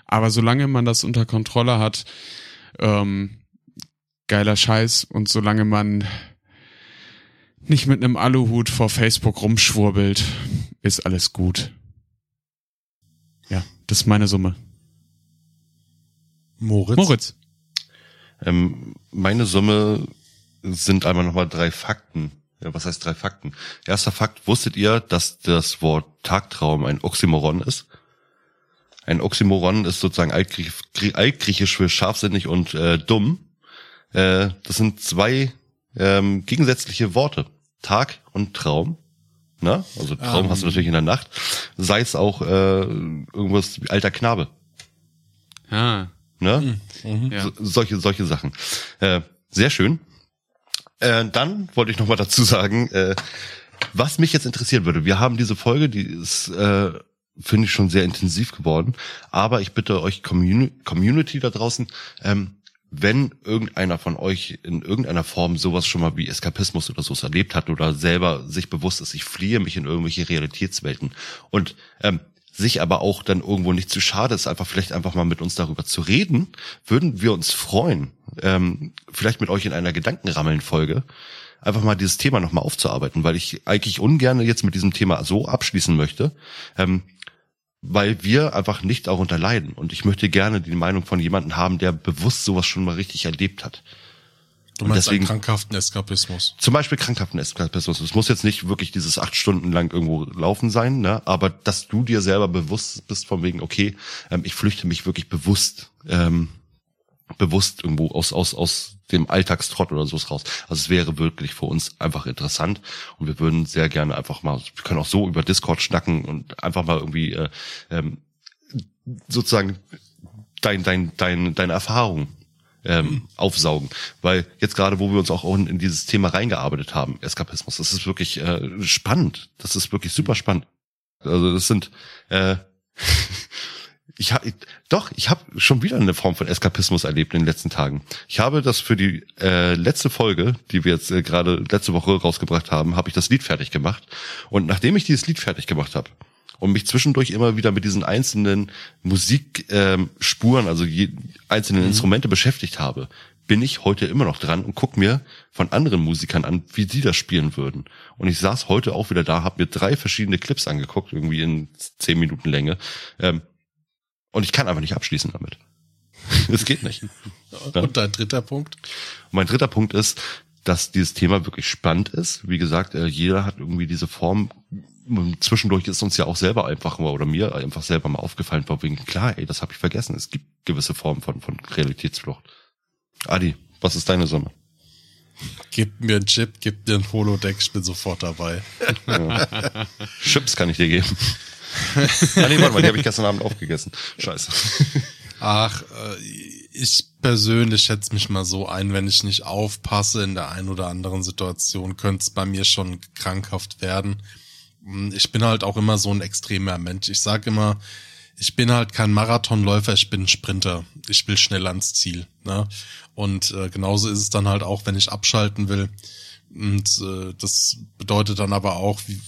[SPEAKER 3] aber solange man das unter Kontrolle hat, ähm, geiler Scheiß und solange man nicht mit einem Aluhut vor Facebook rumschwurbelt, ist alles gut. Ja, das ist meine Summe.
[SPEAKER 4] Moritz?
[SPEAKER 3] Moritz.
[SPEAKER 5] Ähm, meine Summe sind einmal nochmal drei Fakten. Ja, was heißt drei Fakten? Erster Fakt, wusstet ihr, dass das Wort Tagtraum ein Oxymoron ist? Ein Oxymoron ist sozusagen altgriech, Grie- altgriechisch für scharfsinnig und äh, dumm. Äh, das sind zwei ähm, gegensätzliche Worte. Tag und Traum. Na? Also Traum
[SPEAKER 4] Ähm.
[SPEAKER 5] hast du natürlich in der Nacht. Sei es auch äh, irgendwas wie alter Knabe.
[SPEAKER 3] Ah,
[SPEAKER 5] Ne?
[SPEAKER 3] ja.
[SPEAKER 5] So, solche, solche Sachen. Äh, sehr schön. Äh, dann wollte ich noch mal dazu sagen, äh, was mich jetzt interessieren würde. Wir haben diese Folge, die ist, äh, finde ich schon sehr intensiv geworden. Aber ich bitte euch Communi Community da draußen, ähm, wenn irgendeiner von euch in irgendeiner Form sowas schon mal wie Eskapismus oder so erlebt hat oder selber sich bewusst ist, ich fliehe mich in irgendwelche Realitätswelten und ähm, sich aber auch dann irgendwo nicht zu schade ist, einfach vielleicht einfach mal mit uns darüber zu reden, würden wir uns freuen, ähm, vielleicht mit euch in einer Gedankenrammeln-Folge einfach mal dieses Thema nochmal aufzuarbeiten, weil ich eigentlich ungern jetzt mit diesem Thema so abschließen möchte, ähm, weil wir einfach nicht darunter leiden. Und ich möchte gerne die Meinung von jemandem haben, der bewusst sowas schon mal richtig erlebt hat.
[SPEAKER 4] Du
[SPEAKER 5] Und
[SPEAKER 4] meinst
[SPEAKER 5] deswegen-
[SPEAKER 4] einen krankhaften Eskapismus.
[SPEAKER 5] Zum Beispiel krankhaften Eskapismus. Es muss jetzt nicht wirklich dieses acht Stunden lang irgendwo laufen sein, ne? aber dass du dir selber bewusst bist von wegen, okay, ähm, ich flüchte mich wirklich bewusst, ähm, bewusst irgendwo aus, aus, aus dem Alltagstrott oder sowas raus. Also es wäre wirklich für uns einfach interessant und wir würden sehr gerne einfach mal, wir können auch so über Discord schnacken und einfach mal irgendwie äh, ähm, sozusagen dein, dein, dein, deine Erfahrung ähm, aufsaugen. Weil jetzt gerade, wo wir uns auch in, in dieses Thema reingearbeitet haben, Eskapismus, das ist wirklich äh, spannend. Das ist wirklich super spannend. Also das sind äh, ich habe doch, ich habe schon wieder eine Form von Eskapismus erlebt in den letzten Tagen. Ich habe das für die äh, letzte Folge, die wir jetzt äh, gerade letzte Woche rausgebracht haben, habe ich das Lied fertig gemacht. Und nachdem ich dieses Lied fertig gemacht habe und mich zwischendurch immer wieder mit diesen einzelnen Musikspuren, ähm, also je, einzelnen Instrumente beschäftigt habe, bin ich heute immer noch dran und guck mir von anderen Musikern an, wie die das spielen würden. Und ich saß heute auch wieder da, habe mir drei verschiedene Clips angeguckt, irgendwie in zehn Minuten Länge. Ähm, und ich kann einfach nicht abschließen damit. Es geht nicht. Ja.
[SPEAKER 4] Und dein dritter Punkt?
[SPEAKER 5] Und mein dritter Punkt ist, dass dieses Thema wirklich spannend ist. Wie gesagt, äh, jeder hat irgendwie diese Form. Zwischendurch ist uns ja auch selber einfach mal oder mir einfach selber mal aufgefallen, vor wegen, klar, ey, das habe ich vergessen. Es gibt gewisse Formen von, von Realitätsflucht. Adi, was ist deine Summe?
[SPEAKER 4] Gebt mir einen Chip, gebt mir ein Holodeck, ich bin sofort dabei.
[SPEAKER 5] Chips kann ich dir geben. ah, nee, warte mal, die habe ich gestern Abend aufgegessen. Scheiße.
[SPEAKER 4] Ach, äh, ich persönlich schätze mich mal so ein, wenn ich nicht aufpasse in der einen oder anderen Situation, könnte es bei mir schon krankhaft werden. Hm, ich bin halt auch immer so ein extremer Mensch. Ich sage immer, ich bin halt kein Marathonläufer, ich bin ein Sprinter. Ich will schnell ans Ziel. Ne? Und äh, genauso ist es dann halt auch, wenn ich abschalten will. Und äh, das bedeutet dann aber auch, wie,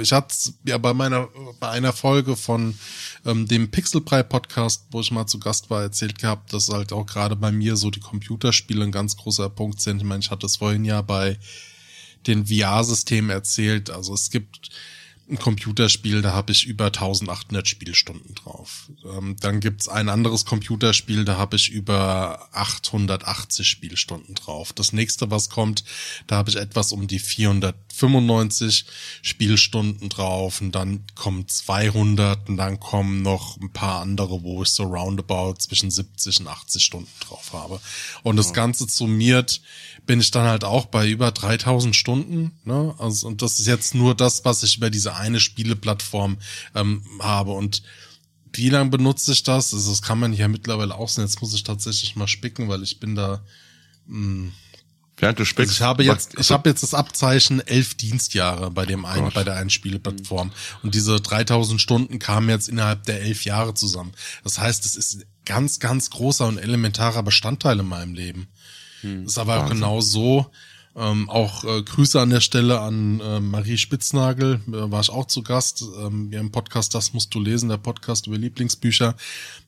[SPEAKER 4] ich hatte ja bei meiner bei einer Folge von ähm, dem Pixelbrei Podcast, wo ich mal zu Gast war, erzählt gehabt, dass halt auch gerade bei mir so die Computerspiele ein ganz großer Punkt sind. Ich meine, ich hatte es vorhin ja bei den VR-Systemen erzählt. Also es gibt ein Computerspiel, da habe ich über 1800 Spielstunden drauf. Ähm, dann gibt's ein anderes Computerspiel, da habe ich über 880 Spielstunden drauf. Das nächste, was kommt, da habe ich etwas um die 495 Spielstunden drauf und dann kommen 200 und dann kommen noch ein paar andere, wo ich so roundabout zwischen 70 und 80 Stunden drauf habe. Und das Ganze summiert bin ich dann halt auch bei über 3000 Stunden. Ne? Also, und das ist jetzt nur das, was ich über diese eine Spieleplattform ähm, habe. Und wie lange benutze ich das? Also, das kann man ja mittlerweile auch sehen. Jetzt muss ich tatsächlich mal spicken, weil ich bin da. Mh,
[SPEAKER 5] Während du.
[SPEAKER 4] Also ich habe jetzt, ich habe jetzt das Abzeichen elf Dienstjahre bei dem einen, Gott. bei der einen Spieleplattform. Und diese 3000 Stunden kamen jetzt innerhalb der elf Jahre zusammen. Das heißt, es ist ganz, ganz großer und elementarer Bestandteil in meinem Leben. Hm, ist aber Wahnsinn. genau so. Ähm, auch äh, Grüße an der Stelle an äh, Marie Spitznagel, äh, war ich auch zu Gast, ähm, hier im Podcast Das musst du lesen, der Podcast über Lieblingsbücher.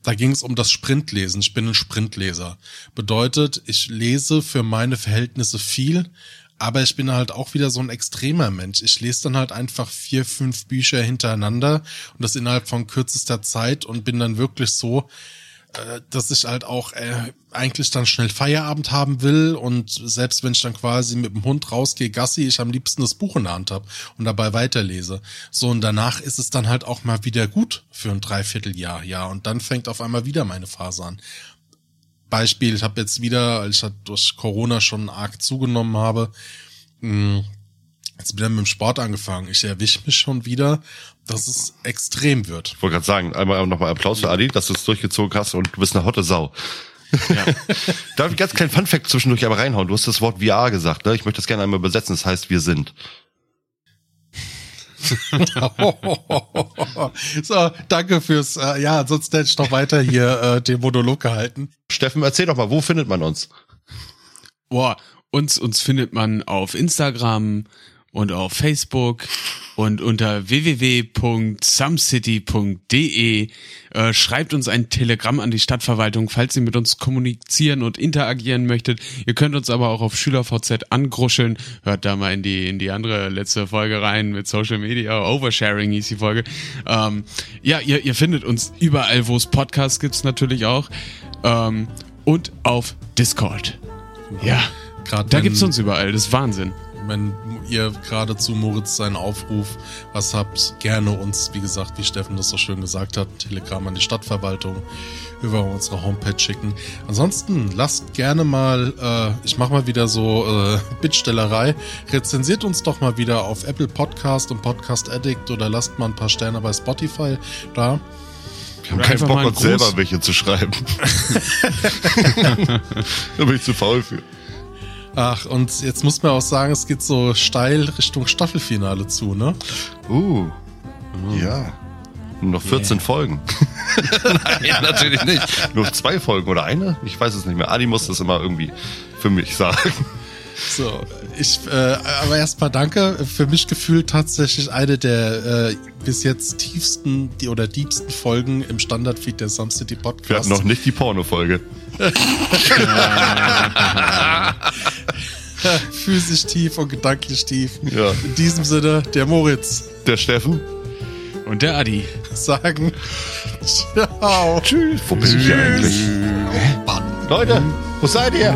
[SPEAKER 4] Da ging es um das Sprintlesen. Ich bin ein Sprintleser. Bedeutet, ich lese für meine Verhältnisse viel, aber ich bin halt auch wieder so ein extremer Mensch. Ich lese dann halt einfach vier, fünf Bücher hintereinander und das innerhalb von kürzester Zeit und bin dann wirklich so, dass ich halt auch äh, eigentlich dann schnell Feierabend haben will und selbst wenn ich dann quasi mit dem Hund rausgehe, Gassi, ich am liebsten das Buch in der Hand habe und dabei weiterlese. So und danach ist es dann halt auch mal wieder gut für ein Dreivierteljahr, ja und dann fängt auf einmal wieder meine Phase an. Beispiel, ich habe jetzt wieder, ich halt durch Corona schon arg zugenommen habe, mh, hm, Jetzt wieder mit dem Sport angefangen. Ich erwische mich schon wieder, dass es extrem wird.
[SPEAKER 5] Ich wollte gerade sagen, einmal nochmal Applaus für Adi, dass du es durchgezogen hast und du bist eine hotte Sau. Ja. Darf ich ganz kleinen Funfact zwischendurch aber reinhauen? Du hast das Wort VR gesagt, ne? Ich möchte das gerne einmal übersetzen. Das heißt, wir sind.
[SPEAKER 4] so, danke fürs, äh, ja, sonst hätte ich noch weiter hier äh, den Monolog gehalten.
[SPEAKER 5] Steffen, erzähl doch mal, wo findet man uns?
[SPEAKER 3] Boah, uns, uns findet man auf Instagram, und auf Facebook und unter www.sumcity.de äh, schreibt uns ein Telegramm an die Stadtverwaltung, falls ihr mit uns kommunizieren und interagieren möchtet. Ihr könnt uns aber auch auf SchülerVZ angruscheln. Hört da mal in die in die andere letzte Folge rein mit Social Media. Oversharing hieß die Folge. Ähm, ja, ihr, ihr findet uns überall, wo es Podcasts gibt, natürlich auch. Ähm, und auf Discord. Ja, Grad da gibt's uns überall. Das ist Wahnsinn
[SPEAKER 4] wenn ihr gerade zu Moritz seinen Aufruf was habt, gerne uns, wie gesagt, wie Steffen das so schön gesagt hat, Telegram an die Stadtverwaltung über unsere Homepage schicken. Ansonsten lasst gerne mal, äh, ich mache mal wieder so äh, Bittstellerei, rezensiert uns doch mal wieder auf Apple Podcast und Podcast Addict oder lasst mal ein paar Sterne bei Spotify da.
[SPEAKER 5] Wir haben keinen Bock, uns selber welche zu schreiben. da bin ich zu faul für.
[SPEAKER 4] Ach, und jetzt muss man auch sagen, es geht so steil Richtung Staffelfinale zu, ne?
[SPEAKER 5] Uh. Ja. Nur noch 14 yeah. Folgen. Nein, natürlich nicht. Nur zwei Folgen oder eine? Ich weiß es nicht mehr. Adi muss das immer irgendwie für mich sagen.
[SPEAKER 4] So, ich, äh, aber erstmal danke. Für mich gefühlt tatsächlich eine der äh, bis jetzt tiefsten die, oder diebsten Folgen im Standardfeed der Some City Podcast.
[SPEAKER 5] Wir hatten noch nicht die Porno-Folge.
[SPEAKER 4] Physisch tief und gedanklich tief. Ja. In diesem Sinne, der Moritz.
[SPEAKER 5] Der Steffen.
[SPEAKER 3] Und der Adi.
[SPEAKER 4] Sagen. Ciao.
[SPEAKER 5] Tschüss. Wo bin ich eigentlich? Oh, Leute, wo seid ihr?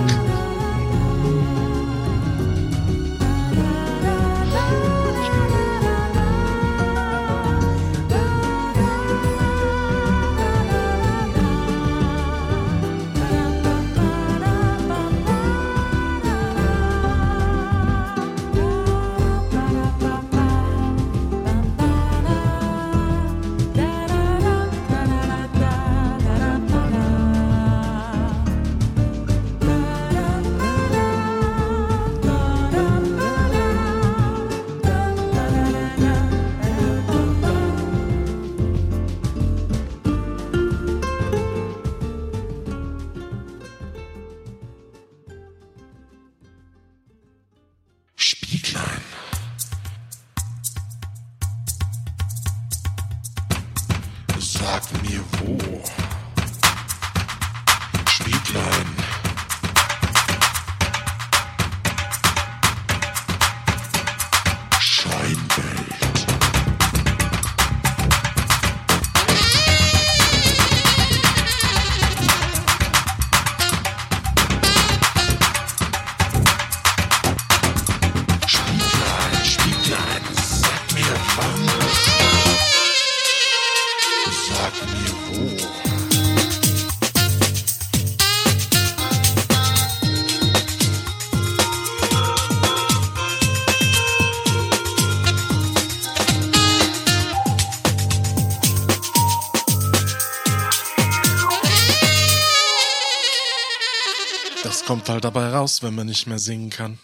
[SPEAKER 4] Wenn man nicht mehr singen kann.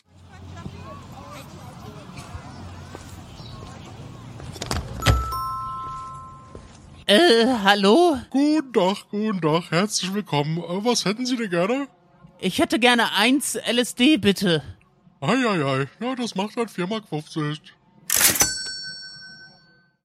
[SPEAKER 6] Äh, hallo?
[SPEAKER 4] Guten Tag, guten Tag, herzlich willkommen. Äh, Was hätten Sie denn gerne?
[SPEAKER 6] Ich hätte gerne eins LSD, bitte.
[SPEAKER 4] Eieiei, ja, das macht halt 4,50 Mark.